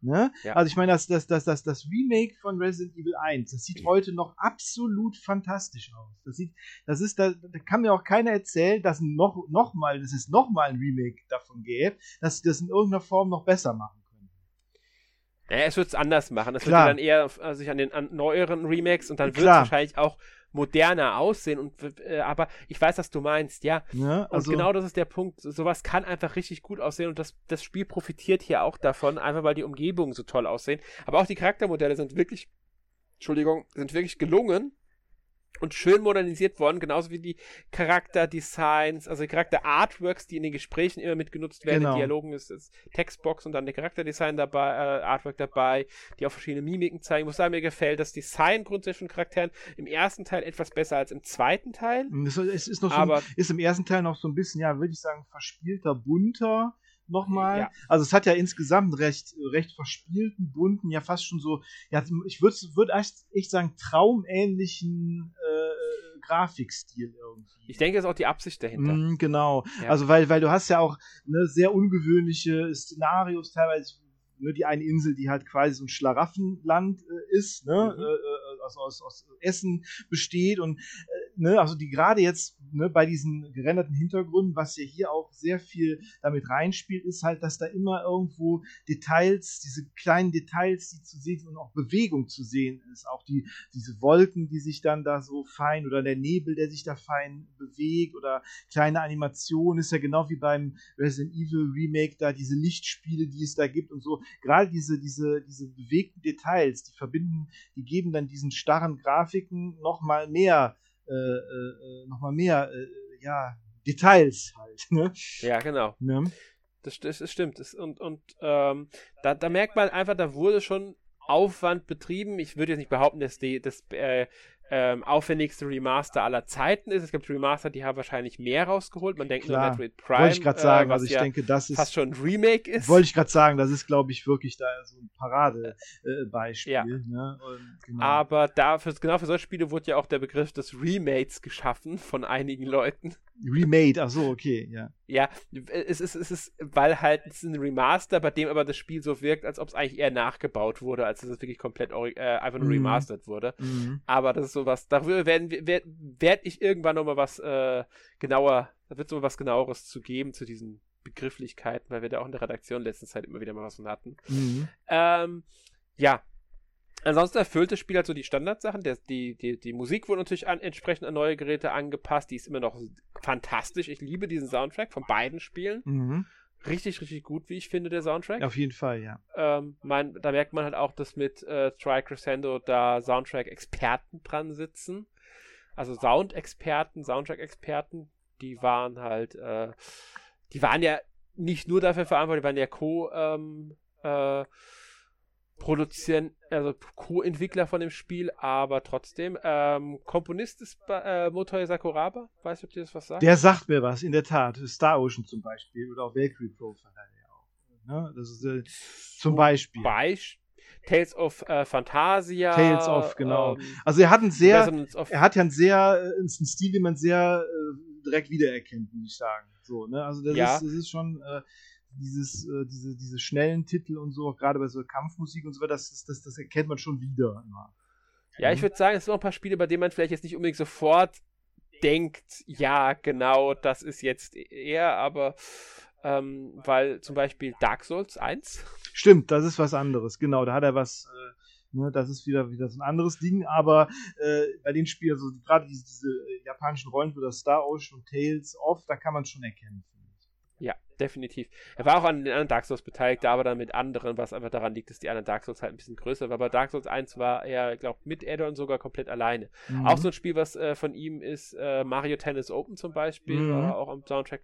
Speaker 2: Ne? Ja. Also ich meine, das, das, das, das, das Remake von Resident Evil 1, das sieht heute noch absolut fantastisch aus. Das sieht, das ist, da, da kann mir auch keiner erzählen, dass noch, noch mal, dass es noch mal ein Remake davon gäbe, dass sie das in irgendeiner Form noch besser machen.
Speaker 1: Ja, es wird es anders machen. Es wird dann eher äh, sich an den an neueren Remakes und dann wird es wahrscheinlich auch moderner aussehen. Und äh, aber ich weiß, was du meinst, ja.
Speaker 2: ja
Speaker 1: also und genau das ist der Punkt. Sowas kann einfach richtig gut aussehen und das, das Spiel profitiert hier auch davon, einfach weil die Umgebungen so toll aussehen. Aber auch die Charaktermodelle sind wirklich, Entschuldigung, sind wirklich gelungen und schön modernisiert worden, genauso wie die Charakterdesigns, also die Charakter-Artworks, die in den Gesprächen immer mitgenutzt werden, genau. in Dialogen ist, ist Textbox und dann der Charakterdesign dabei, äh, Artwork dabei, die auch verschiedene Mimiken zeigen. Ich muss sagen, mir gefällt das Design grundsätzlich von Charakteren im ersten Teil etwas besser als im zweiten Teil.
Speaker 2: Es ist, noch so aber, ist im ersten Teil noch so ein bisschen, ja, würde ich sagen, verspielter, bunter nochmal. Ja. Also es hat ja insgesamt recht, recht verspielten, bunten, ja fast schon so, ja, ich würde würd echt, sagen, traumähnlichen äh, Grafikstil irgendwie.
Speaker 1: Ich denke, das ist auch die Absicht dahinter.
Speaker 2: Mm, genau. Ja. Also weil, weil du hast ja auch ne, sehr ungewöhnliche Szenarios, teilweise ne, die eine Insel, die halt quasi so ein Schlaraffenland äh, ist, ne, mhm. äh, äh also aus, aus Essen besteht und äh, ne, also die gerade jetzt ne, bei diesen gerenderten Hintergründen, was ja hier auch sehr viel damit reinspielt, ist halt, dass da immer irgendwo Details, diese kleinen Details, die zu sehen sind und auch Bewegung zu sehen ist. Auch die, diese Wolken, die sich dann da so fein oder der Nebel, der sich da fein bewegt oder kleine Animationen, ist ja genau wie beim Resident Evil Remake da diese Lichtspiele, die es da gibt und so. Gerade diese, diese, diese bewegten Details, die verbinden, die geben dann diesen starren Grafiken nochmal mehr äh, äh, nochmal mehr, äh, ja, Details halt. Ne?
Speaker 1: Ja, genau.
Speaker 2: Ne?
Speaker 1: Das, das, das stimmt. Das, und und ähm, da, da merkt man einfach, da wurde schon Aufwand betrieben. Ich würde jetzt nicht behaupten, dass die, das äh, ähm, aufwendigste Remaster aller Zeiten ist. Es gibt Remaster, die haben wahrscheinlich mehr rausgeholt. Man denkt
Speaker 2: Klar.
Speaker 1: nur
Speaker 2: Metroid Prime. Wollte ich gerade sagen,
Speaker 1: äh,
Speaker 2: also ich
Speaker 1: ja
Speaker 2: denke, das ist.
Speaker 1: Fast schon ein Remake ist.
Speaker 2: Wollte ich gerade sagen, das ist, glaube ich, wirklich da so ein Paradebeispiel. Äh, ja. ne?
Speaker 1: genau. Aber dafür, genau für solche Spiele wurde ja auch der Begriff des Remakes geschaffen von einigen Leuten.
Speaker 2: Remade, ach so, okay, ja.
Speaker 1: Ja, es ist, es ist, weil halt es ist ein Remaster, bei dem aber das Spiel so wirkt, als ob es eigentlich eher nachgebaut wurde, als dass es wirklich komplett äh, einfach nur mhm. remastered wurde.
Speaker 2: Mhm.
Speaker 1: Aber das ist sowas, darüber werden werde werd ich irgendwann nochmal was äh, genauer, da wird es nochmal was genaueres zu geben zu diesen Begrifflichkeiten, weil wir da auch in der Redaktion letzten Zeit immer wieder mal was von hatten.
Speaker 2: Mhm.
Speaker 1: Ähm, ja, Ansonsten erfüllt das Spiel halt so die Standardsachen. Der, die, die, die Musik wurde natürlich an, entsprechend an neue Geräte angepasst. Die ist immer noch fantastisch. Ich liebe diesen Soundtrack von beiden Spielen.
Speaker 2: Mhm.
Speaker 1: Richtig, richtig gut, wie ich finde, der Soundtrack.
Speaker 2: Auf jeden Fall, ja.
Speaker 1: Ähm, mein, da merkt man halt auch, dass mit äh, Tri Crescendo da Soundtrack-Experten dran sitzen. also Soundexperten, Soundtrack-Experten, die waren halt, äh, die waren ja nicht nur dafür verantwortlich, die waren ja Co- ähm, äh, produzieren, also Co-Entwickler von dem Spiel, aber trotzdem. Ähm, Komponist ist äh, Motoi Sakuraba. Weißt du, ob dir das was sagt?
Speaker 2: Der sagt mir was, in der Tat. Star Ocean zum Beispiel oder auch Valkyrie Profile ja auch. Ne? Das ist äh, zum Beispiel.
Speaker 1: Beispiel. Tales of äh, Fantasia.
Speaker 2: Tales of, genau. Ähm, also er hat einen sehr, er hat ja einen sehr, äh, einen Stil, den man sehr äh, direkt wiedererkennt, muss ich sagen. So, ne? Also das, ja. ist, das ist schon, äh, dieses, äh, diese, diese schnellen Titel und so, gerade bei so Kampfmusik und so weiter, das, das, das erkennt man schon wieder immer.
Speaker 1: Ja, ich würde sagen, es sind noch ein paar Spiele, bei denen man vielleicht jetzt nicht unbedingt sofort denkt, ja, genau, das ist jetzt er, aber ähm, weil zum Beispiel Dark Souls 1.
Speaker 2: Stimmt, das ist was anderes, genau, da hat er was, äh, ne, das ist wieder, wieder so ein anderes Ding, aber äh, bei den Spielen, also gerade diese, diese japanischen Rollen, wie das Star Ocean und Tales of, da kann man schon erkennen.
Speaker 1: Definitiv. Er war auch an den anderen Dark Souls beteiligt, aber dann mit anderen, was einfach daran liegt, dass die anderen Dark Souls halt ein bisschen größer war. Bei Dark Souls 1 war er, ich glaube, mit Addon sogar komplett alleine. Mhm. Auch so ein Spiel, was äh, von ihm ist, äh, Mario Tennis Open zum Beispiel, mhm. war auch am Soundtrack.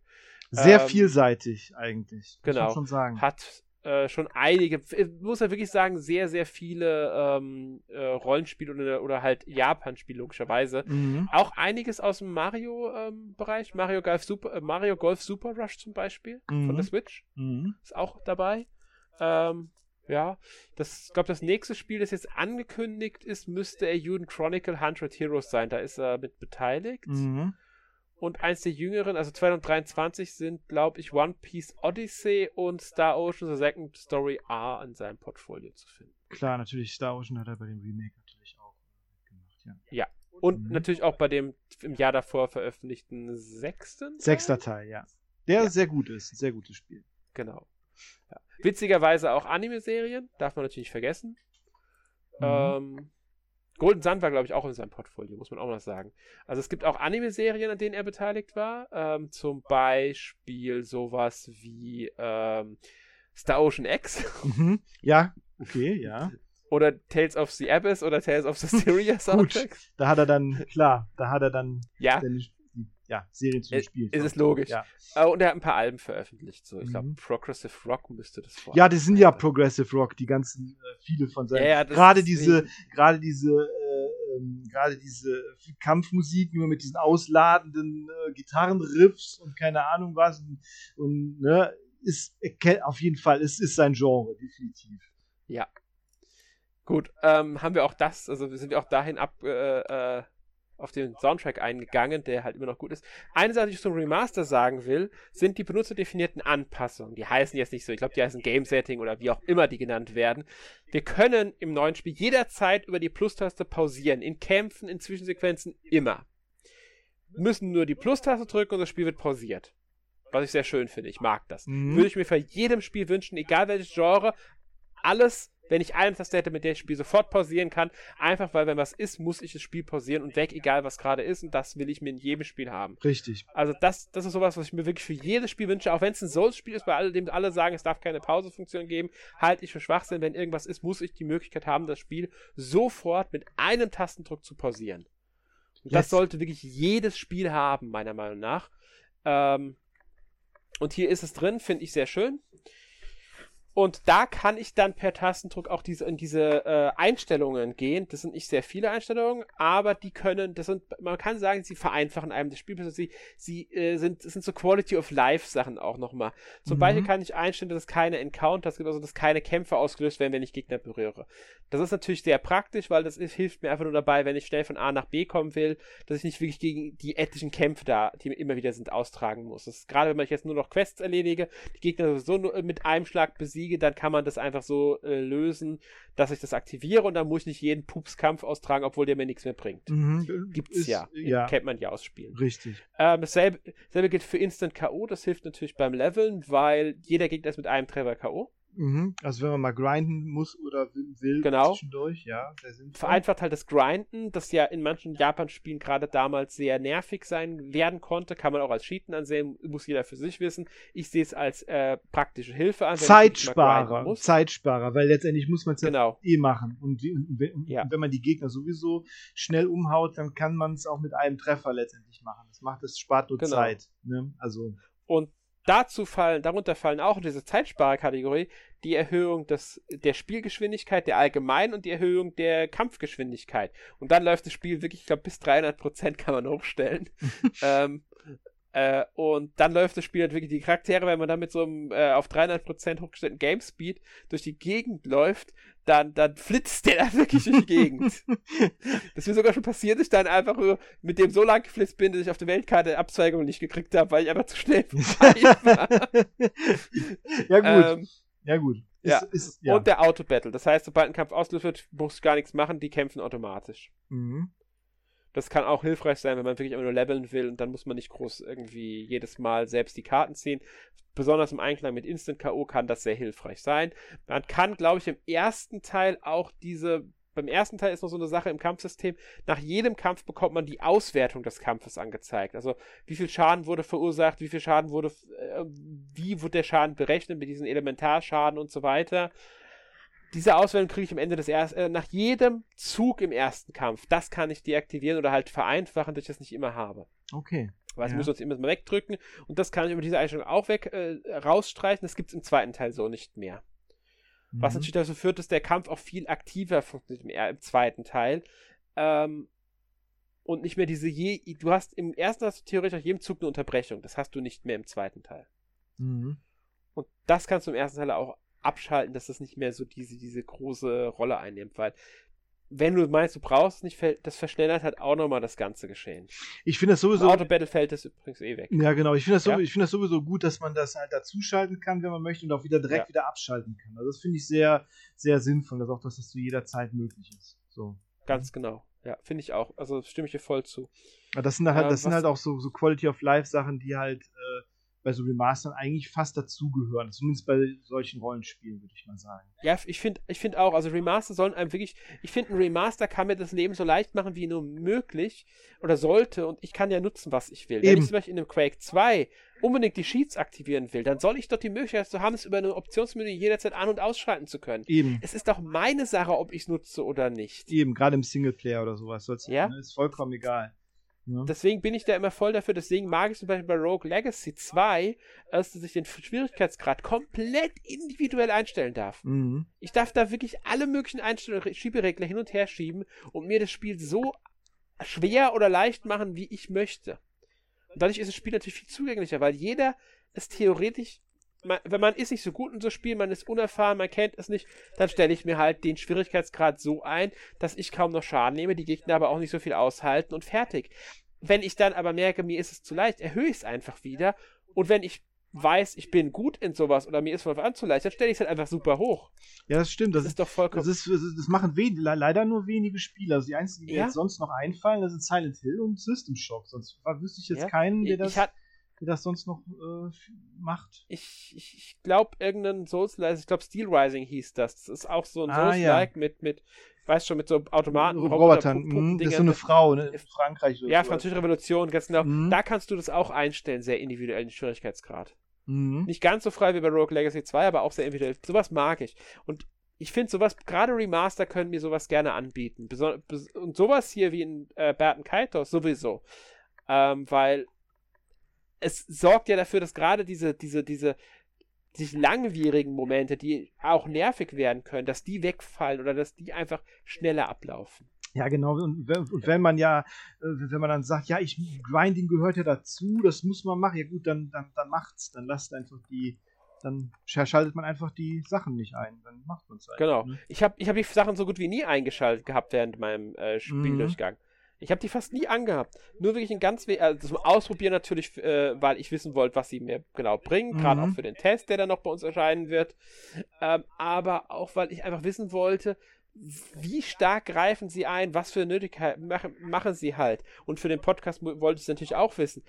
Speaker 2: Sehr ähm, vielseitig eigentlich.
Speaker 1: Genau.
Speaker 2: Schon sagen.
Speaker 1: Hat äh, schon einige, muss ja wirklich sagen, sehr, sehr viele ähm, äh, Rollenspiele oder, oder halt Japan-Spiele logischerweise. Mhm. Auch einiges aus dem Mario-Bereich. Ähm, Mario, Golf Super, äh, Mario Golf Super Rush zum Beispiel mhm. von der Switch. Mhm. Ist auch dabei. Ähm, ja, das, ich glaube, das nächste Spiel, das jetzt angekündigt ist, müsste Juden Chronicle 100 Heroes sein. Da ist er mit beteiligt. Mhm. Und eins der jüngeren, also 2023, sind, glaube ich, One Piece Odyssey und Star Ocean The Second Story A in seinem Portfolio zu finden.
Speaker 2: Klar, natürlich, Star Ocean hat er bei dem Remake natürlich auch gemacht, ja.
Speaker 1: Ja. Und mhm. natürlich auch bei dem im Jahr davor veröffentlichten sechsten. Teil?
Speaker 2: Sechster Teil, ja. Der ja. sehr gut ist, ein sehr gutes Spiel.
Speaker 1: Genau. Ja. Witzigerweise auch Anime-Serien, darf man natürlich nicht vergessen. Mhm. Ähm, Golden Sun war, glaube ich, auch in seinem Portfolio, muss man auch noch sagen. Also es gibt auch Anime-Serien, an denen er beteiligt war. Ähm, zum Beispiel sowas wie ähm, Star Ocean X.
Speaker 2: Mhm. Ja, okay, ja.
Speaker 1: Oder Tales of the Abyss oder Tales of the Syria Soundtrack.
Speaker 2: da hat er dann, klar, da hat er dann
Speaker 1: ja.
Speaker 2: seine ja, Serien zu spielen.
Speaker 1: Ist es logisch. Ja. Uh, und er hat ein paar Alben veröffentlicht. So. Ich glaube, mhm. Progressive Rock müsste das
Speaker 2: vor. Ja, das sind ja Progressive Rock, die ganzen, äh, viele von seinen. Ja, ja, gerade diese, gerade diese, äh, ähm, gerade diese Kampfmusik, nur mit diesen ausladenden äh, Gitarrenriffs und keine Ahnung was. Und, und ne, ist auf jeden Fall, es ist sein Genre, definitiv.
Speaker 1: Ja. Gut, ähm, haben wir auch das, also sind wir auch dahin ab, äh, äh auf den Soundtrack eingegangen, der halt immer noch gut ist. Eine Sache, die ich zum Remaster sagen will, sind die benutzerdefinierten Anpassungen. Die heißen jetzt nicht so, ich glaube, die heißen Game Setting oder wie auch immer die genannt werden. Wir können im neuen Spiel jederzeit über die Plus-Taste pausieren. In Kämpfen, in Zwischensequenzen, immer. Wir müssen nur die Plus-Taste drücken und das Spiel wird pausiert. Was ich sehr schön finde. Ich mag das. Mhm. Würde ich mir für jedem Spiel wünschen, egal welches Genre, alles wenn ich eine Taste hätte, mit der ich das Spiel sofort pausieren kann. Einfach weil, wenn was ist, muss ich das Spiel pausieren und weg, egal was gerade ist. Und das will ich mir in jedem Spiel haben.
Speaker 2: Richtig.
Speaker 1: Also das, das ist sowas, was ich mir wirklich für jedes Spiel wünsche. Auch wenn es ein Souls-Spiel ist, bei all dem alle sagen, es darf keine Pausefunktion geben, halte ich für Schwachsinn. Wenn irgendwas ist, muss ich die Möglichkeit haben, das Spiel sofort mit einem Tastendruck zu pausieren. Und yes. das sollte wirklich jedes Spiel haben, meiner Meinung nach. Ähm, und hier ist es drin, finde ich sehr schön. Und da kann ich dann per Tastendruck auch diese, in diese äh, Einstellungen gehen. Das sind nicht sehr viele Einstellungen, aber die können, das sind, man kann sagen, sie vereinfachen einem das Spiel. Also sie, sie äh, sind, sind so Quality of Life Sachen auch nochmal. Zum mhm. Beispiel kann ich einstellen, dass es keine Encounters gibt, also dass keine Kämpfe ausgelöst werden, wenn ich Gegner berühre. Das ist natürlich sehr praktisch, weil das ist, hilft mir einfach nur dabei, wenn ich schnell von A nach B kommen will, dass ich nicht wirklich gegen die etlichen Kämpfe da, die immer wieder sind, austragen muss. Das ist, gerade wenn ich jetzt nur noch Quests erledige, die Gegner so nur mit einem Schlag besiegen, besiege, dann kann man das einfach so äh, lösen, dass ich das aktiviere und dann muss ich nicht jeden Pupskampf austragen, obwohl der mir nichts mehr bringt. Mhm, Gibt's ist, ja. ja. Kennt man ja aus Spielen.
Speaker 2: Richtig.
Speaker 1: Ähm, dasselbe, dasselbe gilt für Instant K.O., das hilft natürlich beim Leveln, weil jeder Gegner ist mit einem Treffer K.O.
Speaker 2: Mhm. Also wenn man mal grinden muss oder will
Speaker 1: genau.
Speaker 2: zwischendurch, ja, sehr sinnvoll.
Speaker 1: Vereinfacht halt das Grinden, das ja in manchen Japan-Spielen gerade damals sehr nervig sein werden konnte, kann man auch als Cheaten ansehen, muss jeder für sich wissen. Ich sehe es als äh, praktische Hilfe an.
Speaker 2: Zeitsparer, Zeitsparer, weil letztendlich muss man es
Speaker 1: genau.
Speaker 2: ja eh machen. Und, und, und, ja. wenn man die Gegner sowieso schnell umhaut, dann kann man es auch mit einem Treffer letztendlich machen. Das macht es spart nur genau. Zeit. Ne? Also
Speaker 1: und dazu fallen, darunter fallen auch diese Zeitsparerkategorie die Erhöhung des, der Spielgeschwindigkeit, der allgemein und die Erhöhung der Kampfgeschwindigkeit. Und dann läuft das Spiel wirklich, ich glaube, bis 300 Prozent kann man hochstellen. (laughs) ähm, äh, und dann läuft das Spiel halt wirklich die Charaktere, wenn man dann mit so einem äh, auf 300% hochgestellten Game Speed durch die Gegend läuft, dann, dann flitzt der da (laughs) wirklich durch die Gegend. (laughs) das ist mir sogar schon passiert, dass ich dann einfach mit dem so lang geflitzt bin, dass ich auf der Weltkarte Abzweigung nicht gekriegt habe, weil ich einfach zu schnell (laughs) war.
Speaker 2: ja, gut. Ähm, ja, gut.
Speaker 1: Ist, ja. Ist, ja. Und der Auto-Battle. Das heißt, sobald ein Kampf ausgelöst wird, musst du gar nichts machen, die kämpfen automatisch. Mhm. Das kann auch hilfreich sein, wenn man wirklich immer nur leveln will und dann muss man nicht groß irgendwie jedes Mal selbst die Karten ziehen. Besonders im Einklang mit Instant K.O. kann das sehr hilfreich sein. Man kann, glaube ich, im ersten Teil auch diese beim ersten Teil ist noch so eine Sache im Kampfsystem. Nach jedem Kampf bekommt man die Auswertung des Kampfes angezeigt. Also wie viel Schaden wurde verursacht, wie viel Schaden wurde, äh, wie wurde der Schaden berechnet mit diesen Elementarschaden und so weiter diese Auswählung kriege ich am Ende des ersten, äh, nach jedem Zug im ersten Kampf. Das kann ich deaktivieren oder halt vereinfachen, dass ich das nicht immer habe.
Speaker 2: Okay.
Speaker 1: Weil ja. ich muss uns immer mal wegdrücken und das kann ich über diese Einstellung auch weg äh, rausstreichen. Das gibt es im zweiten Teil so nicht mehr. Mhm. Was natürlich dazu führt, dass der Kampf auch viel aktiver funktioniert im, im zweiten Teil. Ähm, und nicht mehr diese je. Du hast im ersten hast du theoretisch nach jedem Zug eine Unterbrechung. Das hast du nicht mehr im zweiten Teil. Mhm. Und das kannst du im ersten Teil auch abschalten, dass das nicht mehr so diese, diese große Rolle einnimmt, weil wenn du meinst, du brauchst es nicht, das verschnellert halt auch nochmal das ganze Geschehen.
Speaker 2: Ich finde das sowieso.
Speaker 1: Auto Battlefeld ist übrigens eh weg.
Speaker 2: Ja, genau. Ich finde das, ja? find das sowieso gut, dass man das halt dazuschalten kann, wenn man möchte, und auch wieder direkt ja. wieder abschalten kann. Also das finde ich sehr, sehr sinnvoll, dass auch dass das zu jeder Zeit möglich ist. So.
Speaker 1: Ganz genau. Ja, finde ich auch. Also stimme ich dir voll zu.
Speaker 2: Ja, das sind halt, das äh, sind halt auch so, so Quality of Life Sachen, die halt äh, bei so Remastern eigentlich fast dazugehören. Zumindest bei solchen Rollenspielen, würde ich mal sagen.
Speaker 1: Ja, ich finde ich find auch, also Remaster sollen einem wirklich, ich finde, ein Remaster kann mir das Leben so leicht machen wie nur möglich oder sollte und ich kann ja nutzen, was ich will. Eben. Wenn ich zum Beispiel in einem Quake 2 unbedingt die Sheets aktivieren will, dann soll ich doch die Möglichkeit zu haben, es über eine Optionsmenü jederzeit an- und ausschalten zu können.
Speaker 2: Eben.
Speaker 1: Es ist doch meine Sache, ob ich es nutze oder nicht.
Speaker 2: Eben, gerade im Singleplayer oder sowas.
Speaker 1: Ja.
Speaker 2: Ne, ist vollkommen egal.
Speaker 1: Ja. Deswegen bin ich da immer voll dafür. Deswegen mag ich zum Beispiel bei Rogue Legacy 2, dass ich den Schwierigkeitsgrad komplett individuell einstellen darf. Mhm. Ich darf da wirklich alle möglichen Einstellungen, Schieberegler hin und her schieben und mir das Spiel so schwer oder leicht machen, wie ich möchte. Und dadurch ist das Spiel natürlich viel zugänglicher, weil jeder es theoretisch man, wenn man ist nicht so gut in so Spielen, man ist unerfahren, man kennt es nicht, dann stelle ich mir halt den Schwierigkeitsgrad so ein, dass ich kaum noch Schaden nehme, die Gegner aber auch nicht so viel aushalten und fertig. Wenn ich dann aber merke, mir ist es zu leicht, erhöhe ich es einfach wieder. Und wenn ich weiß, ich bin gut in sowas oder mir ist von an zu leicht, dann stelle ich es halt einfach super hoch.
Speaker 2: Ja, das stimmt. Das, das ist doch vollkommen. Das, ist, das machen we leider nur wenige Spieler. Also die einzigen, die ja? mir jetzt sonst noch einfallen, das sind Silent Hill und System Shock. Sonst wüsste ich jetzt ja? keinen, der das. Ich, der das sonst noch äh, macht.
Speaker 1: Ich, ich, ich glaube, irgendein Souls-like, ich glaube, Steel Rising hieß das. Das ist auch so ein ah, Souls-like ja. mit, mit, weißt schon, mit so Automaten.
Speaker 2: Robotern. Mhm, das ist so eine Frau, ne? In Frankreich.
Speaker 1: Oder ja, so. Französische Revolution, ganz genau. Mhm. Da kannst du das auch einstellen, sehr individuellen Schwierigkeitsgrad. Mhm. Nicht ganz so frei wie bei Rogue Legacy 2, aber auch sehr individuell. Sowas mag ich. Und ich finde sowas, gerade Remaster können mir sowas gerne anbieten. und sowas hier wie in äh, Berten Kaitos sowieso. Ähm, weil es sorgt ja dafür, dass gerade diese, diese, diese sich langwierigen Momente, die auch nervig werden können, dass die wegfallen oder dass die einfach schneller ablaufen.
Speaker 2: Ja, genau. Und, und wenn man ja, äh, wenn man dann sagt, ja, ich Grinding gehört ja dazu, das muss man machen, ja gut, dann, dann, dann macht's. Dann lasst einfach die, dann schaltet man einfach die Sachen nicht ein. Dann macht man es
Speaker 1: einfach. Genau. Ne? Ich habe ich hab die Sachen so gut wie nie eingeschaltet gehabt während meinem äh, Spieldurchgang. Mhm. Ich habe die fast nie angehabt. Nur wirklich ein ganz also zum Ausprobieren natürlich, äh, weil ich wissen wollte, was sie mir genau bringen, gerade auch mhm. für den Test, der dann noch bei uns erscheinen wird. Ähm, aber auch, weil ich einfach wissen wollte, wie stark greifen sie ein, was für Nötigkeit machen, machen sie halt. Und für den Podcast wollte ich es natürlich auch wissen.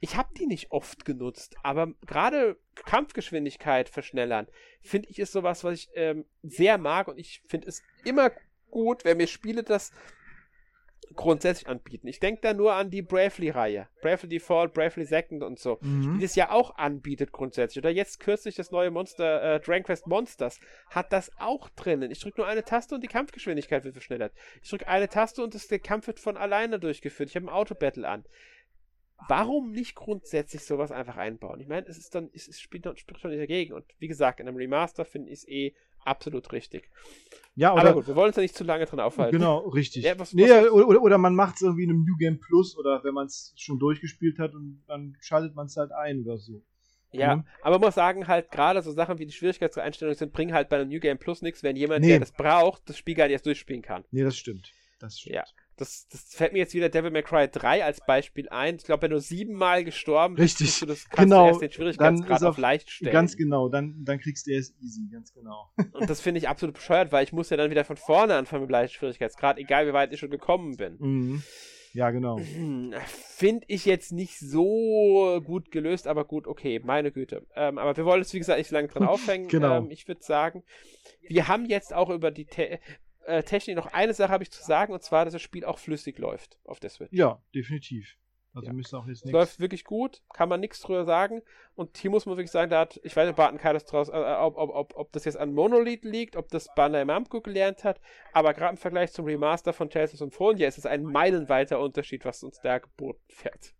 Speaker 1: ich habe die nicht oft genutzt, aber gerade Kampfgeschwindigkeit verschnellern, finde ich ist sowas, was ich ähm, sehr mag und ich finde es immer gut, wenn mir Spiele das grundsätzlich anbieten. Ich denke da nur an die Bravely-Reihe. Bravely Default, Bravely Second und so. Mhm. Die das ja auch anbietet grundsätzlich. Oder jetzt kürzlich das neue Monster, äh, Dragon Quest Monsters, hat das auch drinnen. Ich drücke nur eine Taste und die Kampfgeschwindigkeit wird verschnellert. Ich drücke eine Taste und das, der Kampf wird von alleine durchgeführt. Ich habe ein Auto-Battle an. Warum nicht grundsätzlich sowas einfach einbauen? Ich meine, es ist dann, es, es spielt, spricht schon nicht dagegen. Und wie gesagt, in einem Remaster finde ich es eh absolut richtig.
Speaker 2: Ja, oder,
Speaker 1: Aber gut, wir wollen uns ja nicht zu lange dran aufhalten.
Speaker 2: Genau, richtig. Ja, was, nee, was, oder, oder, man macht es irgendwie in einem New Game Plus oder wenn man es schon durchgespielt hat und dann schaltet man es halt ein oder so.
Speaker 1: Ja, mhm. aber man muss sagen, halt gerade so Sachen wie die Schwierigkeitseinstellungen sind, bringen halt bei einem New Game Plus nichts, wenn jemand, nee. der das braucht, das Spiel gar nicht erst durchspielen kann.
Speaker 2: Nee, das stimmt. Das stimmt.
Speaker 1: Ja. Das, das fällt mir jetzt wieder Devil May Cry 3 als Beispiel ein. Ich glaube, wenn du siebenmal gestorben
Speaker 2: bist, Richtig.
Speaker 1: du das
Speaker 2: kannst genau. du erst
Speaker 1: den Schwierigkeitsgrad auf leicht stellen.
Speaker 2: Ganz genau, dann, dann kriegst du erst easy, ganz genau. (laughs)
Speaker 1: Und das finde ich absolut bescheuert, weil ich muss ja dann wieder von vorne anfangen mit leichten Schwierigkeitsgrad, egal wie weit ich schon gekommen bin.
Speaker 2: Mhm. Ja, genau. (clears throat)
Speaker 1: Finde ich jetzt nicht so gut gelöst, aber gut, okay, meine Güte. Ähm, aber wir wollen uns, wie gesagt, nicht lange dran (laughs) aufhängen.
Speaker 2: genau.
Speaker 1: Ähm, ich würde sagen, wir haben jetzt auch über die Te äh, Technik noch eine Sache habe ich zu sagen, und zwar, dass das Spiel auch flüssig läuft auf der Switch.
Speaker 2: Ja, definitiv. Also
Speaker 1: ja.
Speaker 2: müsste auch jetzt
Speaker 1: nichts. Läuft wirklich gut, kann man nichts drüber sagen. Und hier muss man wirklich sagen, da hat, ich weiß nicht, Barton das draus, äh, ob, ob, ob, ob das jetzt an Monolith liegt, ob das Bandai Namco gelernt hat, aber gerade im Vergleich zum Remaster von Tales of Symphonia ist es ein meilenweiter Unterschied, was uns da geboten wird.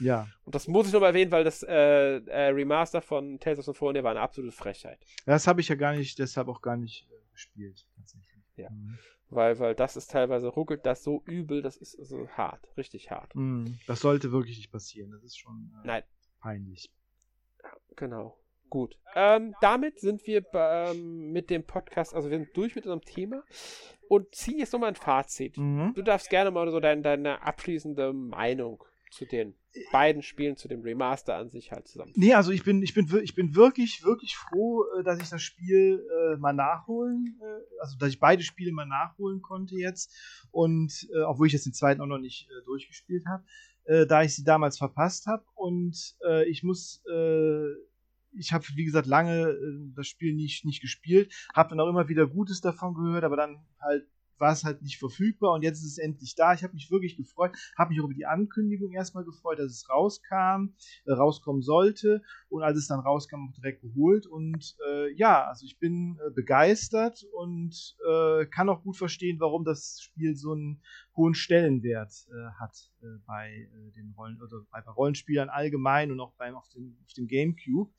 Speaker 2: Ja.
Speaker 1: Und das muss ich noch mal erwähnen, weil das äh, äh, Remaster von Tales of Symphonia war eine absolute Frechheit.
Speaker 2: Das habe ich ja gar nicht, deshalb auch gar nicht äh, gespielt, tatsächlich.
Speaker 1: Ja. Mhm. Weil, weil das ist teilweise ruckelt das so übel, das ist so hart, richtig hart.
Speaker 2: Mhm. Das sollte wirklich nicht passieren. Das ist schon
Speaker 1: äh, Nein.
Speaker 2: peinlich.
Speaker 1: Ja, genau. Gut. Ähm, damit sind wir ähm, mit dem Podcast, also wir sind durch mit unserem Thema und ziehen jetzt nochmal ein Fazit. Mhm. Du darfst gerne mal so dein, deine abschließende Meinung zu den beiden Spielen, zu dem Remaster an sich halt zusammen.
Speaker 2: Nee, also ich bin, ich bin, ich bin wirklich, wirklich froh, äh, dass ich das Spiel äh, mal nachholen, äh, also dass ich beide Spiele mal nachholen konnte jetzt. Und äh, obwohl ich jetzt den zweiten auch noch nicht äh, durchgespielt habe, äh, da ich sie damals verpasst habe. Und ich muss ich habe, wie gesagt, lange äh, das Spiel nicht, nicht gespielt, habe dann auch immer wieder Gutes davon gehört, aber dann halt war es halt nicht verfügbar und jetzt ist es endlich da. Ich habe mich wirklich gefreut, habe mich auch über die Ankündigung erstmal gefreut, dass es rauskam, äh, rauskommen sollte und als es dann rauskam, auch direkt geholt und äh, ja, also ich bin äh, begeistert und äh, kann auch gut verstehen, warum das Spiel so einen hohen Stellenwert äh, hat äh, bei den Rollen oder bei, bei Rollenspielern allgemein und auch beim auf dem, auf dem GameCube.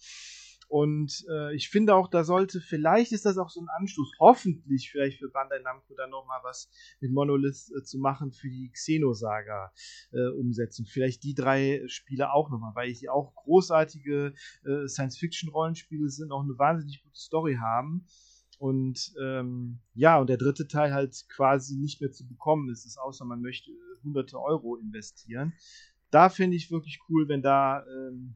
Speaker 2: Und äh, ich finde auch, da sollte, vielleicht ist das auch so ein Anstoß, hoffentlich vielleicht für Bandai Namco dann nochmal was mit Monolith äh, zu machen für die Xenosaga äh, Umsetzung. Vielleicht die drei Spiele auch nochmal, weil die auch großartige äh, Science-Fiction-Rollenspiele sind, auch eine wahnsinnig gute Story haben. Und ähm, ja, und der dritte Teil halt quasi nicht mehr zu bekommen ist, ist außer man möchte hunderte Euro investieren. Da finde ich wirklich cool, wenn da ähm,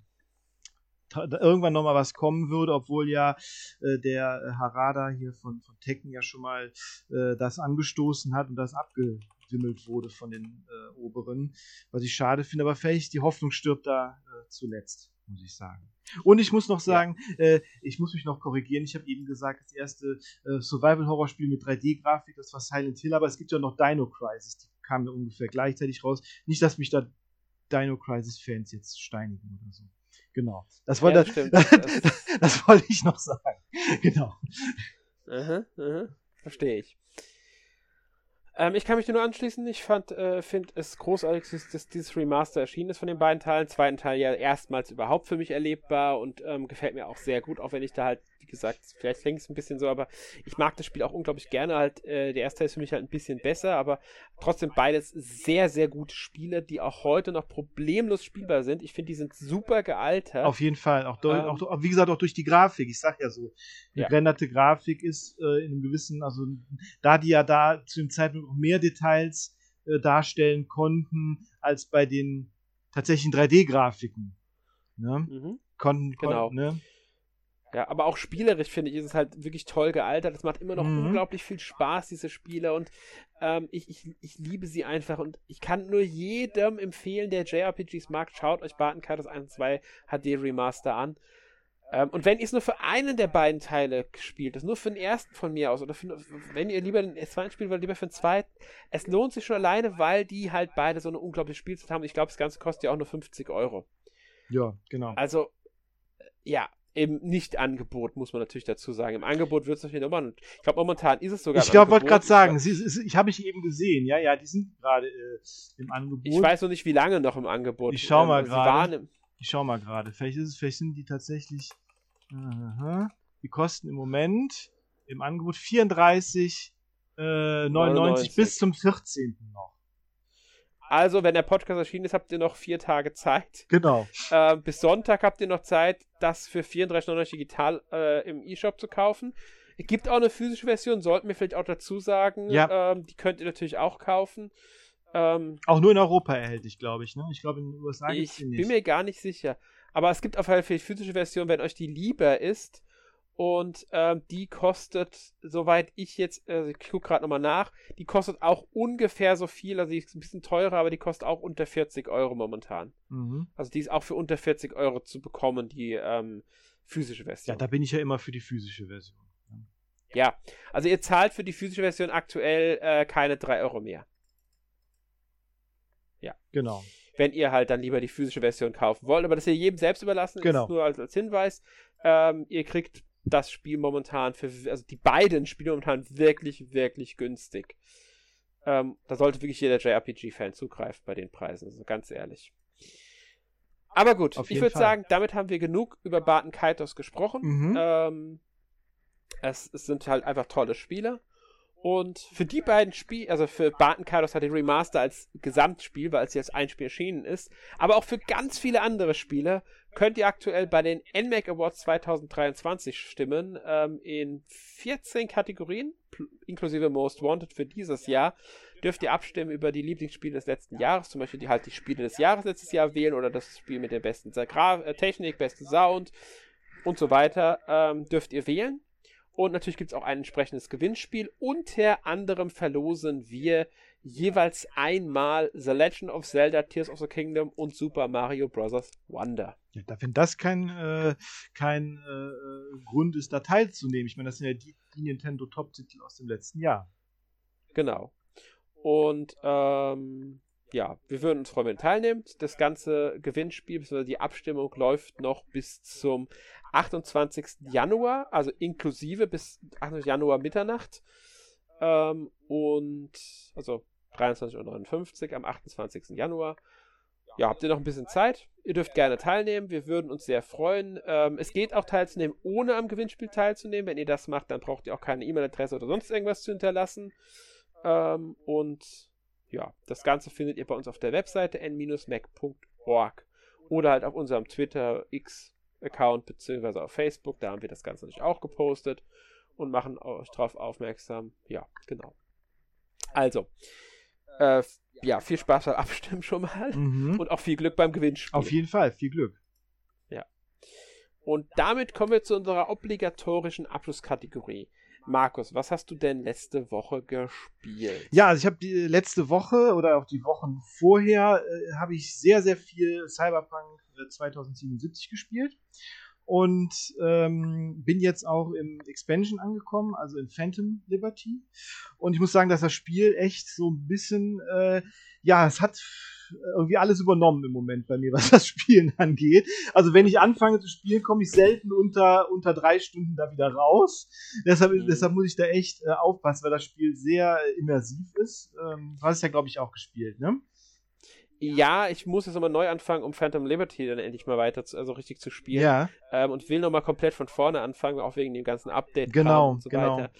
Speaker 2: irgendwann nochmal was kommen würde, obwohl ja äh, der Harada hier von, von Tekken ja schon mal äh, das angestoßen hat und das abgewimmelt wurde von den äh, Oberen, was ich schade finde, aber vielleicht die Hoffnung stirbt da äh, zuletzt, muss ich sagen. Und ich muss noch sagen, ja. äh, ich muss mich noch korrigieren. Ich habe eben gesagt, das erste äh, Survival-Horror-Spiel mit 3D-Grafik, das war Silent Hill, aber es gibt ja noch Dino Crisis, die kamen ungefähr gleichzeitig raus. Nicht, dass mich da Dino Crisis-Fans jetzt steinigen oder so. Genau. Das wollte, ja, (laughs) das, das, das wollte ich noch sagen. (laughs) Genau.
Speaker 1: Aha, aha. Verstehe ich. Ähm, ich kann mich nur anschließen. Ich fand, äh, finde es großartig, dass dieses Remaster erschienen ist von den beiden Teilen. Zweiten Teil ja erstmals überhaupt für mich erlebbar und ähm, gefällt mir auch sehr gut, auch wenn ich da halt wie gesagt, vielleicht klingt es ein bisschen so, aber ich mag das Spiel auch unglaublich gerne. Halt, äh, der erste Teil ist für mich halt ein bisschen besser, aber trotzdem beides sehr, sehr gute Spiele, die auch heute noch problemlos spielbar sind. Ich finde, die sind super gealtert.
Speaker 2: Auf jeden Fall. Auch, ähm, auch, wie gesagt, auch durch die Grafik. Ich sag ja so, die ja. gerenderte Grafik ist äh, in einem gewissen, also da die ja da zu dem Zeitpunkt mehr Details äh, darstellen konnten, als bei den tatsächlichen 3D-Grafiken. Ne? Mhm. Konnten,
Speaker 1: genau.
Speaker 2: ne?
Speaker 1: Ja, aber auch spielerisch finde ich, ist es halt wirklich toll gealtert. Es macht immer noch mhm. unglaublich viel Spaß, diese Spiele. Und ähm, ich, ich, ich liebe sie einfach. Und ich kann nur jedem empfehlen, der JRPGs mag, schaut euch Barton Kaitos 1 und 2 HD Remaster an. Ähm, und wenn ihr es nur für einen der beiden Teile spielt, das nur für den ersten von mir aus, oder für, wenn ihr lieber den zweiten spielt, oder lieber für den zweiten, es lohnt sich schon alleine, weil die halt beide so eine unglaubliche Spielzeit haben. Ich glaube, das Ganze kostet ja auch nur 50 Euro.
Speaker 2: Ja, genau.
Speaker 1: Also, ja, im Nicht-Angebot, muss man natürlich dazu sagen. Im Angebot wird es natürlich nochmal. Ich glaube, momentan ist es sogar.
Speaker 2: Ich glaube, wollte gerade sagen, sie, ich habe ich eben gesehen. Ja, ja, die sind gerade äh, im Angebot.
Speaker 1: Ich weiß noch nicht, wie lange noch im Angebot.
Speaker 2: Ich schau mal ähm, gerade. Ich schau mal gerade. Vielleicht ist es, vielleicht sind die tatsächlich. Aha, die kosten im Moment im Angebot 34 äh, 99 bis zum 14. noch.
Speaker 1: Also, wenn der Podcast erschienen ist, habt ihr noch vier Tage Zeit.
Speaker 2: Genau.
Speaker 1: Äh, bis Sonntag habt ihr noch Zeit, das für 34,99 digital äh, im E-Shop zu kaufen. Es gibt auch eine physische Version, sollten wir vielleicht auch dazu sagen.
Speaker 2: Ja.
Speaker 1: Ähm, die könnt ihr natürlich auch kaufen. Ähm,
Speaker 2: auch nur in Europa erhältlich, glaube ich. Ne? Ich glaube, in den USA
Speaker 1: gibt es die nicht. Ich bin mir gar nicht sicher. Aber es gibt auf jeden Fall physische Version, wenn euch die lieber ist. Und ähm, die kostet, soweit ich jetzt, also ich gucke gerade nochmal nach, die kostet auch ungefähr so viel, also die ist ein bisschen teurer, aber die kostet auch unter 40 Euro momentan.
Speaker 2: Mhm.
Speaker 1: Also die ist auch für unter 40 Euro zu bekommen, die ähm, physische Version.
Speaker 2: Ja, da bin ich ja immer für die physische Version.
Speaker 1: Ja, also ihr zahlt für die physische Version aktuell äh, keine 3 Euro mehr. Ja.
Speaker 2: Genau.
Speaker 1: Wenn ihr halt dann lieber die physische Version kaufen wollt, aber das ist jedem selbst überlassen,
Speaker 2: genau.
Speaker 1: ist nur als, als Hinweis. Ähm, ihr kriegt das Spiel momentan für, also die beiden Spiele momentan wirklich, wirklich günstig. Ähm, da sollte wirklich jeder JRPG-Fan zugreifen bei den Preisen, also ganz ehrlich. Aber gut, Auf ich würde sagen, damit haben wir genug über Barton Kaitos gesprochen.
Speaker 2: Mhm.
Speaker 1: Ähm, es, es, sind halt einfach tolle Spiele. Und für die beiden Spiele, also für Barton Kaitos hat die Remaster als Gesamtspiel, weil es jetzt ein Spiel erschienen ist, aber auch für ganz viele andere Spiele könnt ihr aktuell bei den NMAC Awards 2023 stimmen, ähm, in 14 Kategorien, inklusive Most Wanted für dieses Jahr, dürft ihr abstimmen über die Lieblingsspiele des letzten Jahres, zum Beispiel die halt die Spiele des Jahres letztes Jahr wählen oder das Spiel mit der besten äh, Technik, besten Sound und so weiter, ähm, dürft ihr wählen. Und natürlich gibt es auch ein entsprechendes Gewinnspiel. Unter anderem verlosen wir jeweils einmal The Legend of Zelda, Tears of the Kingdom und Super Mario Bros. Wonder.
Speaker 2: Ja, wenn das kein, äh, kein äh, Grund ist, da teilzunehmen. Ich meine, das sind ja die, die Nintendo Top-Titel aus dem letzten Jahr.
Speaker 1: Genau. Und ähm, ja, wir würden uns freuen, wenn ihr teilnehmt. Das ganze Gewinnspiel, bzw. die Abstimmung läuft noch bis zum 28. Januar, also inklusive bis 28. Januar Mitternacht. Ähm, und also 23.59 Uhr am 28. Januar. Ja, habt ihr noch ein bisschen Zeit? Ihr dürft gerne teilnehmen. Wir würden uns sehr freuen. Ähm, es geht auch teilzunehmen, ohne am Gewinnspiel teilzunehmen. Wenn ihr das macht, dann braucht ihr auch keine E-Mail-Adresse oder sonst irgendwas zu hinterlassen. Ähm, und ja, das Ganze findet ihr bei uns auf der Webseite n-mac.org oder halt auf unserem Twitter, X Account beziehungsweise auf Facebook. Da haben wir das Ganze natürlich auch gepostet und machen euch darauf aufmerksam. Ja, genau. Also, äh, ja, viel Spaß beim Abstimmen schon mal
Speaker 2: mhm.
Speaker 1: und auch viel Glück beim Gewinnspiel.
Speaker 2: Auf jeden Fall, viel Glück.
Speaker 1: Ja. Und damit kommen wir zu unserer obligatorischen Abschlusskategorie. Markus, was hast du denn letzte Woche gespielt?
Speaker 2: Ja, also ich habe die letzte Woche oder auch die Wochen vorher äh, habe ich sehr, sehr viel Cyberpunk 2077 äh, gespielt und ähm, bin jetzt auch im Expansion angekommen, also in Phantom Liberty. Und ich muss sagen, dass das Spiel echt so ein bisschen, äh, ja, es hat irgendwie alles übernommen im Moment bei mir, (laughs) was das Spielen angeht. Also wenn ich anfange zu spielen, komme ich selten unter, unter drei Stunden da wieder raus. Deshalb, mhm. deshalb muss ich da echt äh, aufpassen, weil das Spiel sehr immersiv ist. Ähm, du hast es ja, glaube ich, auch gespielt, ne?
Speaker 1: Ja, ich muss jetzt nochmal neu anfangen, um Phantom Liberty dann endlich mal weiter, zu, also richtig zu spielen.
Speaker 2: Ja.
Speaker 1: Ähm, und will nochmal komplett von vorne anfangen, auch wegen dem ganzen Update
Speaker 2: genau,
Speaker 1: und so
Speaker 2: genau.
Speaker 1: weiter.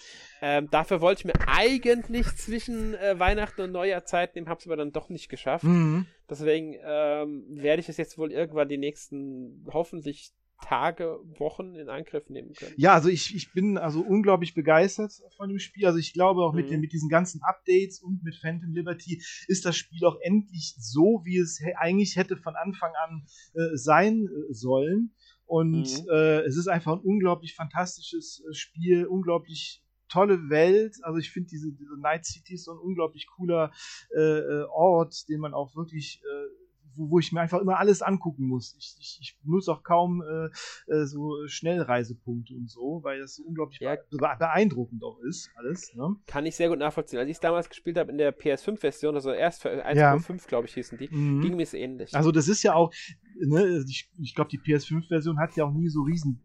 Speaker 1: Ähm, dafür wollte ich mir eigentlich zwischen äh, Weihnachten und Neujahr Zeit nehmen, hab's aber dann doch nicht geschafft.
Speaker 2: Mhm.
Speaker 1: Deswegen ähm, werde ich es jetzt wohl irgendwann die nächsten, hoffentlich Tage, Wochen in Angriff nehmen können.
Speaker 2: Ja, also ich, ich bin also unglaublich begeistert von dem Spiel. Also ich glaube auch mit, mhm. den, mit diesen ganzen Updates und mit Phantom Liberty ist das Spiel auch endlich so, wie es eigentlich hätte von Anfang an äh, sein äh, sollen. Und mhm. äh, es ist einfach ein unglaublich fantastisches äh, Spiel, unglaublich tolle Welt. Also ich finde diese, diese Night City ist so ein unglaublich cooler äh, äh Ort, den man auch wirklich äh, wo, wo ich mir einfach immer alles angucken muss. Ich, ich, ich nutze auch kaum äh, äh, so Schnellreisepunkte und so, weil das so unglaublich ja. beeindruckend auch ist, alles. Ne?
Speaker 1: Kann ich sehr gut nachvollziehen. Als ich es damals gespielt habe in der PS5-Version, also erst für 1.5, ja. glaube ich, hießen die, mhm. ging mir es ähnlich.
Speaker 2: Also das ist ja auch, ne, ich, ich glaube, die PS5-Version hat ja auch nie so riesen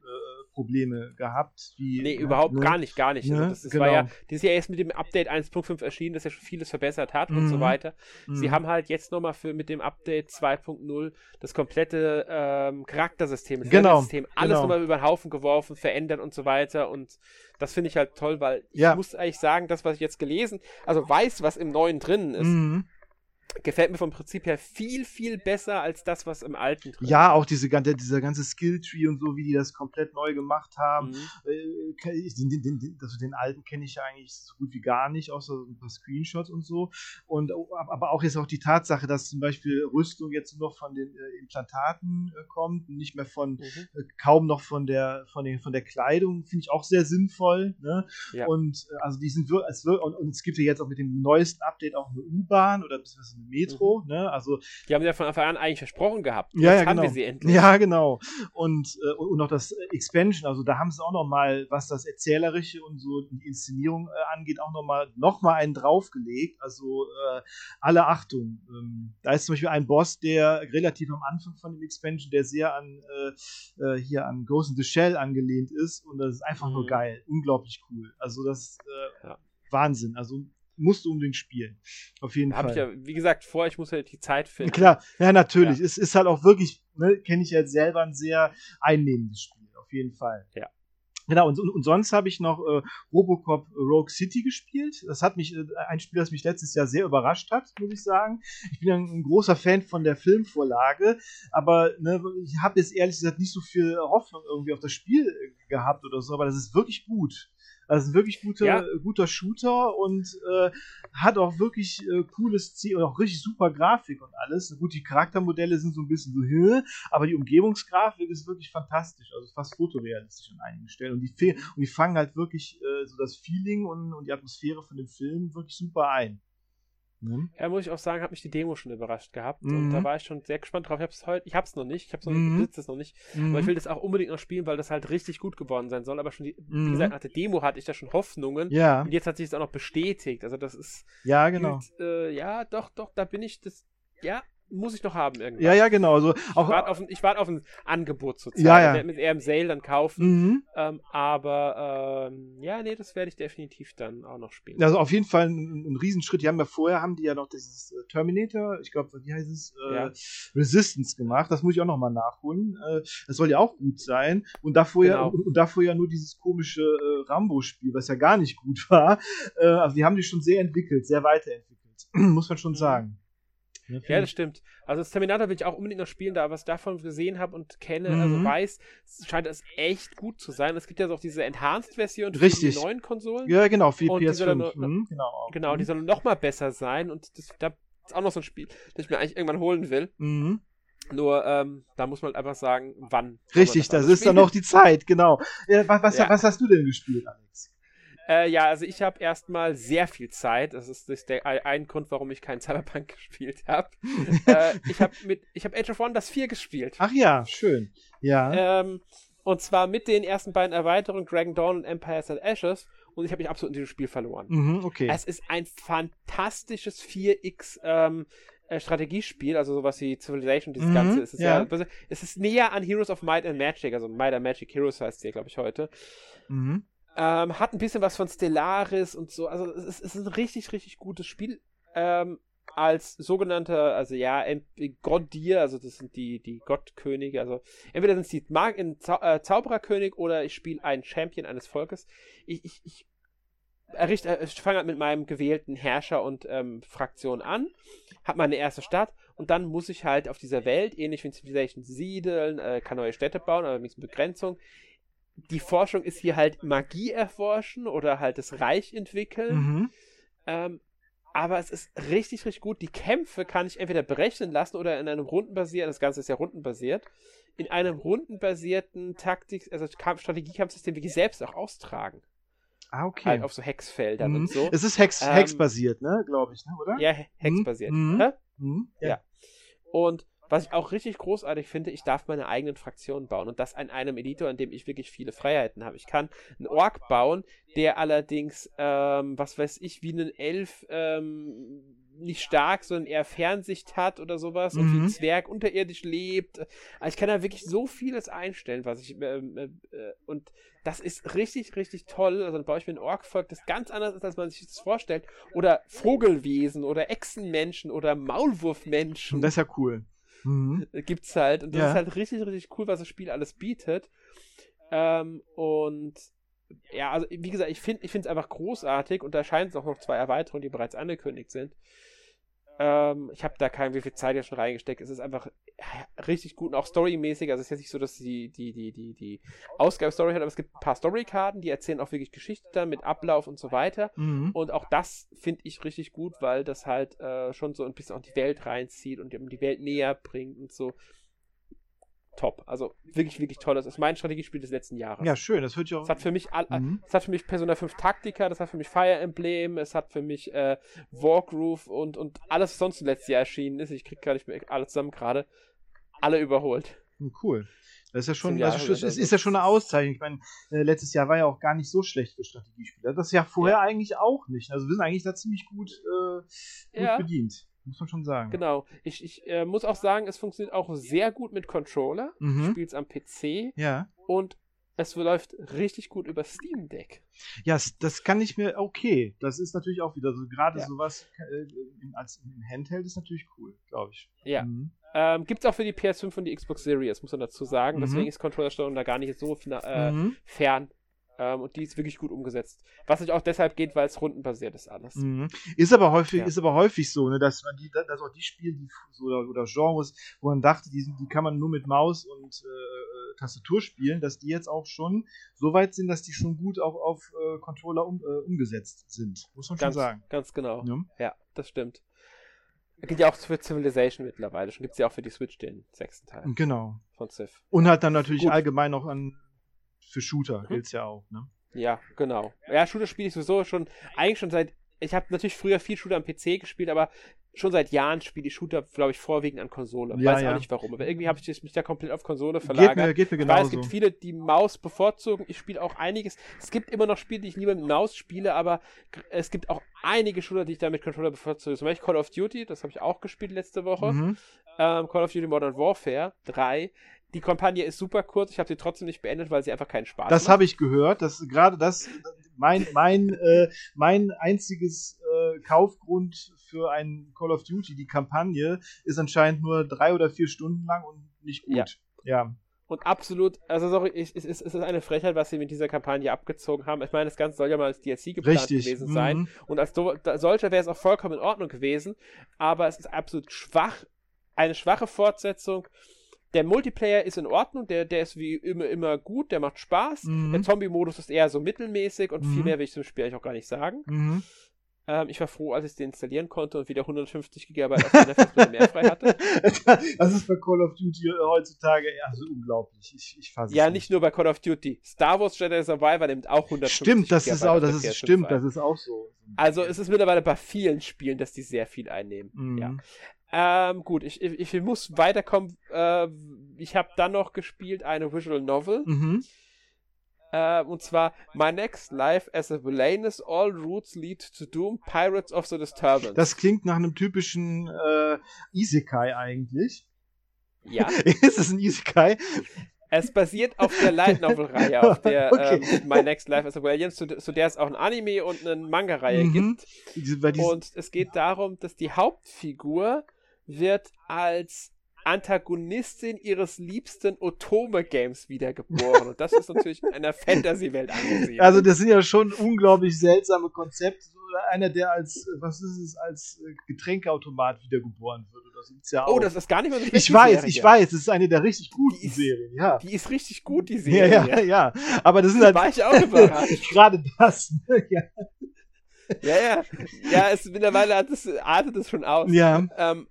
Speaker 2: Probleme gehabt. Wie,
Speaker 1: nee, überhaupt ne? gar nicht, gar nicht. Also ne? Also das, das genau. war ja, die ist ja erst mit dem Update 1.5 erschienen, das ja schon vieles verbessert hat mhm. und so mhm. weiter. Mhm. Sie haben halt jetzt nochmal für mit dem Update 2.0 das komplette ähm, Charaktersystem, das
Speaker 2: genau.
Speaker 1: System, alles genau. nochmal über den Haufen geworfen, verändert und so weiter. Und das finde ich halt toll, weil ich ja. muss eigentlich sagen, das, was ich jetzt gelesen, also weiß, was im Neuen drin ist. Mhm gefällt mir vom Prinzip her viel, viel besser als das, was im alten
Speaker 2: drin Ja, auch diese, ganze, dieser ganze Skilltree und so, wie die das komplett neu gemacht haben. Mhm. Äh, den, den, den, also den alten kenne ich ja eigentlich so gut wie gar nicht, außer ein paar Screenshots und so. Und, aber auch jetzt auch die Tatsache, dass zum Beispiel Rüstung jetzt nur noch von den äh, Implantaten äh, kommt und nicht mehr von, mhm. äh, kaum noch von der, von, den, von der Kleidung, finde ich auch sehr sinnvoll. Ne? Ja. Und also die sind, es wird, und, und es gibt ja jetzt auch mit dem neuesten Update auch eine U-Bahn oder beziehungsweise Metro, mhm. ne? Also
Speaker 1: die haben ja von Anfang an eigentlich versprochen gehabt.
Speaker 2: Ja, Jetzt ja, genau. wir sie endlich. Ja, genau. Und äh, und noch das Expansion, also da haben sie auch noch mal, was das erzählerische und so die Inszenierung äh, angeht, auch noch mal noch mal einen draufgelegt. Also äh, alle Achtung. Ähm, da ist zum Beispiel ein Boss, der relativ am Anfang von dem Expansion, der sehr an äh, äh hier an Ghost in the Shell angelehnt ist und das ist einfach mhm. nur geil, unglaublich cool. Also das äh, ja. Wahnsinn. Also musst du unbedingt spielen. Auf jeden
Speaker 1: Hab
Speaker 2: Fall.
Speaker 1: Habe ich ja, wie gesagt, vor, ich muss halt die Zeit finden.
Speaker 2: Klar, ja, natürlich. Ja. Es ist halt auch wirklich, ne, kenne ich jetzt selber ein sehr einnehmendes Spiel. Auf jeden Fall.
Speaker 1: Ja.
Speaker 2: Genau, und, und, und sonst habe ich noch äh, Robocop Rogue City gespielt. Das hat mich, äh, ein Spiel, das mich letztes Jahr sehr überrascht hat, muss ich sagen. Ich bin ein, ein großer Fan von der Filmvorlage, aber ne, ich habe jetzt ehrlich gesagt nicht so viel Hoffnung irgendwie auf das Spiel äh, gehabt oder so, aber das ist wirklich gut. Also ein wirklich guter, ja. guter Shooter und äh, hat auch wirklich äh, cooles Ziel und auch richtig super Grafik und alles. Gut, die Charaktermodelle sind so ein bisschen so, Hö, aber die Umgebungsgrafik ist wirklich fantastisch, also fast fotorealistisch an einigen Stellen. Und die, und die fangen halt wirklich äh, so das Feeling und, und die Atmosphäre von dem Film wirklich super ein.
Speaker 1: Mhm. Ja, muss ich auch sagen, hat mich die Demo schon überrascht gehabt. Mhm. Und da mhm. war ich schon sehr gespannt drauf. Ich hab's heute, ich hab's noch nicht, ich hab's noch mhm. nicht, besitze es noch nicht. Mhm. Aber ich will das auch unbedingt noch spielen, weil das halt richtig gut geworden sein soll. Aber schon die, wie mhm. gesagt, nach der Demo hatte ich da schon Hoffnungen.
Speaker 2: Ja.
Speaker 1: Und jetzt hat sich das auch noch bestätigt. Also das ist.
Speaker 2: Ja, genau.
Speaker 1: Gilt, äh, ja, doch, doch, da bin ich das. Ja, muss ich noch haben irgendwann.
Speaker 2: Ja, ja, genau. Also
Speaker 1: auch, ich warte auf, wart auf, ein Angebot zurzeit.
Speaker 2: Ja, ja.
Speaker 1: Ich werde mit eher im Sale dann kaufen. Mhm. Ähm, aber ähm, ja, nee, das werde ich definitiv dann auch noch spielen.
Speaker 2: Also auf jeden Fall ein, ein Riesenschritt. Die haben ja vorher, haben die ja noch dieses äh, Terminator, ich glaube, wie heißt es? Äh, ja. Resistance gemacht. Das muss ich auch nochmal nachholen. Äh, das soll ja auch gut sein. Und davor, genau. ja, und, und davor ja nur dieses komische äh, Rambo-Spiel, was ja gar nicht gut (laughs) war. Äh, also die haben die schon sehr entwickelt, sehr weiterentwickelt. (clears throat) muss man schon mhm. sagen.
Speaker 1: Ja, ja, das stimmt. Also das Terminator will ich auch unbedingt noch spielen, da was davon gesehen habe und kenne, also mhm. also weiß, scheint es echt gut zu sein. Es gibt ja auch diese Enhanced-Version
Speaker 2: für die
Speaker 1: neuen Konsolen.
Speaker 2: Ja, genau, für
Speaker 1: die PS5.
Speaker 2: Noch,
Speaker 1: mhm, genau, genau, die sollen noch mal besser sein und das, da ist auch noch so ein Spiel, das ich mir eigentlich irgendwann holen will.
Speaker 2: Mhm.
Speaker 1: Nur, ähm, da muss man einfach sagen, wann.
Speaker 2: Richtig, das, das ist dann noch die Zeit, genau. Ja, was, was, ja. was hast du denn gespielt, Alex?
Speaker 1: Äh, ja, also ich habe erstmal sehr viel Zeit. Das ist, der, ein Grund, warum ich keinen Cyberpunk (laughs) gespielt habe. (laughs) äh, ich habe mit, ich habe Age of Wonders 4 gespielt.
Speaker 2: Ach ja, schön. Ja.
Speaker 1: Ähm, und zwar mit den ersten beiden Erweiterungen Dragon Dawn und Empires and Ashes. Und ich habe mich absolut in diesem Spiel verloren.
Speaker 2: Mhm, okay.
Speaker 1: Es ist ein fantastisches 4X ähm, äh, Strategiespiel, also sowas wie Civilization, dieses mhm, Ganze. Es ist ja. ja. es ist näher an Heroes of Might and Magic, also Might and Magic Heroes heißt es hier, glaube ich, heute.
Speaker 2: Mhm.
Speaker 1: Ähm, hat ein bisschen was von Stellaris und so. Also es ist, es ist ein richtig, richtig gutes Spiel. Ähm, als sogenannter, also ja, Goddir, also das sind die, die Gottkönige, also entweder sind es die Mag in Zau äh, Zaubererkönig oder ich spiele einen Champion eines Volkes. Ich, ich, ich errichte, äh, fange halt mit meinem gewählten Herrscher und ähm, Fraktion an, habe meine erste Stadt und dann muss ich halt auf dieser Welt, ähnlich wie in Civilization, siedeln, äh, kann neue Städte bauen, aber mit Begrenzung. Die Forschung ist hier halt Magie erforschen oder halt das Reich entwickeln. Mhm. Ähm, aber es ist richtig, richtig gut. Die Kämpfe kann ich entweder berechnen lassen oder in einem rundenbasierten, das Ganze ist ja rundenbasiert, in einem rundenbasierten Taktik, also Strategiekampfsystem wirklich selbst auch austragen.
Speaker 2: Ah, okay.
Speaker 1: Halt auf so Hexfeldern mhm. und so.
Speaker 2: Es ist Hex, ähm, Hexbasiert, ne, glaube ich, ne, oder?
Speaker 1: Ja, Hexbasiert. Mhm. Mhm. Ja. ja. Und was ich auch richtig großartig finde, ich darf meine eigenen Fraktionen bauen und das an einem Editor, in dem ich wirklich viele Freiheiten habe. Ich kann einen Ork bauen, der allerdings, ähm, was weiß ich, wie einen Elf ähm, nicht stark, sondern eher Fernsicht hat oder sowas mhm. und wie ein mhm. Zwerg unterirdisch lebt. Also ich kann da wirklich so vieles einstellen, was ich ähm, äh, äh, und das ist richtig, richtig toll. Also dann baue ich mir ein Orkvolk, das ganz anders ist, als man sich das vorstellt. Oder Vogelwesen oder Echsenmenschen oder Maulwurfmenschen.
Speaker 2: Das ist ja cool.
Speaker 1: Mhm. (laughs) Gibt's halt. Und das ja. ist halt richtig, richtig cool, was das Spiel alles bietet. Ähm, und ja, also wie gesagt, ich finde es einfach großartig und da scheint es auch noch zwei Erweiterungen, die bereits angekündigt sind. Ähm, ich habe da kein wie viel Zeit ja schon reingesteckt. Es ist einfach ja, richtig gut und auch storymäßig. Also es ist jetzt nicht so, dass die, die, die, die, die Ausgabestory hat, aber es gibt ein paar Storykarten, die erzählen auch wirklich Geschichte dann mit Ablauf und so weiter. Mhm. Und auch das finde ich richtig gut, weil das halt äh, schon so ein bisschen auch die Welt reinzieht und die Welt näher bringt und so top. Also wirklich, wirklich toll. Das ist mein Strategiespiel des letzten Jahres.
Speaker 2: Ja, schön. Das wird ja auch.
Speaker 1: Es hat für mich, all, mhm. es hat für mich Persona 5 Taktika, das hat für mich Fire Emblem, es hat für mich äh, Wargroove und, und alles, was sonst letztes Jahr erschienen ist. Ich krieg gar nicht mehr alles zusammen gerade. Alle überholt.
Speaker 2: Hm, cool. Das ist ja schon, also, ist, ist ja schon eine Auszeichnung. Ich meine, äh, letztes Jahr war ja auch gar nicht so schlecht für Strategiespiele. Das ja vorher ja. eigentlich auch nicht. Also wir sind eigentlich da ziemlich gut, äh, gut ja. bedient. Muss man schon sagen.
Speaker 1: Genau. Ich, ich äh, muss auch sagen, es funktioniert auch sehr gut mit Controller. Mhm. Ich spiele es am PC.
Speaker 2: Ja.
Speaker 1: Und es läuft richtig gut über Steam Deck.
Speaker 2: Ja, das kann ich mir, okay. Das ist natürlich auch wieder so, gerade ja. sowas äh, als im Handheld ist natürlich cool, glaube ich.
Speaker 1: Ja. Mhm. Ähm, Gibt es auch für die PS5 und die Xbox Series, muss man dazu sagen. Mhm. Deswegen ist Controllersteuerung da gar nicht so äh, mhm. fern ähm, und die ist wirklich gut umgesetzt. Was nicht auch deshalb geht, weil es rundenbasiert ist alles.
Speaker 2: Mhm. Ist aber häufig, ja. ist aber häufig so, ne, dass man die, dass auch die Spiele, die so, oder, Genres, wo man dachte, die, die kann man nur mit Maus und äh, Tastatur spielen, dass die jetzt auch schon so weit sind, dass die schon gut auch auf äh, Controller um, äh, umgesetzt sind. Muss man
Speaker 1: ganz,
Speaker 2: schon sagen.
Speaker 1: Ganz genau. Ja, ja das stimmt. Gilt ja auch für Civilization mittlerweile. Schon gibt es ja auch für die Switch den sechsten Teil.
Speaker 2: Genau.
Speaker 1: Von Civ.
Speaker 2: Und halt dann natürlich Gut. allgemein noch an für Shooter gilt es ja auch, ne?
Speaker 1: Ja, genau. Ja, Shooter spiele ich sowieso schon, eigentlich schon seit, ich habe natürlich früher viel Shooter am PC gespielt, aber schon seit Jahren spiele ich Shooter, glaube ich, vorwiegend an Konsole. Ja, Weiß ja. auch nicht warum, aber irgendwie habe ich mich da komplett auf Konsole verlagert.
Speaker 2: Geht mir, geht mir genauso. Weiß,
Speaker 1: es gibt viele, die Maus bevorzugen. Ich spiele auch einiges. Es gibt immer noch Spiele, die ich lieber mit Maus spiele, aber es gibt auch einige Shooter, die ich da mit Controller bevorzuge. Zum Beispiel Call of Duty, das habe ich auch gespielt letzte Woche. Mhm. Ähm, Call of Duty Modern Warfare 3 die Kampagne ist super kurz, ich habe sie trotzdem nicht beendet, weil sie einfach keinen Spaß
Speaker 2: das macht. Das habe ich gehört, dass gerade das mein mein äh, mein einziges äh, Kaufgrund für ein Call of Duty, die Kampagne, ist anscheinend nur drei oder vier Stunden lang und nicht gut.
Speaker 1: Ja.
Speaker 2: ja.
Speaker 1: Und absolut, also sorry, es ist, es ist eine Frechheit, was sie mit dieser Kampagne abgezogen haben. Ich meine, das Ganze soll ja mal als DLC geplant Richtig. gewesen sein. Mhm. Und als solcher wäre es auch vollkommen in Ordnung gewesen. Aber es ist absolut schwach, eine schwache Fortsetzung der Multiplayer ist in Ordnung, der, der ist wie immer, immer gut, der macht Spaß. Mhm. Der Zombie-Modus ist eher so mittelmäßig und mhm. viel mehr will ich zum Spiel eigentlich auch gar nicht sagen. Mhm. Ähm, ich war froh, als ich den installieren konnte und wieder 150 GB auf meiner Festplatte mehr frei hatte. (laughs)
Speaker 2: das ist bei Call of Duty heutzutage also unglaublich. Ich, ich
Speaker 1: fasse Ja, nicht. nicht nur bei Call of Duty. Star Wars Jedi Survivor nimmt auch 150
Speaker 2: Stimmt, das ist auch, das ist, stimmt, das ist auch so.
Speaker 1: Also es ist mittlerweile bei vielen Spielen, dass die sehr viel einnehmen. Mhm. Ja. Ähm, gut, ich, ich, ich, muss weiterkommen. Äh, ich habe dann noch gespielt eine Visual Novel. Mhm. Äh, und zwar My Next Life as a Villainous All Routes Lead to Doom Pirates of the Disturbance.
Speaker 2: Das klingt nach einem typischen äh, Isekai eigentlich.
Speaker 1: Ja. (laughs)
Speaker 2: Ist es ein Isekai?
Speaker 1: Es basiert auf der Light Novel-Reihe, auf (laughs) der okay. ähm, My Next Life as a Villain, zu, zu, der es auch ein Anime und eine Manga-Reihe mhm. gibt. Und es geht darum, dass die Hauptfigur wird als Antagonistin ihres liebsten Otome-Games wiedergeboren. Und das ist natürlich in einer Fantasy-Welt angesehen.
Speaker 2: Also das sind ja schon unglaublich seltsame Konzepte. Oder einer, der als, was ist es, als äh, Getränkeautomat wiedergeboren wird. Oder so.
Speaker 1: Ja oh, das ist gar nicht mehr so.
Speaker 2: Ich weiß, Serie. ich weiß, das ist eine der richtig guten
Speaker 1: die ist,
Speaker 2: Serien, ja.
Speaker 1: Die ist richtig gut, die Serie.
Speaker 2: Ja, ja, ja. Aber das sind halt.
Speaker 1: War ich auch überrascht. (laughs)
Speaker 2: Gerade das, ne? ja.
Speaker 1: Ja, ja. Ja, es, mittlerweile hat es, artet es schon aus.
Speaker 2: Ja.
Speaker 1: Ähm,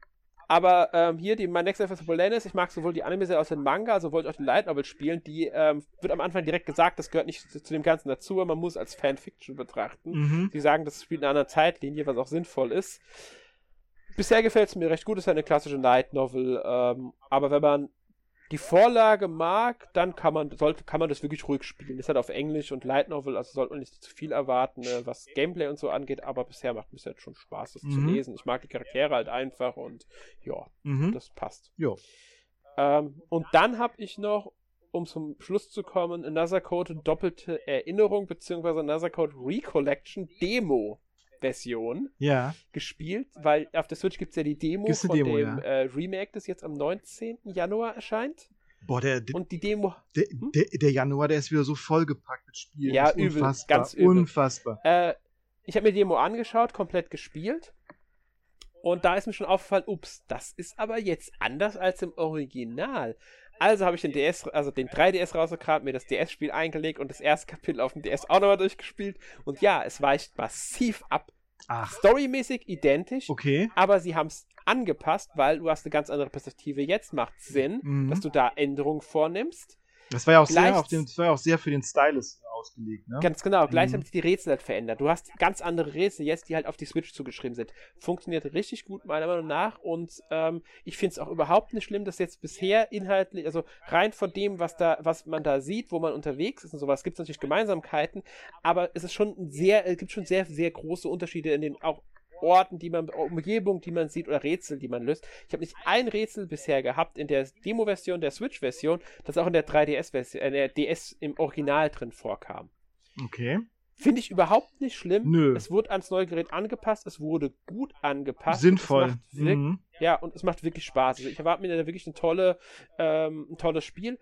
Speaker 1: aber ähm, hier, die My Next Life is Polaris, ich mag sowohl die Anime-Serie aus dem Manga, also wollte ich auch die Light Novel spielen, die ähm, wird am Anfang direkt gesagt, das gehört nicht zu, zu dem Ganzen dazu, man muss als Fanfiction betrachten. Mhm. Die sagen, das spielt in einer anderen Zeitlinie, was auch sinnvoll ist. Bisher gefällt es mir recht gut, es ist eine klassische Light Novel, ähm, aber wenn man die Vorlage mag, dann kann man, sollte, kann man das wirklich ruhig spielen. Ist halt auf Englisch und Light Novel, also sollte man nicht zu viel erwarten, äh, was Gameplay und so angeht, aber bisher macht es jetzt schon Spaß, das mhm. zu lesen. Ich mag die Charaktere halt einfach und ja, mhm. das passt.
Speaker 2: Ja.
Speaker 1: Ähm, und dann habe ich noch, um zum Schluss zu kommen, Another Code doppelte Erinnerung, beziehungsweise Another Code Recollection Demo. Version
Speaker 2: ja.
Speaker 1: gespielt, weil auf der Switch gibt es ja die Demo von
Speaker 2: Demo,
Speaker 1: dem
Speaker 2: ja.
Speaker 1: äh, Remake, das jetzt am 19. Januar erscheint.
Speaker 2: Boah, der,
Speaker 1: und die Demo.
Speaker 2: Der, hm? der, der, Januar, der ist wieder so vollgepackt mit Spielen.
Speaker 1: Ja, übel,
Speaker 2: unfassbar,
Speaker 1: ganz übel.
Speaker 2: Unfassbar.
Speaker 1: Äh, ich habe mir die Demo angeschaut, komplett gespielt. Und da ist mir schon aufgefallen, ups, das ist aber jetzt anders als im Original. Also habe ich den DS, also den 3DS rausgekramt, mir das DS-Spiel eingelegt und das erste Kapitel auf dem DS auch nochmal durchgespielt. Und ja, es weicht massiv ab.
Speaker 2: Ach.
Speaker 1: Storymäßig identisch,
Speaker 2: okay.
Speaker 1: aber sie haben es angepasst, weil du hast eine ganz andere Perspektive. Jetzt macht Sinn, mhm. dass du da Änderungen vornimmst.
Speaker 2: Das war ja auch, sehr, den, das war ja auch sehr für den Stylus ausgelegt, ne?
Speaker 1: Ganz genau. Gleich mhm. haben sich die Rätsel halt verändert. Du hast ganz andere Rätsel jetzt, die halt auf die Switch zugeschrieben sind. Funktioniert richtig gut, meiner Meinung nach. Und ähm, ich finde es auch überhaupt nicht schlimm, dass jetzt bisher inhaltlich, also rein von dem, was da, was man da sieht, wo man unterwegs ist und sowas, gibt es natürlich Gemeinsamkeiten, aber es ist schon sehr, es gibt schon sehr, sehr große Unterschiede in den auch Orten, die man, Umgebung, die man sieht oder Rätsel, die man löst. Ich habe nicht ein Rätsel bisher gehabt in der Demo-Version, der Switch-Version, das auch in der 3DS-Version, äh, der DS im Original drin vorkam.
Speaker 2: Okay.
Speaker 1: Finde ich überhaupt nicht schlimm.
Speaker 2: Nö.
Speaker 1: Es wurde ans neue Gerät angepasst, es wurde gut angepasst.
Speaker 2: Sinnvoll.
Speaker 1: Mhm. Ja, und es macht wirklich Spaß. Also ich erwarte mir da wirklich eine tolle, ähm, ein tolles Spiel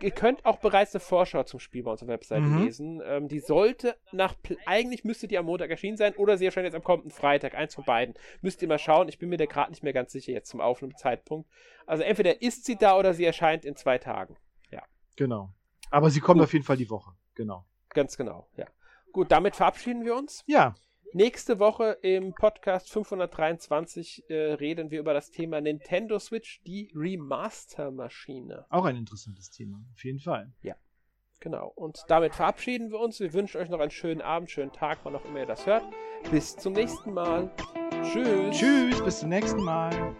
Speaker 1: ihr könnt auch bereits eine Vorschau zum Spiel bei unserer Webseite mhm. lesen. Ähm, die sollte nach, eigentlich müsste die am Montag erschienen sein oder sie erscheint jetzt am kommenden Freitag. Eins von beiden. Müsst ihr mal schauen. Ich bin mir da gerade nicht mehr ganz sicher jetzt zum Aufnahmezeitpunkt. Also entweder ist sie da oder sie erscheint in zwei Tagen. Ja.
Speaker 2: Genau. Aber sie kommt Gut. auf jeden Fall die Woche. Genau.
Speaker 1: Ganz genau, ja. Gut, damit verabschieden wir uns.
Speaker 2: Ja.
Speaker 1: Nächste Woche im Podcast 523 äh, reden wir über das Thema Nintendo Switch, die Remaster-Maschine.
Speaker 2: Auch ein interessantes Thema, auf jeden Fall.
Speaker 1: Ja, genau. Und damit verabschieden wir uns. Wir wünschen euch noch einen schönen Abend, schönen Tag, wann auch immer ihr das hört. Bis zum nächsten Mal. Tschüss.
Speaker 2: Tschüss, bis zum nächsten Mal.